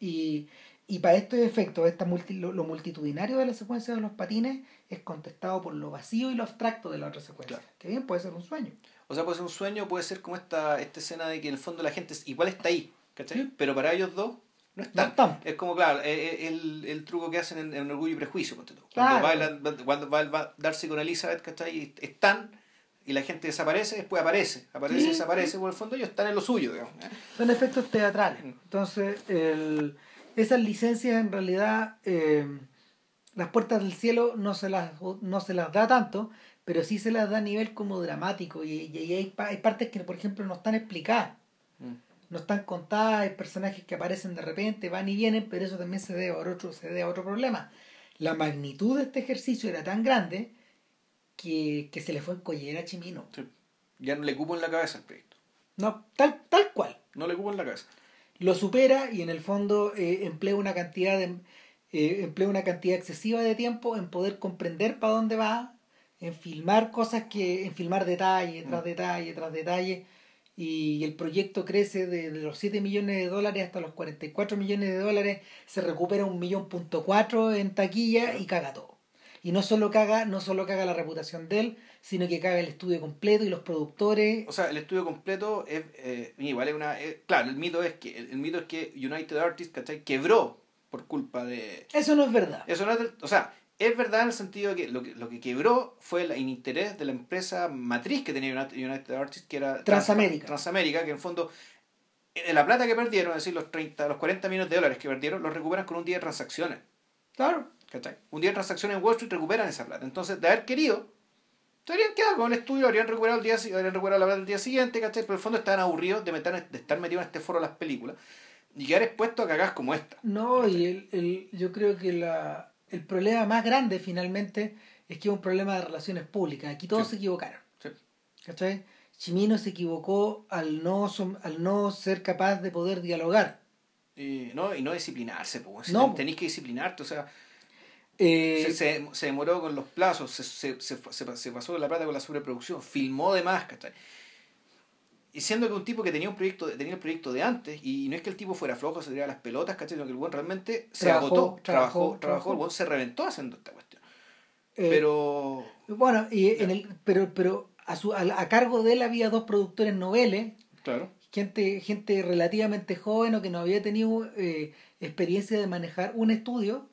[SPEAKER 2] y, y para estos efectos, esta multi- lo, lo multitudinario de la secuencia de los patines es contestado por lo vacío y lo abstracto de la otra secuencia.
[SPEAKER 1] Claro.
[SPEAKER 2] Que bien puede ser un sueño.
[SPEAKER 1] O sea, puede ser un sueño, puede ser como esta, esta escena de que en el fondo la gente igual está ahí, ¿cachai?
[SPEAKER 2] Sí.
[SPEAKER 1] Pero para ellos dos no están.
[SPEAKER 2] No están.
[SPEAKER 1] Es como, claro, eh, eh, el, el truco que hacen en, en Orgullo y Prejuicio.
[SPEAKER 2] Claro.
[SPEAKER 1] Cuando, va, el- cuando va, a darse con Elizabeth, ¿cachai? Están, y la gente desaparece, después aparece, aparece,
[SPEAKER 2] Sí,
[SPEAKER 1] desaparece, por el fondo ellos están en lo suyo, digamos. ¿eh?
[SPEAKER 2] Son efectos teatrales. Entonces, el- esas licencias en realidad, eh, las puertas del cielo no se, las, no se las da tanto, pero sí se las da a nivel como dramático. Y, y- y hay, hay partes que, por ejemplo, no están explicadas.
[SPEAKER 1] Mm.
[SPEAKER 2] no están contadas, hay personajes que aparecen de repente, van y vienen, pero eso también se debe a otro, se debe a otro problema. La magnitud de este ejercicio era tan grande que, que se le fue en collera a Chimino.
[SPEAKER 1] Sí. Ya no le cupo en la cabeza el proyecto.
[SPEAKER 2] No, tal, tal cual.
[SPEAKER 1] No le cupo en la cabeza.
[SPEAKER 2] Lo supera y en el fondo eh, emplea una cantidad de eh, emplea una cantidad excesiva de tiempo en poder comprender para dónde va, en filmar cosas que, en filmar detalle tras
[SPEAKER 1] Mm.
[SPEAKER 2] detalle tras detalle, y el proyecto crece de, de los 7 millones de dólares hasta los 44 millones de dólares, se recupera un millón punto cuatro en taquilla y caga todo. Y no solo caga, no solo caga la reputación de él, sino que caga el estudio completo y los productores.
[SPEAKER 1] O sea, el estudio completo es eh, igual es una claro, el mito es que el, el mito es que United Artists, ¿cachai? quebró por culpa de
[SPEAKER 2] Eso no es verdad.
[SPEAKER 1] eso no es del- o sea, es verdad en el sentido de que lo que lo que quebró fue el interés de la empresa matriz que tenía United, Artists, que era Trans-
[SPEAKER 2] Transamérica.
[SPEAKER 1] Transamérica, que en el fondo eh, la plata que perdieron, es decir, los 30, los 40 millones de dólares que perdieron, los recuperan con un día de transacciones.
[SPEAKER 2] Claro.
[SPEAKER 1] ¿Cachai? Un día de transacciones en Wall Street recuperan esa plata. Entonces, de haber querido, se habrían quedado con el estudio, habrían recuperado el día, habrían recuperado la plata el día siguiente, ¿cachai? Pero en el fondo estaban aburridos de, meter, de estar metidos en este foro de las películas y quedar expuestos a cagadas como esta.
[SPEAKER 2] No, y el, el, yo creo que la, el problema más grande finalmente es que es un problema de relaciones públicas. Aquí todos
[SPEAKER 1] Sí.
[SPEAKER 2] se equivocaron.
[SPEAKER 1] Sí.
[SPEAKER 2] ¿Cachai? Chimino se equivocó al no, al no ser capaz de poder dialogar.
[SPEAKER 1] Y no, y no disciplinarse, pues.
[SPEAKER 2] No, po.
[SPEAKER 1] tenéis que disciplinarte, o sea,
[SPEAKER 2] Eh,
[SPEAKER 1] se, se, se demoró con los plazos, se, se, se, se- se pasó la plata con la sobreproducción, filmó de más, ¿cachai? Y siendo que un tipo que tenía un proyecto, tenía el proyecto de antes, y no es que el tipo fuera flojo, se tiraba las pelotas, ¿cachai? Sino que el buen realmente se
[SPEAKER 2] Trabajó,
[SPEAKER 1] agotó,
[SPEAKER 2] trabajó,
[SPEAKER 1] trabajó, trabajó,
[SPEAKER 2] trabajó.
[SPEAKER 1] el buen se reventó haciendo esta cuestión.
[SPEAKER 2] eh,
[SPEAKER 1] Pero,
[SPEAKER 2] bueno, y en el, pero, pero a, su, a, a cargo de él había dos productores noveles,
[SPEAKER 1] claro,
[SPEAKER 2] gente, gente relativamente joven o que no había tenido eh, experiencia de manejar un estudio,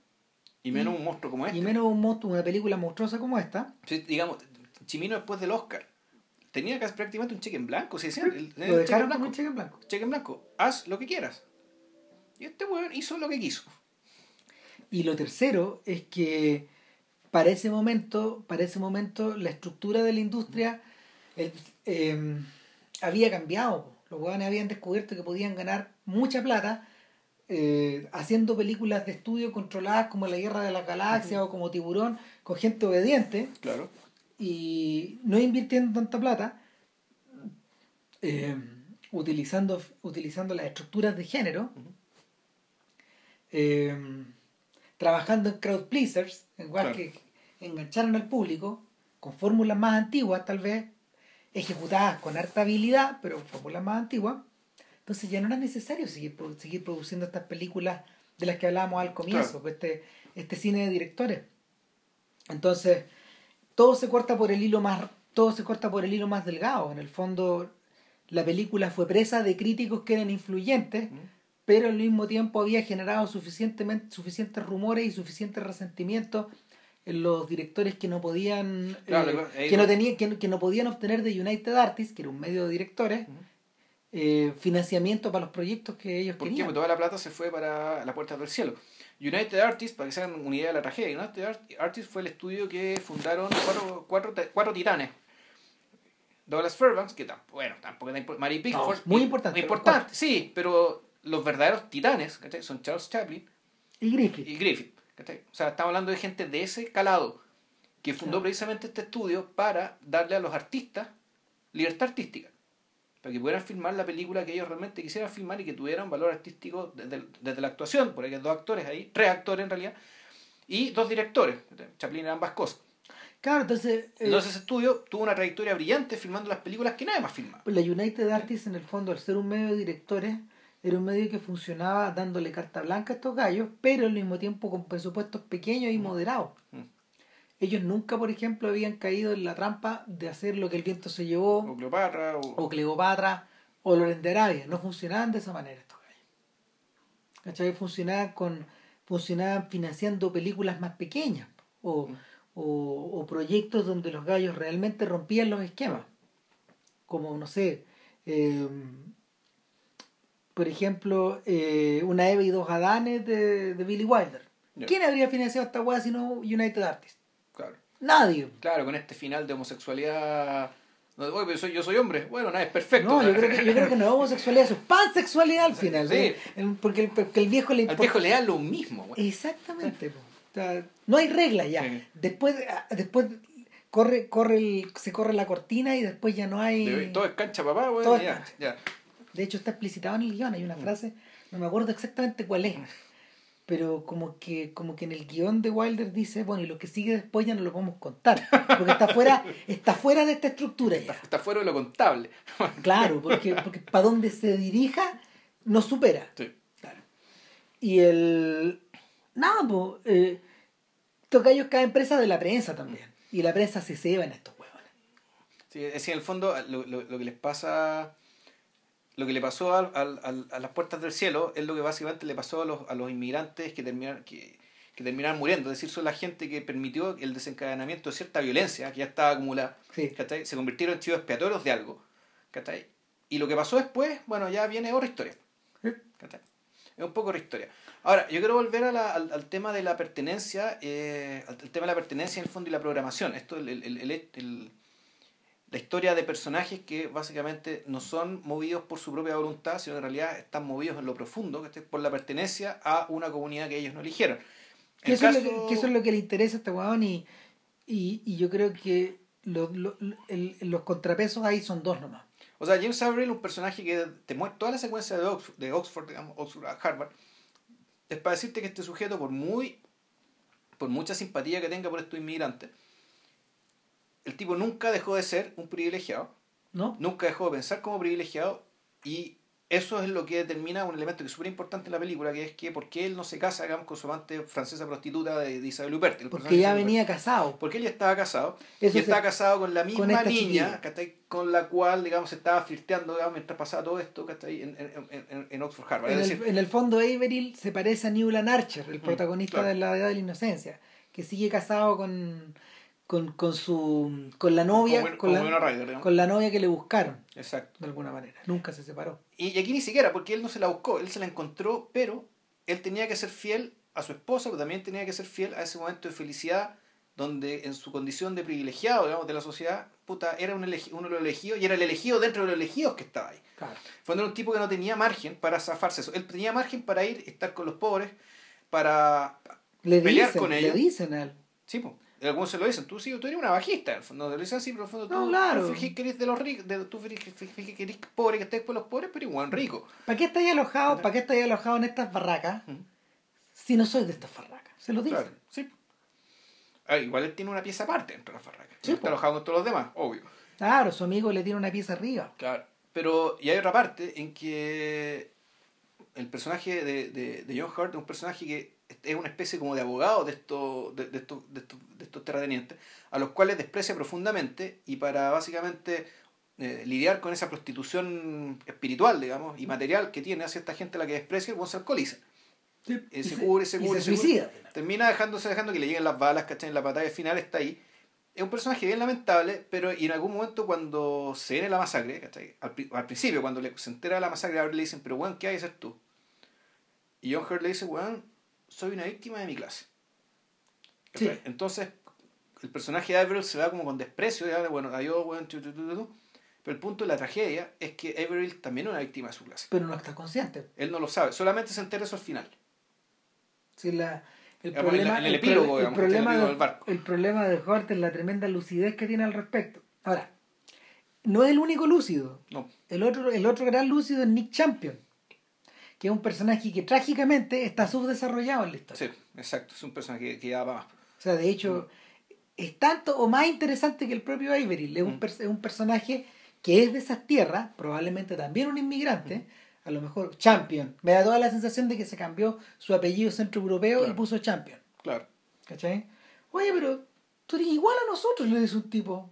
[SPEAKER 1] y menos
[SPEAKER 2] Y-
[SPEAKER 1] un monstruo como este.
[SPEAKER 2] y menos un monstruo, una película monstruosa como esta.
[SPEAKER 1] Sí, digamos, Chimino después del Oscar tenía casi prácticamente un cheque en blanco, ¿sí? decían? El- el
[SPEAKER 2] Lo
[SPEAKER 1] cheque en blanco.
[SPEAKER 2] un cheque en blanco.
[SPEAKER 1] cheque en blanco, haz lo que quieras. Y este weón hizo lo que quiso.
[SPEAKER 2] Y lo tercero es que para ese momento, para ese momento la estructura de la industria el- eh, había cambiado. Los hueones habían descubierto que podían ganar mucha plata eh, haciendo películas de estudio controladas como La Guerra de las Galaxias o como Tiburón, con gente obediente
[SPEAKER 1] Claro.
[SPEAKER 2] Y no invirtiendo tanta plata, eh, utilizando, utilizando las estructuras de género, eh, trabajando en crowd pleasers, en
[SPEAKER 1] Claro.
[SPEAKER 2] que engancharon al público, con fórmulas más antiguas tal vez, ejecutadas con harta habilidad, pero fórmulas más antiguas. Entonces ya no era necesario seguir, seguir produciendo estas películas de las que hablábamos al comienzo,
[SPEAKER 1] Claro.
[SPEAKER 2] este, este cine de directores. Entonces, todo se corta por el hilo más todo se corta por el hilo más delgado. En el fondo la película fue presa de críticos que eran influyentes pero al mismo tiempo había generado suficientemente suficientes rumores y suficientes resentimientos en los directores que no podían
[SPEAKER 1] Claro,
[SPEAKER 2] eh,
[SPEAKER 1] que-
[SPEAKER 2] no tenían que, que no podían obtener de United Artists que era un medio de directores eh, financiamiento para los proyectos que ellos
[SPEAKER 1] ¿Por
[SPEAKER 2] querían.
[SPEAKER 1] Porque toda la plata se fue para las puertas del cielo. United Artists, para que se hagan una idea de la tragedia, United Art- Artists fue el estudio que fundaron cuatro, cuatro, cuatro titanes. Douglas Fairbanks, que tampoco, bueno, tampoco era impor- Mary Pickford.
[SPEAKER 2] muy importante,
[SPEAKER 1] Muy importante, sí, pero los verdaderos titanes ¿cachai? son Charles Chaplin
[SPEAKER 2] y Griffith
[SPEAKER 1] y Griffith. ¿cachai? O sea, estamos hablando de gente de ese calado que fundó
[SPEAKER 2] Claro.
[SPEAKER 1] precisamente este estudio para darle a los artistas libertad artística. Para que pudieran filmar la película que ellos realmente quisieran filmar y que tuvieran valor artístico desde, desde la actuación, porque hay dos actores ahí, tres actores en realidad, y dos directores. Chaplin era ambas cosas.
[SPEAKER 2] claro entonces, eh,
[SPEAKER 1] Entonces ese estudio tuvo una trayectoria brillante filmando las películas que nadie más filmaba.
[SPEAKER 2] la United Artists en el fondo al ser un medio de directores era un medio que funcionaba dándole carta blanca a estos gallos pero al mismo tiempo con presupuestos pequeños y moderados
[SPEAKER 1] Mm.
[SPEAKER 2] Ellos nunca por ejemplo habían caído en la trampa de hacer lo que el viento se llevó
[SPEAKER 1] O Cleopatra, o...
[SPEAKER 2] o Cleopatra o Loren de Arabia. No funcionaban de esa manera estos gallos. ¿Cachai? Funcionaban, con, funcionaban financiando películas más pequeñas o,
[SPEAKER 1] Mm.
[SPEAKER 2] o, o proyectos donde los gallos realmente rompían los esquemas. Como, no sé, eh, por ejemplo, eh, una Eva y dos Adanes de, de Billy Wilder. ¿Quién habría financiado esta weá si no United Artists? Nadie.
[SPEAKER 1] Claro, con este final de homosexualidad... No, Oye, pero soy, yo soy hombre. Bueno, nada, es perfecto.
[SPEAKER 2] No, yo creo que, yo creo que no es homosexualidad, eso es pansexualidad al final.
[SPEAKER 1] Sí.
[SPEAKER 2] El- porque, el, porque el viejo le
[SPEAKER 1] Al
[SPEAKER 2] importa.
[SPEAKER 1] viejo le da lo mismo. güey.
[SPEAKER 2] Exactamente. po. [laughs] O sea, no hay regla ya.
[SPEAKER 1] Sí.
[SPEAKER 2] Después, ah, después corre, corre el, se corre la cortina y después ya no hay.
[SPEAKER 1] De- Todo es cancha, papá, ya,
[SPEAKER 2] cancha.
[SPEAKER 1] ya.
[SPEAKER 2] De hecho, está explicitado en el guion. Hay
[SPEAKER 1] Mm.
[SPEAKER 2] una frase, no me acuerdo exactamente cuál es. Pero como que, como que en el guion de Wilder dice, bueno, y lo que sigue después ya no lo podemos contar. Porque está fuera, [laughs] está fuera de esta estructura ya.
[SPEAKER 1] Está fuera de lo contable. [laughs]
[SPEAKER 2] Claro, porque, porque para donde se dirija, no supera.
[SPEAKER 1] Sí.
[SPEAKER 2] Claro. Y el. Nada, pues. Eh, estos gallos caen presa de la prensa también. Y la prensa se ceba en estos huevones.
[SPEAKER 1] Sí, es decir, en el fondo, lo, lo- lo que les pasa, lo que le pasó al- al- al- a las puertas del cielo es lo que básicamente le pasó a los, a los inmigrantes que terminan, que, que terminaron muriendo. Es decir, son la gente que permitió el desencadenamiento de cierta violencia que ya estaba acumulada.
[SPEAKER 2] Sí.
[SPEAKER 1] Se convirtieron en chivos expiatorios de algo. ¿cachai? Y lo que pasó después, bueno, ya viene otra historia. Es un poco otra historia. Ahora, yo quiero volver a la- al, al tema de la pertenencia, eh, al, al tema de la pertenencia en el fondo y la programación. Esto, el, el- el- el- el- la historia de personajes que básicamente no son movidos por su propia voluntad, sino que en realidad están movidos en lo profundo, ¿cachai? por la pertenencia a una comunidad que ellos no eligieron.
[SPEAKER 2] Que eso, es lo que, que eso es lo que le interesa a este huevón y, y, y yo creo que lo- lo- el- los contrapesos ahí son dos nomás.
[SPEAKER 1] O sea, James Avril, un personaje que te muestra toda la secuencia de Oxford, de Oxford, digamos, Oxford a Harvard, es para decirte que este sujeto, por muy por mucha simpatía que tenga por estos inmigrantes, el tipo nunca dejó de ser un privilegiado,
[SPEAKER 2] ¿No?
[SPEAKER 1] nunca dejó de pensar como privilegiado, y eso es lo que determina un elemento que es súper importante en la película, que es que por qué él no se casa, digamos, con su amante francesa prostituta de, de Isabel Huppert.
[SPEAKER 2] Porque ya
[SPEAKER 1] Huppert.
[SPEAKER 2] venía casado.
[SPEAKER 1] Porque él ya estaba casado.
[SPEAKER 2] Eso
[SPEAKER 1] y estaba casado con la misma niña. ¿cachai? con la cual, digamos, se estaba flirteando digamos, mientras pasaba todo esto ¿cachai? En, en, en, en Oxford Harvard.
[SPEAKER 2] En
[SPEAKER 1] Es
[SPEAKER 2] el,
[SPEAKER 1] decir,
[SPEAKER 2] en el fondo Averill se parece a Newland Archer, el protagonista
[SPEAKER 1] claro.
[SPEAKER 2] de la edad de la inocencia, que sigue casado con, con, con su con la novia,
[SPEAKER 1] Como-
[SPEAKER 2] con,
[SPEAKER 1] como
[SPEAKER 2] la,
[SPEAKER 1] Ryder,
[SPEAKER 2] con la novia que le buscaron,
[SPEAKER 1] Exacto.
[SPEAKER 2] de alguna manera. Nunca se separó.
[SPEAKER 1] Y, y aquí ni siquiera, porque él no se la buscó, él se la encontró, pero él tenía que ser fiel a su esposa, pero también tenía que ser fiel a ese momento de felicidad donde en su condición de privilegiado, digamos, de la sociedad, puta, era un uno de los elegidos y era el elegido dentro de los elegidos que estaba ahí.
[SPEAKER 2] Claro.
[SPEAKER 1] Fue un tipo que no tenía margen para zafarse eso. Él tenía margen para ir, estar con los pobres, para
[SPEAKER 2] Le
[SPEAKER 1] pelear
[SPEAKER 2] dicen,
[SPEAKER 1] con
[SPEAKER 2] le
[SPEAKER 1] ellos.
[SPEAKER 2] dicen a él.
[SPEAKER 1] Sí, pues. Algunos se lo dicen, tú sí, tú eres una bajista, en el fondo, te lo dicen así, pero en el fondo
[SPEAKER 2] No,
[SPEAKER 1] tú,
[SPEAKER 2] claro.
[SPEAKER 1] tú que eres de los ricos, de, tú que eres pobre, que estés por los pobres, pero igual rico.
[SPEAKER 2] ¿Para qué estáis alojado? ¿Para qué estáis alojado en estas barracas? Si no soy de estas barracas. Se lo dicen.
[SPEAKER 1] Claro, sí. Ah, igual él tiene una pieza aparte dentro de la farraca.
[SPEAKER 2] Sí,
[SPEAKER 1] está alojado con todos los demás, obvio.
[SPEAKER 2] Claro, su amigo le tiene una pieza arriba.
[SPEAKER 1] Claro. Pero, y hay otra parte en que el personaje de, de, de John Hurt es un personaje que es una especie como de abogado de estos, de, de estos, de estos, de estos terratenientes, a los cuales desprecia profundamente y para básicamente eh, lidiar con esa prostitución espiritual, digamos, y material que tiene hacia esta gente a la que desprecia, el se alcoholiza. Eh,
[SPEAKER 2] Y
[SPEAKER 1] se cubre, se cubre,
[SPEAKER 2] se
[SPEAKER 1] se cubre.
[SPEAKER 2] suicida.
[SPEAKER 1] Termina dejándose, dejando que le lleguen las balas, ¿cachai? En la batalla final está ahí. Es un personaje bien lamentable, pero y en algún momento cuando se viene la masacre, ¿cachai? Al, pri- al principio, cuando le, se entera de la masacre, a él le dicen, pero weón, ¿qué hay que hacer tú? Y John Hurt le dice, weón, soy una víctima de mi clase.
[SPEAKER 2] Sí.
[SPEAKER 1] Entonces, el personaje de Averill se va como con desprecio, ya, bueno, adiós, weón, tu, tu. Pero el punto de la tragedia es que Averill también es una víctima de su clase.
[SPEAKER 2] Pero no está consciente.
[SPEAKER 1] Él no lo sabe, solamente se entera eso al final.
[SPEAKER 2] Si la, el,
[SPEAKER 1] Digamos,
[SPEAKER 2] problema,
[SPEAKER 1] en el epílogo,
[SPEAKER 2] el
[SPEAKER 1] digamos, el
[SPEAKER 2] problema, de,
[SPEAKER 1] del barco.
[SPEAKER 2] el problema de es la tremenda lucidez que tiene al respecto. Ahora, no es el único lúcido.
[SPEAKER 1] No,
[SPEAKER 2] El otro, el otro gran lúcido es Nick Champion, que es un personaje que trágicamente está subdesarrollado en la historia.
[SPEAKER 1] sí, exacto, es un personaje que, ya va más.
[SPEAKER 2] O sea, de hecho, es tanto o más interesante que el propio Averill. Es un,
[SPEAKER 1] Mm.
[SPEAKER 2] es un personaje que es de esas tierras, probablemente también un inmigrante, a lo mejor Champion. Me da toda la sensación de que se cambió su apellido centroeuropeo y
[SPEAKER 1] Claro.
[SPEAKER 2] puso Champion.
[SPEAKER 1] Claro.
[SPEAKER 2] ¿Cachai? Oye, pero tú eres igual a nosotros, le dice un tipo.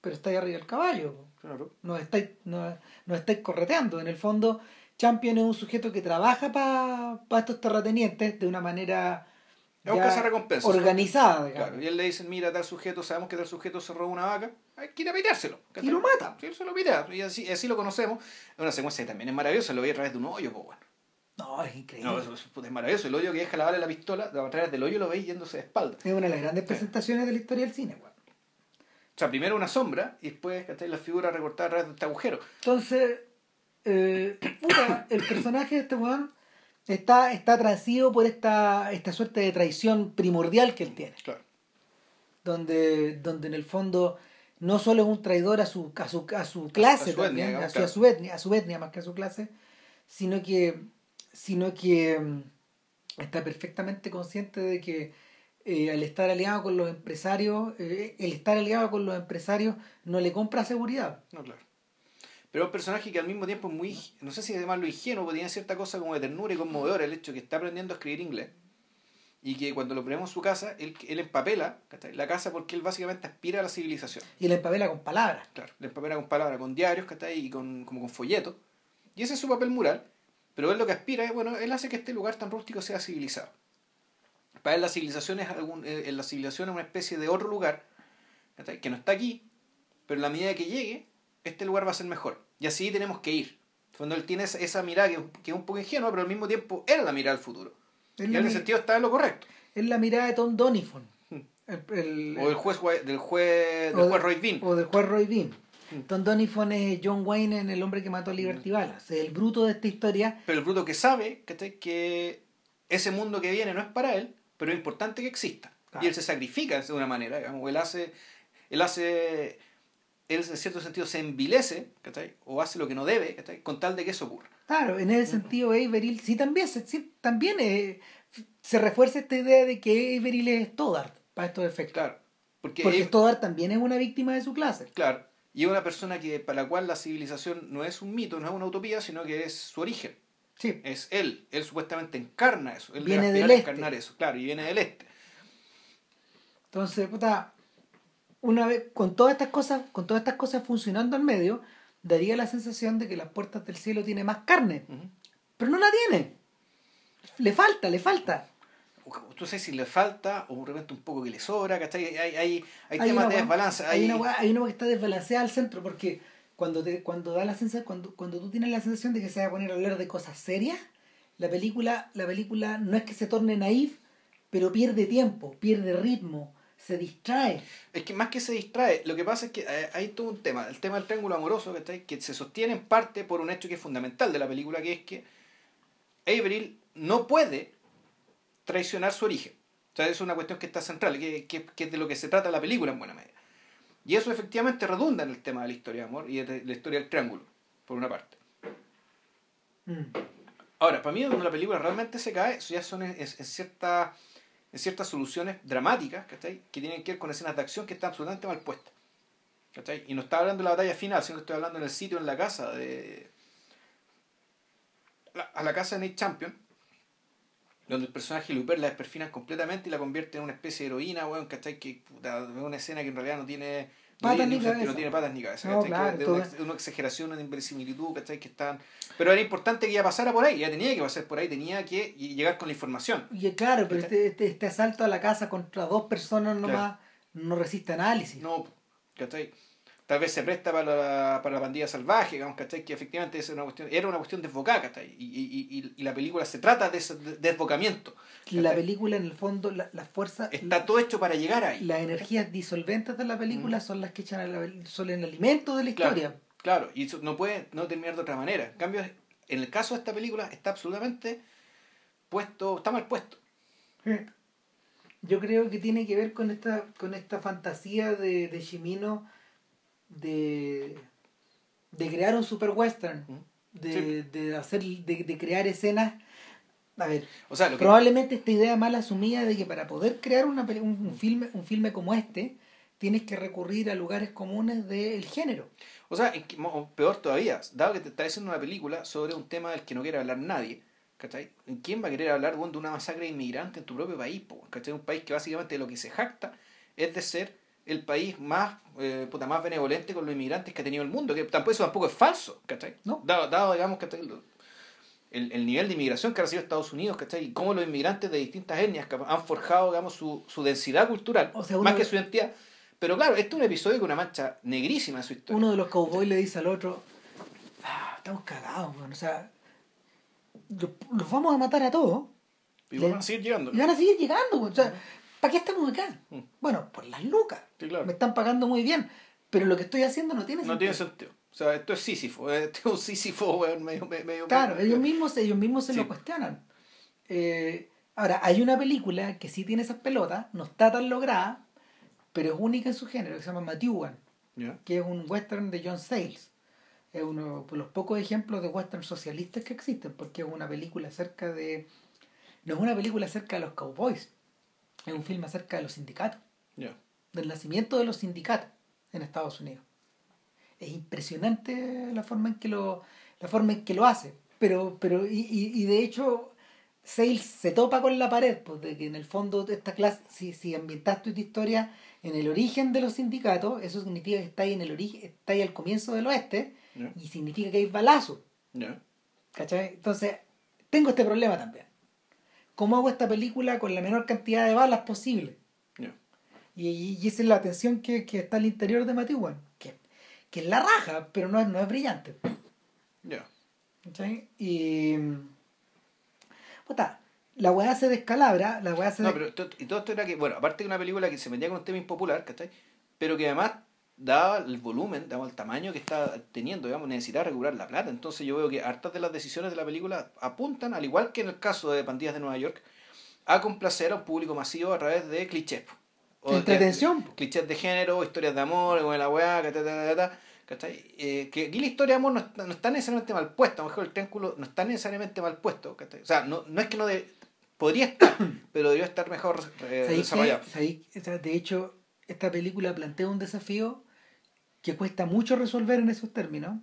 [SPEAKER 2] Pero estáis arriba del caballo.
[SPEAKER 1] Claro.
[SPEAKER 2] Nos estáis, nos estáis correteando. En el fondo, Champion es un sujeto que trabaja para estos terratenientes de una manera
[SPEAKER 1] Es un
[SPEAKER 2] organizada, digamos.
[SPEAKER 1] Claro. Y él le dicen, mira, tal sujeto, sabemos que tal sujeto se roba una vaca, hay que ir a piteárselo.
[SPEAKER 2] Y lo mata.
[SPEAKER 1] Sí, él se lo pitea. Y así, así lo conocemos. Es una secuencia que también es maravillosa, lo vi a través de un hoyo, pues bueno.
[SPEAKER 2] No, es increíble.
[SPEAKER 1] No, eso, eso es maravilloso. El hoyo que deja la bala de la pistola, a través del hoyo lo veis yéndose de espalda.
[SPEAKER 2] Es una de las grandes presentaciones de la historia del cine, weón.
[SPEAKER 1] O sea, primero una sombra y después ¿cachai? la figura recortada a través de este agujero.
[SPEAKER 2] Entonces, eh, puta, el personaje de este weón está, está transido por esta, esta suerte de traición primordial que él tiene.
[SPEAKER 1] Claro.
[SPEAKER 2] Donde, donde en el fondo no solo es un traidor a su, a su, a su clase
[SPEAKER 1] a su etnia,
[SPEAKER 2] también,
[SPEAKER 1] digamos,
[SPEAKER 2] a, su,
[SPEAKER 1] claro.
[SPEAKER 2] a su etnia, a su etnia más que a su clase, sino que, sino que mm, está perfectamente consciente de que eh, al estar aliado con los empresarios, eh, el estar aliado con los empresarios no le compra seguridad.
[SPEAKER 1] No, claro. Pero es un personaje que al mismo tiempo es muy, no sé si llamarlo ingenuo, porque tiene cierta cosa como de ternura y conmovedora el hecho de que está aprendiendo a escribir inglés. Y que cuando lo ponemos en su casa, él, él empapela la casa porque él básicamente aspira a la civilización.
[SPEAKER 2] Y la empapela con palabras.
[SPEAKER 1] Claro, le empapela con palabras, con diarios, ¿cachai? Y con, como con folletos. Y ese es su papel mural. Pero él lo que aspira es, bueno, él hace que este lugar tan rústico sea civilizado. Para él la civilización es, algún, eh, la civilización es una especie de otro lugar, ¿cachai? Que no está aquí, pero en la medida que llegue, este lugar va a ser mejor. Y así tenemos que ir. Cuando él tiene esa, mirada que, es un- que es un poco ingenua, pero al mismo tiempo era la mirada al futuro.
[SPEAKER 2] Es
[SPEAKER 1] Y en ese sentido está en lo correcto.
[SPEAKER 2] es la mirada de Tom Donifon.
[SPEAKER 1] Hmm.
[SPEAKER 2] El- el-
[SPEAKER 1] O del juez, del juez, del
[SPEAKER 2] de-
[SPEAKER 1] juez Roy Bean.
[SPEAKER 2] O del juez Roy Bean.
[SPEAKER 1] Hmm.
[SPEAKER 2] Tom Donifon es John Wayne en El hombre que mató a Liberty Ballas. Es el bruto de esta historia.
[SPEAKER 1] Pero el bruto que sabe que ese mundo que viene no es para él, pero es importante que exista.
[SPEAKER 2] Claro.
[SPEAKER 1] Y él se sacrifica de una manera, digamos, él hace, él hace, él en cierto sentido se envilece, ¿cachai? o hace lo que no debe, ¿cachai? con tal de que eso ocurra.
[SPEAKER 2] Claro, en ese sentido Averill sí también, se, sí, también eh, se refuerza esta idea de que Averill es Stoddard para estos efectos.
[SPEAKER 1] Claro. Porque,
[SPEAKER 2] Porque Stoddard también es una víctima de su clase.
[SPEAKER 1] claro, y es una persona que, para la cual la civilización no es un mito, no es una utopía, sino que es su origen.
[SPEAKER 2] Sí.
[SPEAKER 1] Es él, él supuestamente encarna eso, él
[SPEAKER 2] Viene
[SPEAKER 1] debe
[SPEAKER 2] del este.
[SPEAKER 1] encarnar eso, claro, y viene del este.
[SPEAKER 2] Entonces, puta, una vez, con todas estas cosas, con todas estas cosas funcionando al medio, daría la sensación de que las puertas del cielo tiene más carne. Pero no la tiene. Le falta, le falta.
[SPEAKER 1] Tú sabes si le falta o de repente un poco que le sobra, ¿cachai? Hay, hay, hay,
[SPEAKER 2] Hay
[SPEAKER 1] temas
[SPEAKER 2] una
[SPEAKER 1] de desbalance.
[SPEAKER 2] Hay,
[SPEAKER 1] Hay,
[SPEAKER 2] una hay que está desbalanceada al centro porque cuando te, cuando da la sensación, cuando, cuando tú tienes la sensación de que se va a poner a hablar de cosas serias, la película, la película no es que se torne naif, pero pierde tiempo, pierde ritmo, se distrae.
[SPEAKER 1] Es que más que se distrae, lo que pasa es que eh, hay todo un tema, el tema del triángulo amoroso, ¿cachai? que se sostiene en parte por un hecho que es fundamental de la película, que es que Avril no puede traicionar su origen. O sea, es una cuestión que está central, que, que, que es de lo que se trata la película en buena medida. Y eso efectivamente redunda en el tema de la historia de amor y de la historia del triángulo, por una parte.
[SPEAKER 2] Mm.
[SPEAKER 1] Ahora, para mí donde la película realmente se cae, eso ya son en, en, en cierta- en ciertas soluciones dramáticas, ¿cachai? Que tienen que ver con escenas de acción que están absolutamente mal puestas. ¿cachai? Y no está hablando de la batalla final, sino que estoy hablando en el sitio, en la casa de... a la casa de Nate Champion, donde el personaje Looper la desperfina completamente y la convierte en una especie de heroína, weón, ¿cachai? Que puta, es una escena que en realidad no tiene...
[SPEAKER 2] Patas ni cabeza.
[SPEAKER 1] no tiene patas ni cabeza,
[SPEAKER 2] No, claro,
[SPEAKER 1] de una,
[SPEAKER 2] es-
[SPEAKER 1] una exageración, una inverosimilitud, ¿cachai? Que están... Pero era importante que ya pasara por ahí, ya tenía que pasar por ahí, tenía que llegar con la información.
[SPEAKER 2] Y claro, pero este, este, este asalto a la casa contra dos personas nomás no resiste análisis.
[SPEAKER 1] No, ¿cachai? Tal vez se presta para la, para la pandilla salvaje, digamos, ¿cachai? Que efectivamente es una cuestión, era una cuestión desbocada, ¿cachai? Y, y, y, y la película se trata de ese de- desbocamiento.
[SPEAKER 2] la
[SPEAKER 1] ¿cachai?
[SPEAKER 2] película, en el fondo, la, la fuerza,
[SPEAKER 1] Está todo hecho para llegar ahí.
[SPEAKER 2] las energías disolventes de la película son las que echan a la- son el alimento de la
[SPEAKER 1] Claro.
[SPEAKER 2] historia.
[SPEAKER 1] Claro, y eso no puede no terminar de otra manera. En cambio, en el caso de esta película, está absolutamente puesto, está mal puesto.
[SPEAKER 2] Yo creo que tiene que ver con esta, con esta fantasía de, de Shimino de, de crear un super western, de,
[SPEAKER 1] Sí.
[SPEAKER 2] de hacer, de, de crear escenas. A ver,
[SPEAKER 1] O sea, lo que,
[SPEAKER 2] probablemente esta idea mal asumida de que para poder crear una, un, un filme, un filme como este, tienes que recurrir a lugares comunes del género.
[SPEAKER 1] O sea, que- peor todavía, dado que te está haciendo una película sobre un tema del que no quiere hablar nadie, ¿cachai? ¿Quién va a querer hablar bueno, de una masacre de inmigrantes en tu propio país? po, ¿cachai? Un país que básicamente lo que se jacta es de ser el país más, eh, puta, más benevolente con los inmigrantes que ha tenido el mundo, que tampoco, eso tampoco es falso, ¿cachai?
[SPEAKER 2] No.
[SPEAKER 1] Dado, dado, digamos, ¿cachai? El, el nivel de inmigración que ha recibido Estados Unidos, ¿cachai? Y cómo los inmigrantes de distintas etnias han forjado, digamos, su, su densidad cultural,
[SPEAKER 2] O sea, uno
[SPEAKER 1] más que su identidad. Pero claro, este es un episodio con una mancha negrísima en su historia.
[SPEAKER 2] Uno de los cowboys le dice al otro, "Ah, estamos cagados, o sea, los, los vamos a matar a todos.
[SPEAKER 1] Y van a seguir llegando.
[SPEAKER 2] Y van a seguir llegando, o sea, ¿para qué estamos acá?
[SPEAKER 1] Mm.
[SPEAKER 2] Bueno, por las lucas.
[SPEAKER 1] Sí, claro.
[SPEAKER 2] Me están pagando muy bien, pero lo que estoy haciendo no tiene
[SPEAKER 1] No
[SPEAKER 2] sentido.
[SPEAKER 1] tiene sentido. O sea, esto es Sísifo. [laughs] Esto es un Sísifo, weón, medio, medio, medio-
[SPEAKER 2] Claro,
[SPEAKER 1] medio-
[SPEAKER 2] ellos mismos, ellos mismos se
[SPEAKER 1] Sí.
[SPEAKER 2] lo cuestionan. Eh, ahora, hay una película que sí tiene esas pelotas, no está tan lograda, pero es única en su género, que se llama Matthewan,
[SPEAKER 1] Ya.
[SPEAKER 2] que es un western de John Sayles. Es uno de los pocos ejemplos de western socialistas que existen, porque es una película acerca de... No es una película acerca de los cowboys, es un film acerca de los sindicatos,
[SPEAKER 1] Ya.
[SPEAKER 2] del nacimiento de los sindicatos en Estados Unidos. Es impresionante la forma en que lo, la forma en que lo hace. Pero, pero y, y, y de hecho, Sales se topa con la pared, pues de que en el fondo de esta clase, si, si ambientaste tu historia en el origen de los sindicatos, eso significa que está ahí en el origen, está ahí al comienzo del oeste, y significa que hay balazos. ¿Cachai? Entonces, tengo este problema también. ¿Cómo hago esta película con la menor cantidad de balas posible?
[SPEAKER 1] Ya.
[SPEAKER 2] Y, y- y esa es la tensión que, que está al interior de Matiwan, que, que es la raja, pero no es, no es brillante.
[SPEAKER 1] Ya.
[SPEAKER 2] ¿cachai? Y. Puta, la weá se descalabra, la weá se.
[SPEAKER 1] No, pero y todo esto era que, bueno, aparte de una película que se metía con un tema impopular, ¿cachai? Pero que además daba el volumen, daba el tamaño que está teniendo, digamos, necesitaba recuperar la plata. Entonces yo veo que hartas de las decisiones de la película apuntan, al igual que en el caso de Pandillas de Nueva York, a complacer a un público masivo a través de clichés. O de-
[SPEAKER 2] Entretención.
[SPEAKER 1] clichés de género, historias de amor, con la weá, que ta, ta, ta, ta, ¿cachai? Eh, que aquí la historia de amor no está, no está necesariamente mal puesta, a lo mejor el triángulo no está necesariamente mal puesto, ¿cachai? O sea, no, no es que no de, podría estar, [coughs] pero debería estar mejor eh,
[SPEAKER 2] ¿Sabéis
[SPEAKER 1] desarrollado.
[SPEAKER 2] sea, de hecho, esta película plantea un desafío que cuesta mucho resolver en esos términos.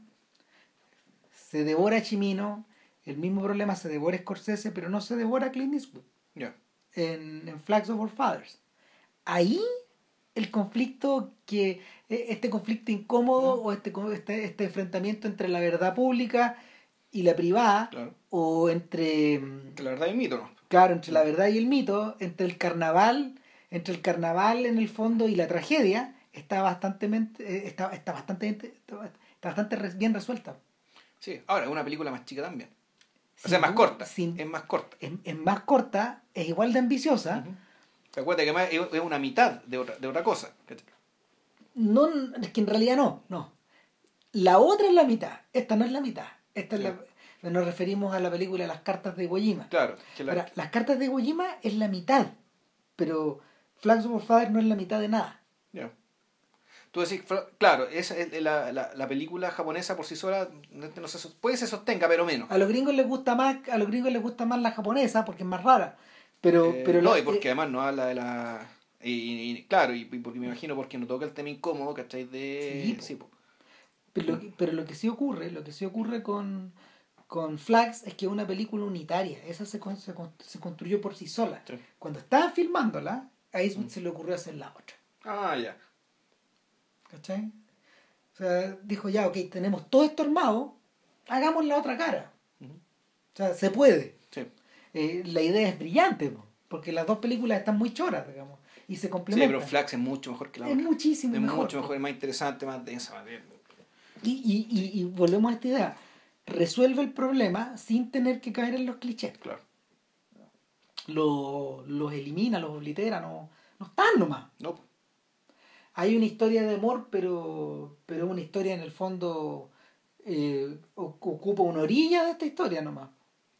[SPEAKER 2] Se devora a Chimino, el mismo problema se devora a Scorsese, pero no se devora a Clint Eastwood.
[SPEAKER 1] Ya.
[SPEAKER 2] en, en Flags of Our Fathers. Ahí el conflicto que eh, este conflicto incómodo o este, este este enfrentamiento entre la verdad pública y la privada
[SPEAKER 1] Claro.
[SPEAKER 2] o entre
[SPEAKER 1] Que la verdad es mito, ¿no?
[SPEAKER 2] claro entre la verdad y el mito entre el carnaval entre el carnaval en el fondo y la tragedia está bastante está, está bastante está, bastante bien resuelta
[SPEAKER 1] Sí, ahora es una película más chica también. O
[SPEAKER 2] Sin
[SPEAKER 1] sea, más corta.
[SPEAKER 2] sin-
[SPEAKER 1] Es más corta.
[SPEAKER 2] es, es más corta es igual de ambiciosa
[SPEAKER 1] Ujú. ¿Te acuerdas que además es una mitad de otra, de otra cosa?
[SPEAKER 2] No, es que en realidad no, no. La otra es la mitad, esta no es la mitad. Esta es la, nos referimos a la película Las cartas de Iwo Jima.
[SPEAKER 1] Claro, que la-
[SPEAKER 2] Ahora, las cartas de Iwo Jima es la mitad, pero Flags of Father no es la mitad de nada.
[SPEAKER 1] Tú decís, claro, es la, la, la película japonesa por sí sola, no, no se, puede se sostenga, pero menos.
[SPEAKER 2] A los gringos les gusta más, a los gringos les gusta más la japonesa porque es más rara. Pero,
[SPEAKER 1] Eh,
[SPEAKER 2] pero
[SPEAKER 1] no,
[SPEAKER 2] la-
[SPEAKER 1] y porque
[SPEAKER 2] eh,
[SPEAKER 1] además no habla de la... Y, y- y claro, y, y porque me imagino porque no toca el tema incómodo, ¿cachai? De...
[SPEAKER 2] Sí, po.
[SPEAKER 1] po.
[SPEAKER 2] pero, lo que, pero lo que sí ocurre, lo que sí ocurre con, con Flags es que es una película unitaria. Esa se, se, se construyó por sí sola.
[SPEAKER 1] Sí.
[SPEAKER 2] Cuando estaban filmándola, a Eastwood se le ocurrió hacer la otra.
[SPEAKER 1] Ah, ya.
[SPEAKER 2] ¿Cachai? O sea, dijo ya, ok, tenemos todo esto armado, hagamos la otra cara. O sea, se puede.
[SPEAKER 1] Sí.
[SPEAKER 2] Eh, la idea es brillante, po, porque las dos películas están muy choras, digamos, y se
[SPEAKER 1] Sí,
[SPEAKER 2] complementan.
[SPEAKER 1] pero Flax es mucho mejor que la
[SPEAKER 2] es
[SPEAKER 1] otra.
[SPEAKER 2] muchísimo
[SPEAKER 1] Es
[SPEAKER 2] mejor.
[SPEAKER 1] mucho mejor, es más interesante, más densa.
[SPEAKER 2] Y, y, y, y volvemos a esta idea. Resuelve el problema sin tener que caer en los clichés.
[SPEAKER 1] Claro.
[SPEAKER 2] Lo- los elimina, los oblitera, no, no están nomás.
[SPEAKER 1] No.
[SPEAKER 2] Hay una historia de amor, pero, pero una historia en el fondo eh, ocupa una orilla de esta historia nomás.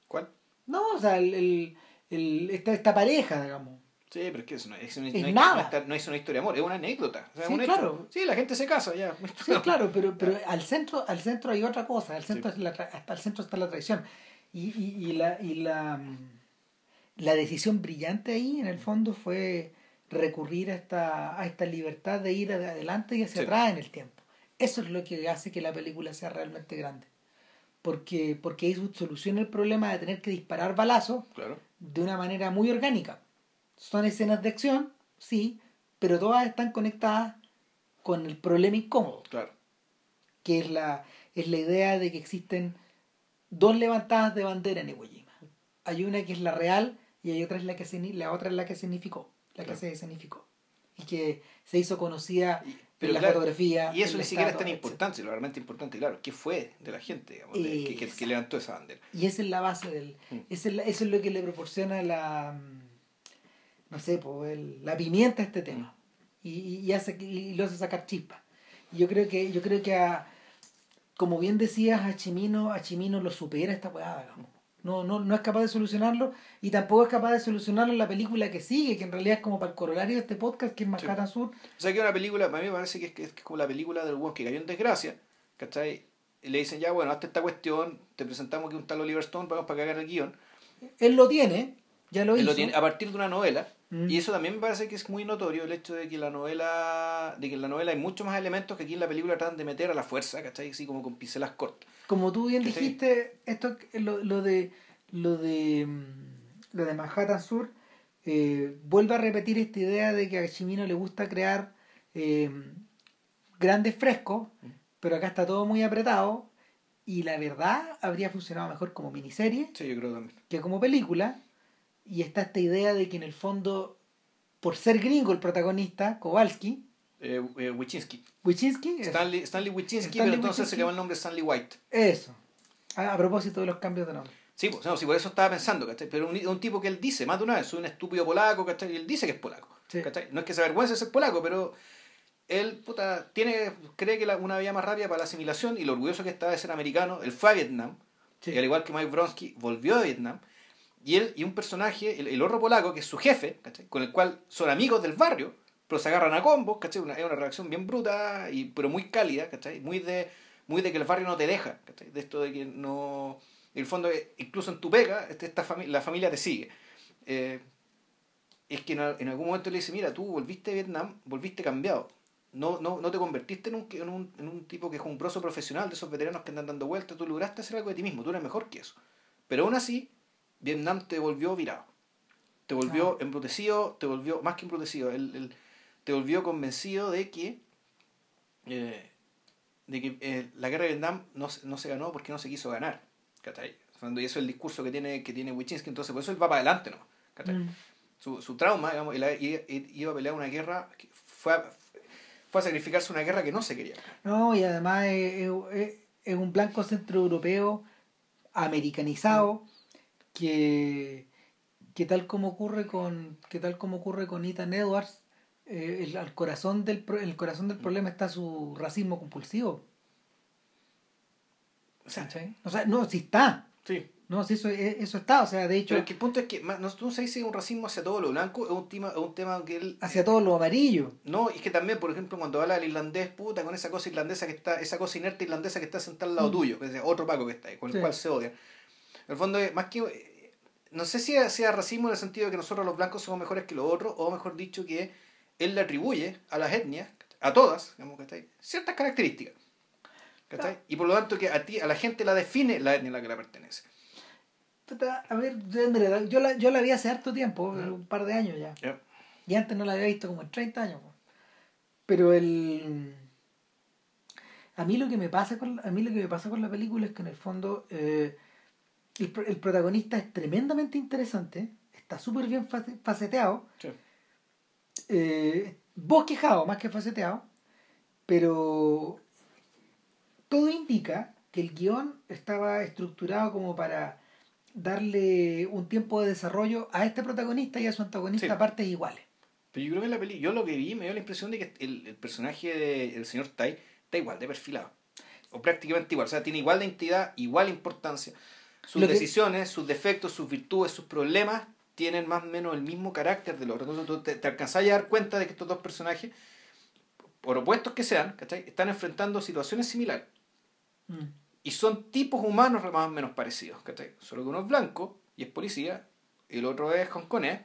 [SPEAKER 1] ¿Cuál?
[SPEAKER 2] No, o sea, el, el- el- esta, esta pareja, digamos.
[SPEAKER 1] Sí, pero es que eso no es, una,
[SPEAKER 2] Es
[SPEAKER 1] no
[SPEAKER 2] nada.
[SPEAKER 1] no está- no es una historia de amor, es una anécdota. O sea,
[SPEAKER 2] Sí,
[SPEAKER 1] un hecho.
[SPEAKER 2] claro.
[SPEAKER 1] Sí, la gente se casa, ya.
[SPEAKER 2] Sí, claro, pero, pero al centro, al centro hay otra cosa, al centro,
[SPEAKER 1] Sí.
[SPEAKER 2] es la tra- hasta el centro está la traición. Y, y, y la, y la, mm, la decisión brillante ahí, en el fondo, fue recurrir a esta, a esta libertad de ir adelante y hacia
[SPEAKER 1] Sí.
[SPEAKER 2] atrás en el tiempo. Eso es lo que hace que la película sea realmente grande. Porque, porque Eastwood soluciona el problema de tener que disparar balazos
[SPEAKER 1] Claro.
[SPEAKER 2] de una manera muy orgánica. Son escenas de acción, sí, pero todas están conectadas con el problema incómodo
[SPEAKER 1] Claro.
[SPEAKER 2] que es la, es la idea de que existen dos levantadas de bandera en Iwo Jima. Hay una que es la real y hay otra es la que la otra es la que significó, la
[SPEAKER 1] Claro.
[SPEAKER 2] que se escenificó. Y que se hizo conocida
[SPEAKER 1] Y-
[SPEAKER 2] en
[SPEAKER 1] pero
[SPEAKER 2] la
[SPEAKER 1] claro,
[SPEAKER 2] fotografía.
[SPEAKER 1] Y eso ni siquiera es tan importante, lo realmente importante, claro, ¿qué fue de la gente, digamos, de- que, que- que
[SPEAKER 2] Exacto.
[SPEAKER 1] levantó esa bandera?
[SPEAKER 2] Y esa es la base del...
[SPEAKER 1] Mm.
[SPEAKER 2] esa es la- eso es lo que le proporciona la... mm, No sé, po, el- la pimienta a este tema. Y, y- y hace, y lo hace sacar chispa. Y yo creo que, yo creo que a, como bien decías, a Chimino, a Chimino lo supera esta weá, digamos. No, no, no es capaz de solucionarlo y tampoco es capaz de solucionarlo en la película que sigue, que en realidad es como para el corolario de este podcast, que es Manhattan Sur.
[SPEAKER 1] O sea, que una película, para mí me parece que es, que es como la película del weón que cayó en desgracia, ¿cachai? Y le dicen, ya, bueno, hazte esta cuestión, te presentamos que un tal Oliver Stone, vamos para cagar el guion.
[SPEAKER 2] Él lo tiene, ya lo
[SPEAKER 1] Él
[SPEAKER 2] hizo.
[SPEAKER 1] lo tiene a partir de una novela.
[SPEAKER 2] Mm.
[SPEAKER 1] Y eso también me parece que es muy notorio el hecho de que la novela, de que en la novela hay muchos más elementos que aquí en la película tratan de meter a la fuerza, ¿cachai? Así como con pincelas cortas.
[SPEAKER 2] como tú bien
[SPEAKER 1] ¿Cachai?
[SPEAKER 2] dijiste, esto lo, lo de lo de mm, lo de Manhattan Sur eh, vuelve a repetir esta idea de que a Chimino le gusta crear eh, grandes frescos, pero acá está todo muy apretado y la verdad habría funcionado mejor como miniserie
[SPEAKER 1] Sí, yo creo también.
[SPEAKER 2] que como película y está esta idea de que en el fondo por ser gringo el protagonista Kowalski
[SPEAKER 1] Eh, eh.
[SPEAKER 2] Wichinski es-
[SPEAKER 1] Stanley, Stanley
[SPEAKER 2] Stanley
[SPEAKER 1] pero entonces
[SPEAKER 2] Wycinski.
[SPEAKER 1] se le llama el nombre Stanley White.
[SPEAKER 2] eso a, a propósito de los cambios de nombre
[SPEAKER 1] Sí, pues, no, sí, por eso estaba pensando, ¿cachai? Pero un, un tipo que él dice, más de una vez, soy un estúpido polaco, ¿cachai? Y él dice que es polaco. No es que se avergüence de ser polaco, pero él, puta, tiene, cree que la, una vía más rápida para la asimilación y lo orgulloso que está de ser americano, él fue a Vietnam,
[SPEAKER 2] Sí.
[SPEAKER 1] y al igual que Mike Bronsky, volvió a Vietnam, y él y un personaje, el, el otro polaco, que es su jefe, ¿cachai? Con el cual son amigos del barrio, pero se agarran a combos, ¿cachai? Una, es una reacción bien bruta, y, pero muy cálida, ¿cachai? Muy de, muy de que el barrio no te deja, ¿cachai? De esto de que no... En el fondo, incluso en tu pega, este- esta fami- la familia te sigue. Eh, es que en, en algún momento le dice, mira, tú volviste a Vietnam, volviste cambiado. No, no, no te convertiste en un, en, un, en un tipo que es un profesional de esos veteranos que andan dando vueltas, tú lograste hacer algo de ti mismo, tú eres mejor que eso. Pero aún así, Vietnam te volvió virado. Te volvió
[SPEAKER 2] Ah.
[SPEAKER 1] embrutecido, te volvió, más que embrutecido, el, el- te volvió convencido de que, eh, de que eh, la guerra de Vietnam no, se- no se ganó porque no se quiso ganar. Y eso es el discurso que tiene, que tiene Wyszynski, entonces por eso él va para adelante nomás. ¿cachai?
[SPEAKER 2] Mm.
[SPEAKER 1] Su, su trauma, digamos, él iba a pelear una guerra, que fue a, fue a sacrificarse una guerra que no se quería.
[SPEAKER 2] No, y además es, es- es un blanco centroeuropeo americanizado que, que tal como ocurre con que tal como ocurre con Ethan Edwards eh, el, al corazón del el corazón del problema está su racismo compulsivo
[SPEAKER 1] O sea,
[SPEAKER 2] ¿cachai? o sea no sí está
[SPEAKER 1] sí.
[SPEAKER 2] no sí eso eh, eso está o sea de hecho
[SPEAKER 1] Pero que el punto es que no, no sé si es un racismo hacia todo lo blanco, es un tema, es un tema que él...
[SPEAKER 2] hacia todo lo amarillo
[SPEAKER 1] No, es que también, por ejemplo, cuando habla del irlandés, puta, con esa cosa irlandesa que está, esa cosa inerte irlandesa que está sentada al lado
[SPEAKER 2] Mm.
[SPEAKER 1] tuyo, que es otro Paco que está ahí, con
[SPEAKER 2] Sí.
[SPEAKER 1] el cual se odian. En el fondo, más que. No sé si sea racismo en el sentido de que nosotros los blancos somos mejores que los otros, o mejor dicho, que él le atribuye a las etnias, a todas, digamos, ¿cachai? ciertas características. ¿cachai? Y por lo tanto, que a ti, a la gente la define la etnia a la que la pertenece.
[SPEAKER 2] Puta, a ver yo, la yo la vi hace harto tiempo un par de años ya
[SPEAKER 1] ¿ya?
[SPEAKER 2] y antes no la había visto como en 30 años po. pero el a mí lo que me pasa con a mí lo que me pasa con la película es que en el fondo eh, el, el protagonista es tremendamente interesante está súper bien face- faceteado
[SPEAKER 1] Sí.
[SPEAKER 2] eh, bosquejado más que faceteado pero todo indica que el guion estaba estructurado como para darle un tiempo de desarrollo a este protagonista y a su antagonista
[SPEAKER 1] Sí.
[SPEAKER 2] a partes iguales
[SPEAKER 1] Pero yo creo que en la peli, yo lo que vi me dio la impresión de que el, el personaje del señor Tai está igual de perfilado. O prácticamente igual. O sea, tiene igual de entidad, igual importancia. Sus
[SPEAKER 2] que-
[SPEAKER 1] decisiones, sus defectos, sus virtudes, sus problemas tienen más o menos el mismo carácter del otro. Entonces tú te, te alcanzás a dar cuenta de que estos dos personajes, por opuestos que sean, ¿cachai? están enfrentando situaciones similares.
[SPEAKER 2] Mm.
[SPEAKER 1] Y son tipos humanos más o menos parecidos. ¿cachai? Solo que uno es blanco y es policía, y el otro es hongkonés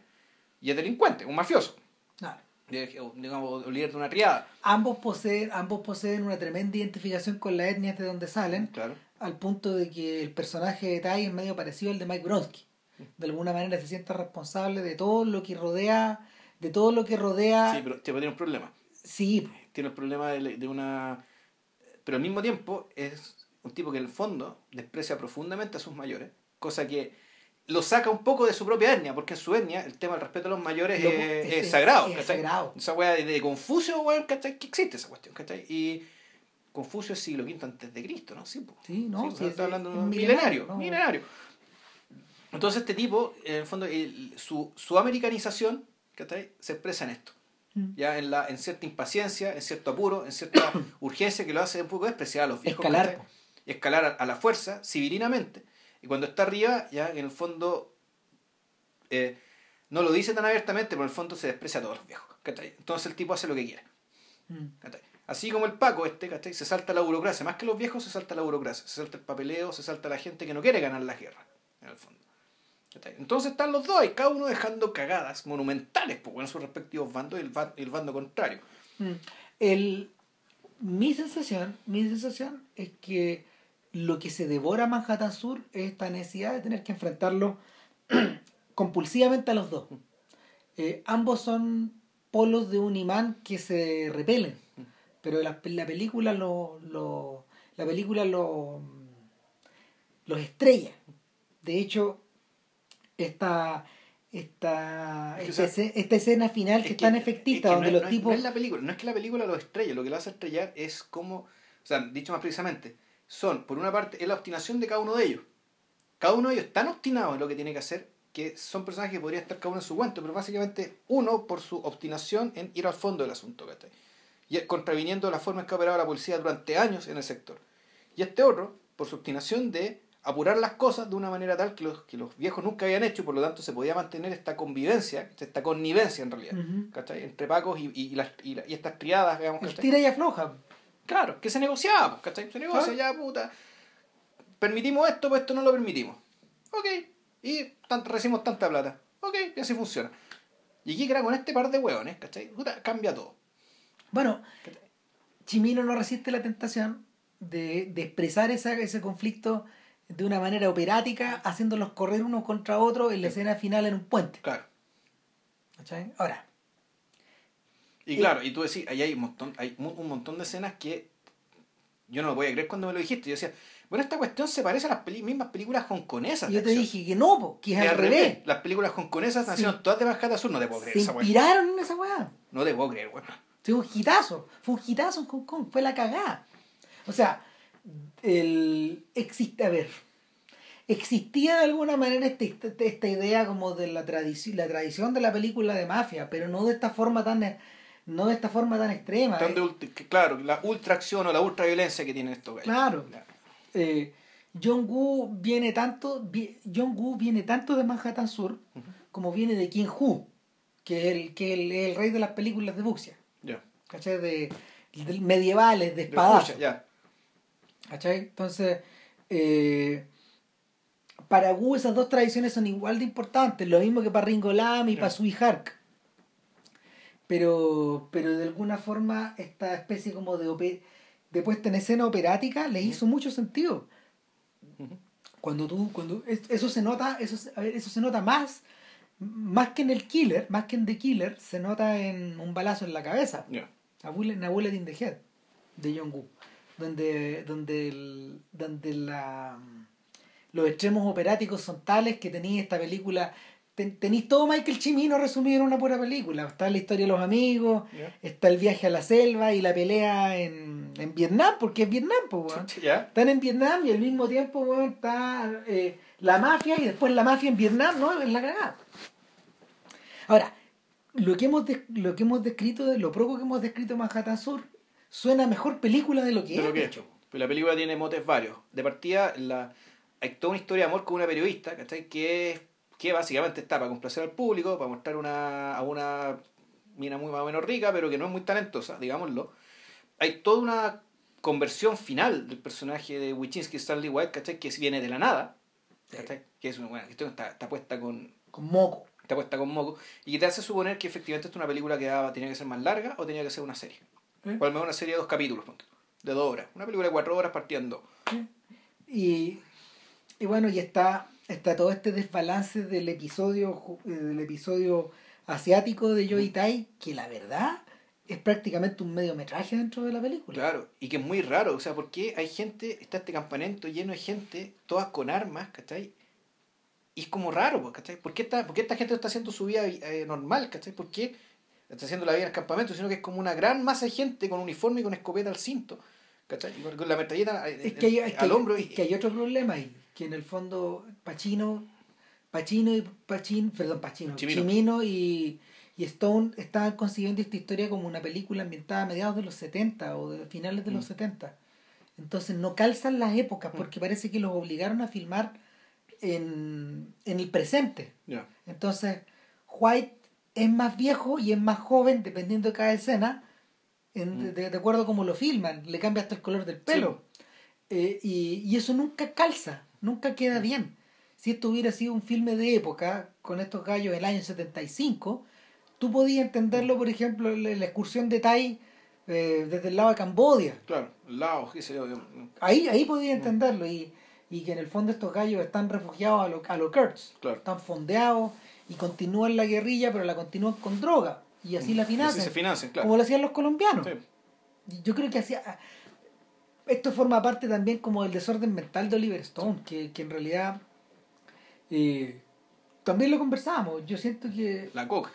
[SPEAKER 1] y es delincuente, un mafioso
[SPEAKER 2] Claro.
[SPEAKER 1] digamos, líder de una triada.
[SPEAKER 2] ambos poseen ambos poseen una tremenda identificación con la etnia de donde salen
[SPEAKER 1] Claro.
[SPEAKER 2] Al punto de que el personaje de Tai es medio parecido al de Mike Bronsky de alguna manera se siente responsable de todo lo que rodea de todo lo que rodea
[SPEAKER 1] Sí, pero tiene un problema.
[SPEAKER 2] sí
[SPEAKER 1] Tiene el problema de, de una... Pero al mismo tiempo es un tipo que en el fondo desprecia profundamente a sus mayores, cosa que lo saca un poco de su propia etnia, porque en su etnia el tema del respeto a los mayores
[SPEAKER 2] Lo-
[SPEAKER 1] es,
[SPEAKER 2] es-
[SPEAKER 1] es sagrado.
[SPEAKER 2] es sagrado.
[SPEAKER 1] Esa weá de, de Confucio, weón, ¿cachai? Que existe esa cuestión, ¿cachai? Y Confucio es siglo V antes de Cristo, ¿no? Sí, po.
[SPEAKER 2] Sí, no, sí,
[SPEAKER 1] está hablando de
[SPEAKER 2] milenario,
[SPEAKER 1] milenario,
[SPEAKER 2] ¿no?
[SPEAKER 1] milenario. Entonces este tipo, en el fondo, el- su, su americanización, ¿cachai? Se expresa en esto.
[SPEAKER 2] Mm.
[SPEAKER 1] Ya en, la, en cierta impaciencia, en cierto apuro, en cierta [coughs] urgencia que lo hace un poco despreciar a los viejos.
[SPEAKER 2] Escalar.
[SPEAKER 1] Escalar a, a la fuerza, civilinamente. Y cuando está arriba, ya en el fondo eh, no lo dice tan abiertamente, pero en el fondo se desprecia a todos los viejos. ¿cachai? Entonces el tipo hace lo que quiere.
[SPEAKER 2] Mm.
[SPEAKER 1] ¿cachai? Así como el Paco este, ¿cachai? se salta la burocracia. Más que los viejos, se salta la burocracia. Se salta el papeleo, se salta la gente que no quiere ganar la guerra, en el fondo. ¿cachai? Entonces están los dos ahí, cada uno dejando cagadas monumentales pues, en sus respectivos bandos y el, ba- y el bando contrario.
[SPEAKER 2] Mm. El, mi sensación, mi sensación es que lo que se devora Manhattan Sur es esta necesidad de tener que enfrentarlo [clears throat] compulsivamente a los dos. Eh, ambos son polos de un imán que se repelen, pero la, la película lo, lo- la película lo los estrella. De hecho, esta esta,
[SPEAKER 1] Es que,
[SPEAKER 2] esta,
[SPEAKER 1] o sea,
[SPEAKER 2] esce- esta escena final que,
[SPEAKER 1] Es
[SPEAKER 2] es tan
[SPEAKER 1] es
[SPEAKER 2] efectista,
[SPEAKER 1] que
[SPEAKER 2] donde
[SPEAKER 1] no es-
[SPEAKER 2] los
[SPEAKER 1] no es-
[SPEAKER 2] tipos
[SPEAKER 1] no es la película, no es que la película lo estrella, lo que lo hace estrellar es como, o sea, dicho más precisamente, son, por una parte, es la obstinación de cada uno de ellos. Cada uno de ellos tan obstinado en lo que tiene que hacer que son personajes que podrían estar cada uno en su cuento, pero básicamente uno por su obstinación en ir al fondo del asunto, ¿cachai? Y contraviniendo la forma en que ha operado la policía durante años en el sector. Y este otro, por su obstinación de apurar las cosas de una manera tal que los, que los viejos nunca habían hecho, y por lo tanto se podía mantener esta convivencia, esta connivencia en realidad. ¿cachai? Entre Pacos y, y, y las, y, la- y estas criadas, digamos,
[SPEAKER 2] el tira y afloja.
[SPEAKER 1] Claro, que se negociaba, pues, ¿cachai? Se negocia, ya, puta. Permitimos esto, pues esto no lo permitimos. Ok. Y tan- recibimos tanta plata. Ok, y así funciona. Y aquí, con este par de hueones, ¿cachai? Puta, cambia todo.
[SPEAKER 2] Bueno, Chimino no resiste la tentación de, de expresar esa, ese conflicto de una manera operática, haciéndolos correr uno contra otro en la escena final en un puente.
[SPEAKER 1] Claro.
[SPEAKER 2] ¿cachai? Ahora,
[SPEAKER 1] Y
[SPEAKER 2] Y-
[SPEAKER 1] claro, y tú decís, ahí hay un montón, hay un montón de escenas que yo no lo podía creer cuando me lo dijiste. Yo decía, bueno, esta cuestión se parece a las peli- mismas películas hongkonesas.
[SPEAKER 2] yo te
[SPEAKER 1] acción.
[SPEAKER 2] dije que no, po, que es
[SPEAKER 1] Es
[SPEAKER 2] al revés.
[SPEAKER 1] Las películas hongkonesas
[SPEAKER 2] Sí.
[SPEAKER 1] nacieron todas de Manhattan Sur. No te puedo creer
[SPEAKER 2] Se
[SPEAKER 1] esa weá.
[SPEAKER 2] inspiraron en esa weá.
[SPEAKER 1] No te puedo creer, weón.
[SPEAKER 2] Fue un hitazo. Fue un hitazo en Hong Kong. Fue la cagada. O sea, el existe. A ver. existía de alguna manera esta, esta, esta idea como de la tradición, la tradición de la película de mafia, pero no de esta forma tan no de esta forma tan extrema.
[SPEAKER 1] Tan de
[SPEAKER 2] eh.
[SPEAKER 1] claro, la ultra acción o la ultra violencia que tienen estos gallos.
[SPEAKER 2] Claro. Eh, John Woo viene tanto vi- John Woo viene tanto de Manhattan Sur como viene de King Hu, que es el, que el, el rey de las películas de Buxia. ¿Cachai? De, de medievales, de.
[SPEAKER 1] Fucha, ya.
[SPEAKER 2] ¿Cachai? Entonces, eh, para Wu esas dos tradiciones son igual de importantes, lo mismo que para Ringo Lam y para Sui Hark. Pero, pero de alguna forma esta especie como de, ope- de puesta en escena operática le hizo mucho sentido. Cuando tú, cuando es- eso se nota, eso, se- a ver, eso se nota más, más que en el killer, más que en The Killer, se nota en un balazo en la cabeza. A Bullet, a Bullet in the Head de John Woo, donde, donde, el- donde la, los extremos operáticos son tales que tenéis esta película, ten- tenéis todo Michael Cimino resumido en una pura película. Está la historia de los amigos, está el viaje a la selva y la pelea en, en Vietnam, porque es Vietnam, pues, weón. [laughs]
[SPEAKER 1] Ya.
[SPEAKER 2] Están en Vietnam y al mismo tiempo weón, está eh, la mafia y después la mafia en Vietnam, ¿no? Es la cagada. Ahora, lo que hemos des- lo que hemos descrito, de- lo poco que hemos descrito de Manhattan Sur, suena mejor película de lo que
[SPEAKER 1] de
[SPEAKER 2] es.
[SPEAKER 1] lo que
[SPEAKER 2] de hecho.
[SPEAKER 1] Pero la película tiene motes varios. De partida, la, hay toda una historia de amor con una periodista, ¿cachai? Que, que básicamente está para complacer al público, para mostrar una, a una mina muy más o menos rica, pero que no es muy talentosa, digámoslo. Hay toda una conversión final del personaje de Wychinski Stanley White, ¿cachai? Que viene de la nada, ¿cachai? Que es una buena cuestión, está, está puesta con
[SPEAKER 2] Con moco.
[SPEAKER 1] Está puesta con moco, y que te hace suponer que efectivamente esto es una película que daba- tenía que ser más larga o tenía que ser una serie.
[SPEAKER 2] ¿eh?
[SPEAKER 1] O al menos una serie de dos capítulos, de dos horas. Una película de cuatro horas partida en dos.
[SPEAKER 2] Y, y bueno, y está, está todo este desbalance del episodio, eh, del episodio asiático de Joey Tai, que la verdad es prácticamente un mediometraje dentro de la película.
[SPEAKER 1] Claro, y que es muy raro, o sea, porque hay gente, está este campamento lleno de gente, todas con armas, ¿cachai? Y es como raro, pues, ¿cachai? ¿Por qué esta, por qué esta gente no está haciendo su vida eh, normal, ¿cachai? ¿Por qué está haciendo la vida en el campamento? Sino que es como una gran masa de gente con uniforme y con escopeta al cinto, ¿cachai? Y con, la metralleta eh,
[SPEAKER 2] Es que hay, es que
[SPEAKER 1] al
[SPEAKER 2] hay-
[SPEAKER 1] hombro.
[SPEAKER 2] es
[SPEAKER 1] y,
[SPEAKER 2] que hay otro problema ahí, que en el fondo Pacino, Pacino y Pacino, perdón, Pacino,
[SPEAKER 1] Cimino.
[SPEAKER 2] Cimino y, y Stone estaban concibiendo esta historia como una película ambientada a mediados de los 70 o de finales de los
[SPEAKER 1] Mm.
[SPEAKER 2] 70. Entonces no calzan las épocas
[SPEAKER 1] Mm.
[SPEAKER 2] porque parece que los obligaron a filmar en, en el presente.
[SPEAKER 1] ya,
[SPEAKER 2] Entonces, White es más viejo y es más joven dependiendo de cada escena, en-
[SPEAKER 1] Mm.
[SPEAKER 2] de, de acuerdo a cómo lo filman, le cambia hasta el color del pelo. Eh, y, y eso nunca calza, nunca queda bien. Si esto hubiera sido un filme de época, con estos gallos del año 75, tú podías entenderlo, por ejemplo, la, la excursión de Tai eh, desde el lado de Cambodia.
[SPEAKER 1] claro, Laos, qué sé yo.
[SPEAKER 2] Ahí, ahí podía
[SPEAKER 1] Mm.
[SPEAKER 2] entenderlo. Y, y que en el fondo estos gallos están refugiados a los a lo.
[SPEAKER 1] Claro.
[SPEAKER 2] Están fondeados y continúan la guerrilla, pero la continúan con droga. Y así la
[SPEAKER 1] Mm. Así
[SPEAKER 2] financian.
[SPEAKER 1] se financian, claro.
[SPEAKER 2] Como lo hacían los colombianos.
[SPEAKER 1] Sí.
[SPEAKER 2] Yo creo que hacía. Esto forma parte también como del desorden mental de Oliver Stone, que, que en realidad. eh, también lo conversábamos. Yo siento que
[SPEAKER 1] La coca.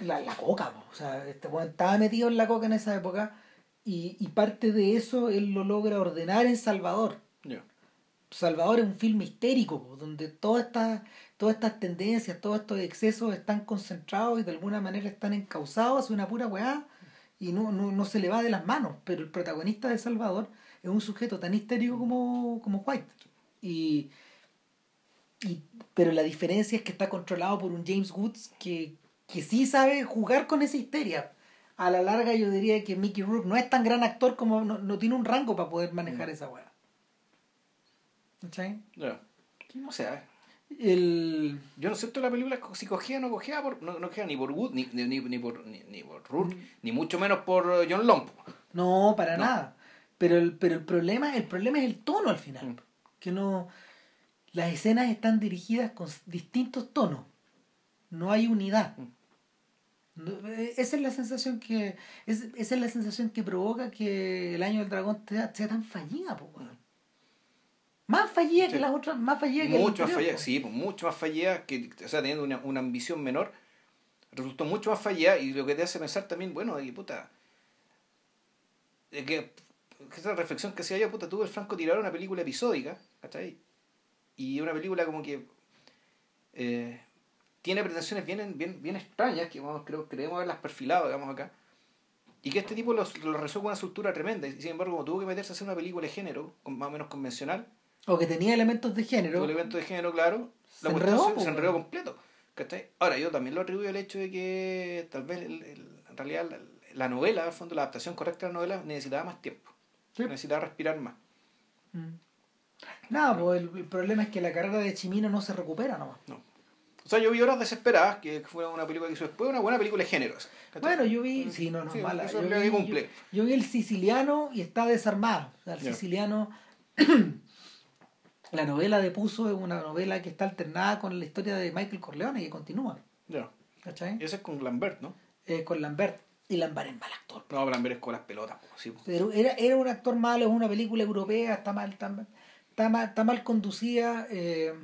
[SPEAKER 2] la, la coca, po. o sea, este weón estaba metido en la coca en esa época y, y parte de eso él lo logra ordenar en Salvador. Salvador es un filme histérico, po, donde todas estas, todas estas tendencias, todos estos excesos están concentrados y de alguna manera están encausados hacia una pura weá y no, no, no se le va de las manos. Pero el protagonista de Salvador es un sujeto tan histérico como, como White. Y, y, pero la diferencia es que está controlado por un James Woods que, que sí sabe jugar con esa histeria. A la larga yo diría que Mickey Rourke no es tan gran actor como no, no tiene un rango para poder manejar esa weá. ¿Cachai?
[SPEAKER 1] Ya. No sé.
[SPEAKER 2] El...
[SPEAKER 1] Yo no de la película si cogía o no cogía por, no, no cogía ni por Wood, ni, ni, ni, ni por ni, ni por Rourke, ni mucho menos por eh, John Long. po.
[SPEAKER 2] No, para
[SPEAKER 1] No.
[SPEAKER 2] nada. Pero el, pero el problema, el problema es el tono al final.
[SPEAKER 1] Mm.
[SPEAKER 2] Que no. Las escenas están dirigidas con distintos tonos. No hay unidad.
[SPEAKER 1] Mm.
[SPEAKER 2] Eh, esa es la sensación que. es- esa es la sensación que provoca que el año del dragón sea, sea tan fallida, po. Más fallida que las otras, más fallida que la
[SPEAKER 1] Mucho más fallida, sí, pues mucho más fallida, que, o sea, teniendo una, una ambición menor, resultó mucho más fallida y lo que te hace pensar también, bueno, de que puta, que, que esa reflexión que hacía yo, puta, tuve el francotirador una película episódica, ¿cachai? y una película como que eh, tiene pretensiones bien, bien, bien extrañas que vamos, creo, creemos haberlas perfilado, digamos, acá. Y que este tipo lo, lo con una estructura tremenda. Y sin embargo, como tuvo que meterse a hacer una película de género, más o menos convencional,
[SPEAKER 2] O que tenía elementos de género.
[SPEAKER 1] elementos de género, claro,
[SPEAKER 2] Se
[SPEAKER 1] la cuestión
[SPEAKER 2] enredó,
[SPEAKER 1] se, enredó completo. ¿cachai? Ahora, yo también lo atribuyo al hecho de que tal vez el- el- en realidad la, la novela, al fondo, la adaptación correcta de la novela necesitaba más tiempo.
[SPEAKER 2] Sí.
[SPEAKER 1] Necesitaba respirar más.
[SPEAKER 2] Mm. Nada, pues el, el problema es que la carrera de Chimino no se recupera nomás.
[SPEAKER 1] No. O sea, yo vi Horas Desesperadas, que fue una película que hizo después, una buena película de género. esa, ¿cachai?
[SPEAKER 2] Bueno, yo vi, sí, no, no,
[SPEAKER 1] Sí,
[SPEAKER 2] mala. Yo vi, yo- yo vi el siciliano y está desarmado. O sea, el siciliano, la novela de Puso es una novela que está alternada con la historia de Michael Corleone que continúa.
[SPEAKER 1] Ya.
[SPEAKER 2] ¿Cachai?
[SPEAKER 1] Y ese es con Lambert, ¿no?
[SPEAKER 2] Eh, con Lambert. Y Lambert es mal actor.
[SPEAKER 1] No, Lambert es con las pelotas. sí.
[SPEAKER 2] Pero era, era un actor malo, es una película europea, está mal, está mal, está mal, está mal conducida eh,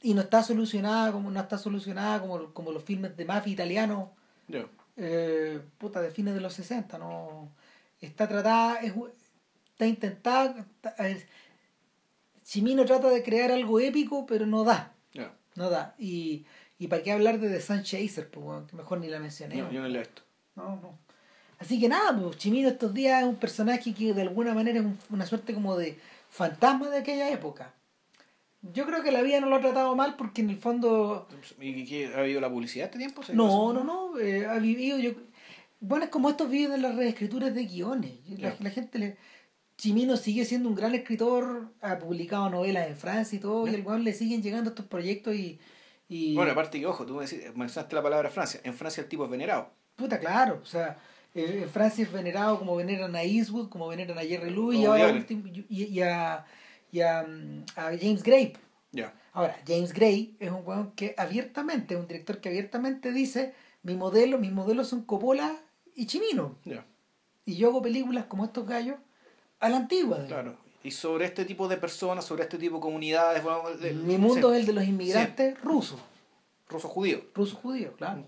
[SPEAKER 2] y no está solucionada como no está solucionada como, como los filmes de mafia italianos
[SPEAKER 1] Ya.
[SPEAKER 2] eh, puta, de fines de los 60, no está tratada, es, está intentada, está- Chimino trata de crear algo épico, pero no da, no da. Y, y para qué hablar de The Sun Chaser, pues, que mejor ni la mencioné.
[SPEAKER 1] No, yo no leo esto.
[SPEAKER 2] No, no. Así que nada, pues Chimino estos días es un personaje que de alguna manera es un- una suerte como de fantasma de aquella época. Yo creo que la vida no lo ha tratado mal porque en el fondo
[SPEAKER 1] ¿Y qué, ha habido la publicidad este tiempo? ¿Se
[SPEAKER 2] no, no, no, eh, ha vivido yo bueno, es como estos viven en las reescrituras de guiones. La gente le Chimino sigue siendo un gran escritor, ha publicado novelas en Francia y todo, y al weón le siguen llegando estos proyectos y, y
[SPEAKER 1] Bueno, aparte que, ojo, tú me decís- mencionaste la palabra Francia. En Francia el tipo es venerado.
[SPEAKER 2] Puta, claro, o sea, en Francia es venerado como veneran a Eastwood, como veneran a Jerry Lewis y ahora último- y, y a, y a, a James Gray.
[SPEAKER 1] Ya.
[SPEAKER 2] Ahora, James Gray es un weón que abiertamente, un director que abiertamente dice, mi modelo, mis modelos son Coppola y Chimino.
[SPEAKER 1] Ya.
[SPEAKER 2] Y yo hago películas como estos gallos a la antigua.
[SPEAKER 1] Claro. Y sobre este tipo de personas, sobre este tipo de comunidades, bueno,
[SPEAKER 2] Mi mundo
[SPEAKER 1] sí,
[SPEAKER 2] es el de los inmigrantes rusos,
[SPEAKER 1] ruso judío.
[SPEAKER 2] rusos judíos, claro.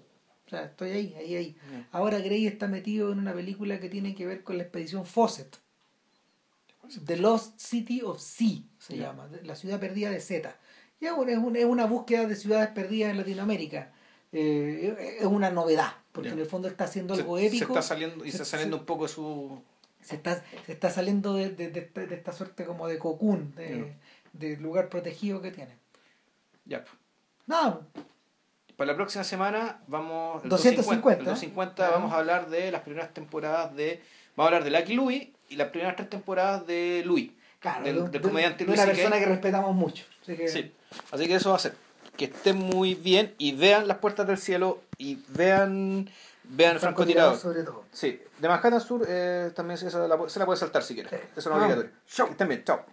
[SPEAKER 2] O sea, estoy ahí, ahí, ahí. Ahora Gray está metido en una película que tiene que ver con la expedición Fawcett. The Lost City of Sea se llama, la ciudad perdida de Z. Y es una, es una- es una búsqueda de ciudades perdidas en Latinoamérica. Eh, es una novedad, porque en el fondo está haciendo
[SPEAKER 1] Se,
[SPEAKER 2] algo
[SPEAKER 1] se
[SPEAKER 2] épico.
[SPEAKER 1] está saliendo, y
[SPEAKER 2] Se-
[SPEAKER 1] está saliendo un poco de su...
[SPEAKER 2] se está, se está saliendo de, de- de esta, de esta suerte como de cocún, de, de lugar protegido que tiene.
[SPEAKER 1] Ya. pues.
[SPEAKER 2] No,
[SPEAKER 1] Para la próxima semana vamos... El
[SPEAKER 2] 250,
[SPEAKER 1] el 250
[SPEAKER 2] Ajá.
[SPEAKER 1] vamos a hablar de las primeras temporadas de... Vamos a hablar de Lucky Louis y las primeras tres temporadas de Louis.
[SPEAKER 2] claro,
[SPEAKER 1] del,
[SPEAKER 2] de,
[SPEAKER 1] del
[SPEAKER 2] de-
[SPEAKER 1] comediante
[SPEAKER 2] de
[SPEAKER 1] Louis
[SPEAKER 2] una
[SPEAKER 1] C.K.
[SPEAKER 2] persona que respetamos mucho. Así que,
[SPEAKER 1] Sí. Así que eso va a ser. Que estén muy bien y vean las puertas del cielo y vean vean
[SPEAKER 2] francotirador sobre todo.
[SPEAKER 1] Sí, de Manhattan Sur eh, también se, la, se la puede saltar si quieres.
[SPEAKER 2] Sí.
[SPEAKER 1] Eso no es obligatorio.
[SPEAKER 2] Chau.
[SPEAKER 1] Que estén bien, chao.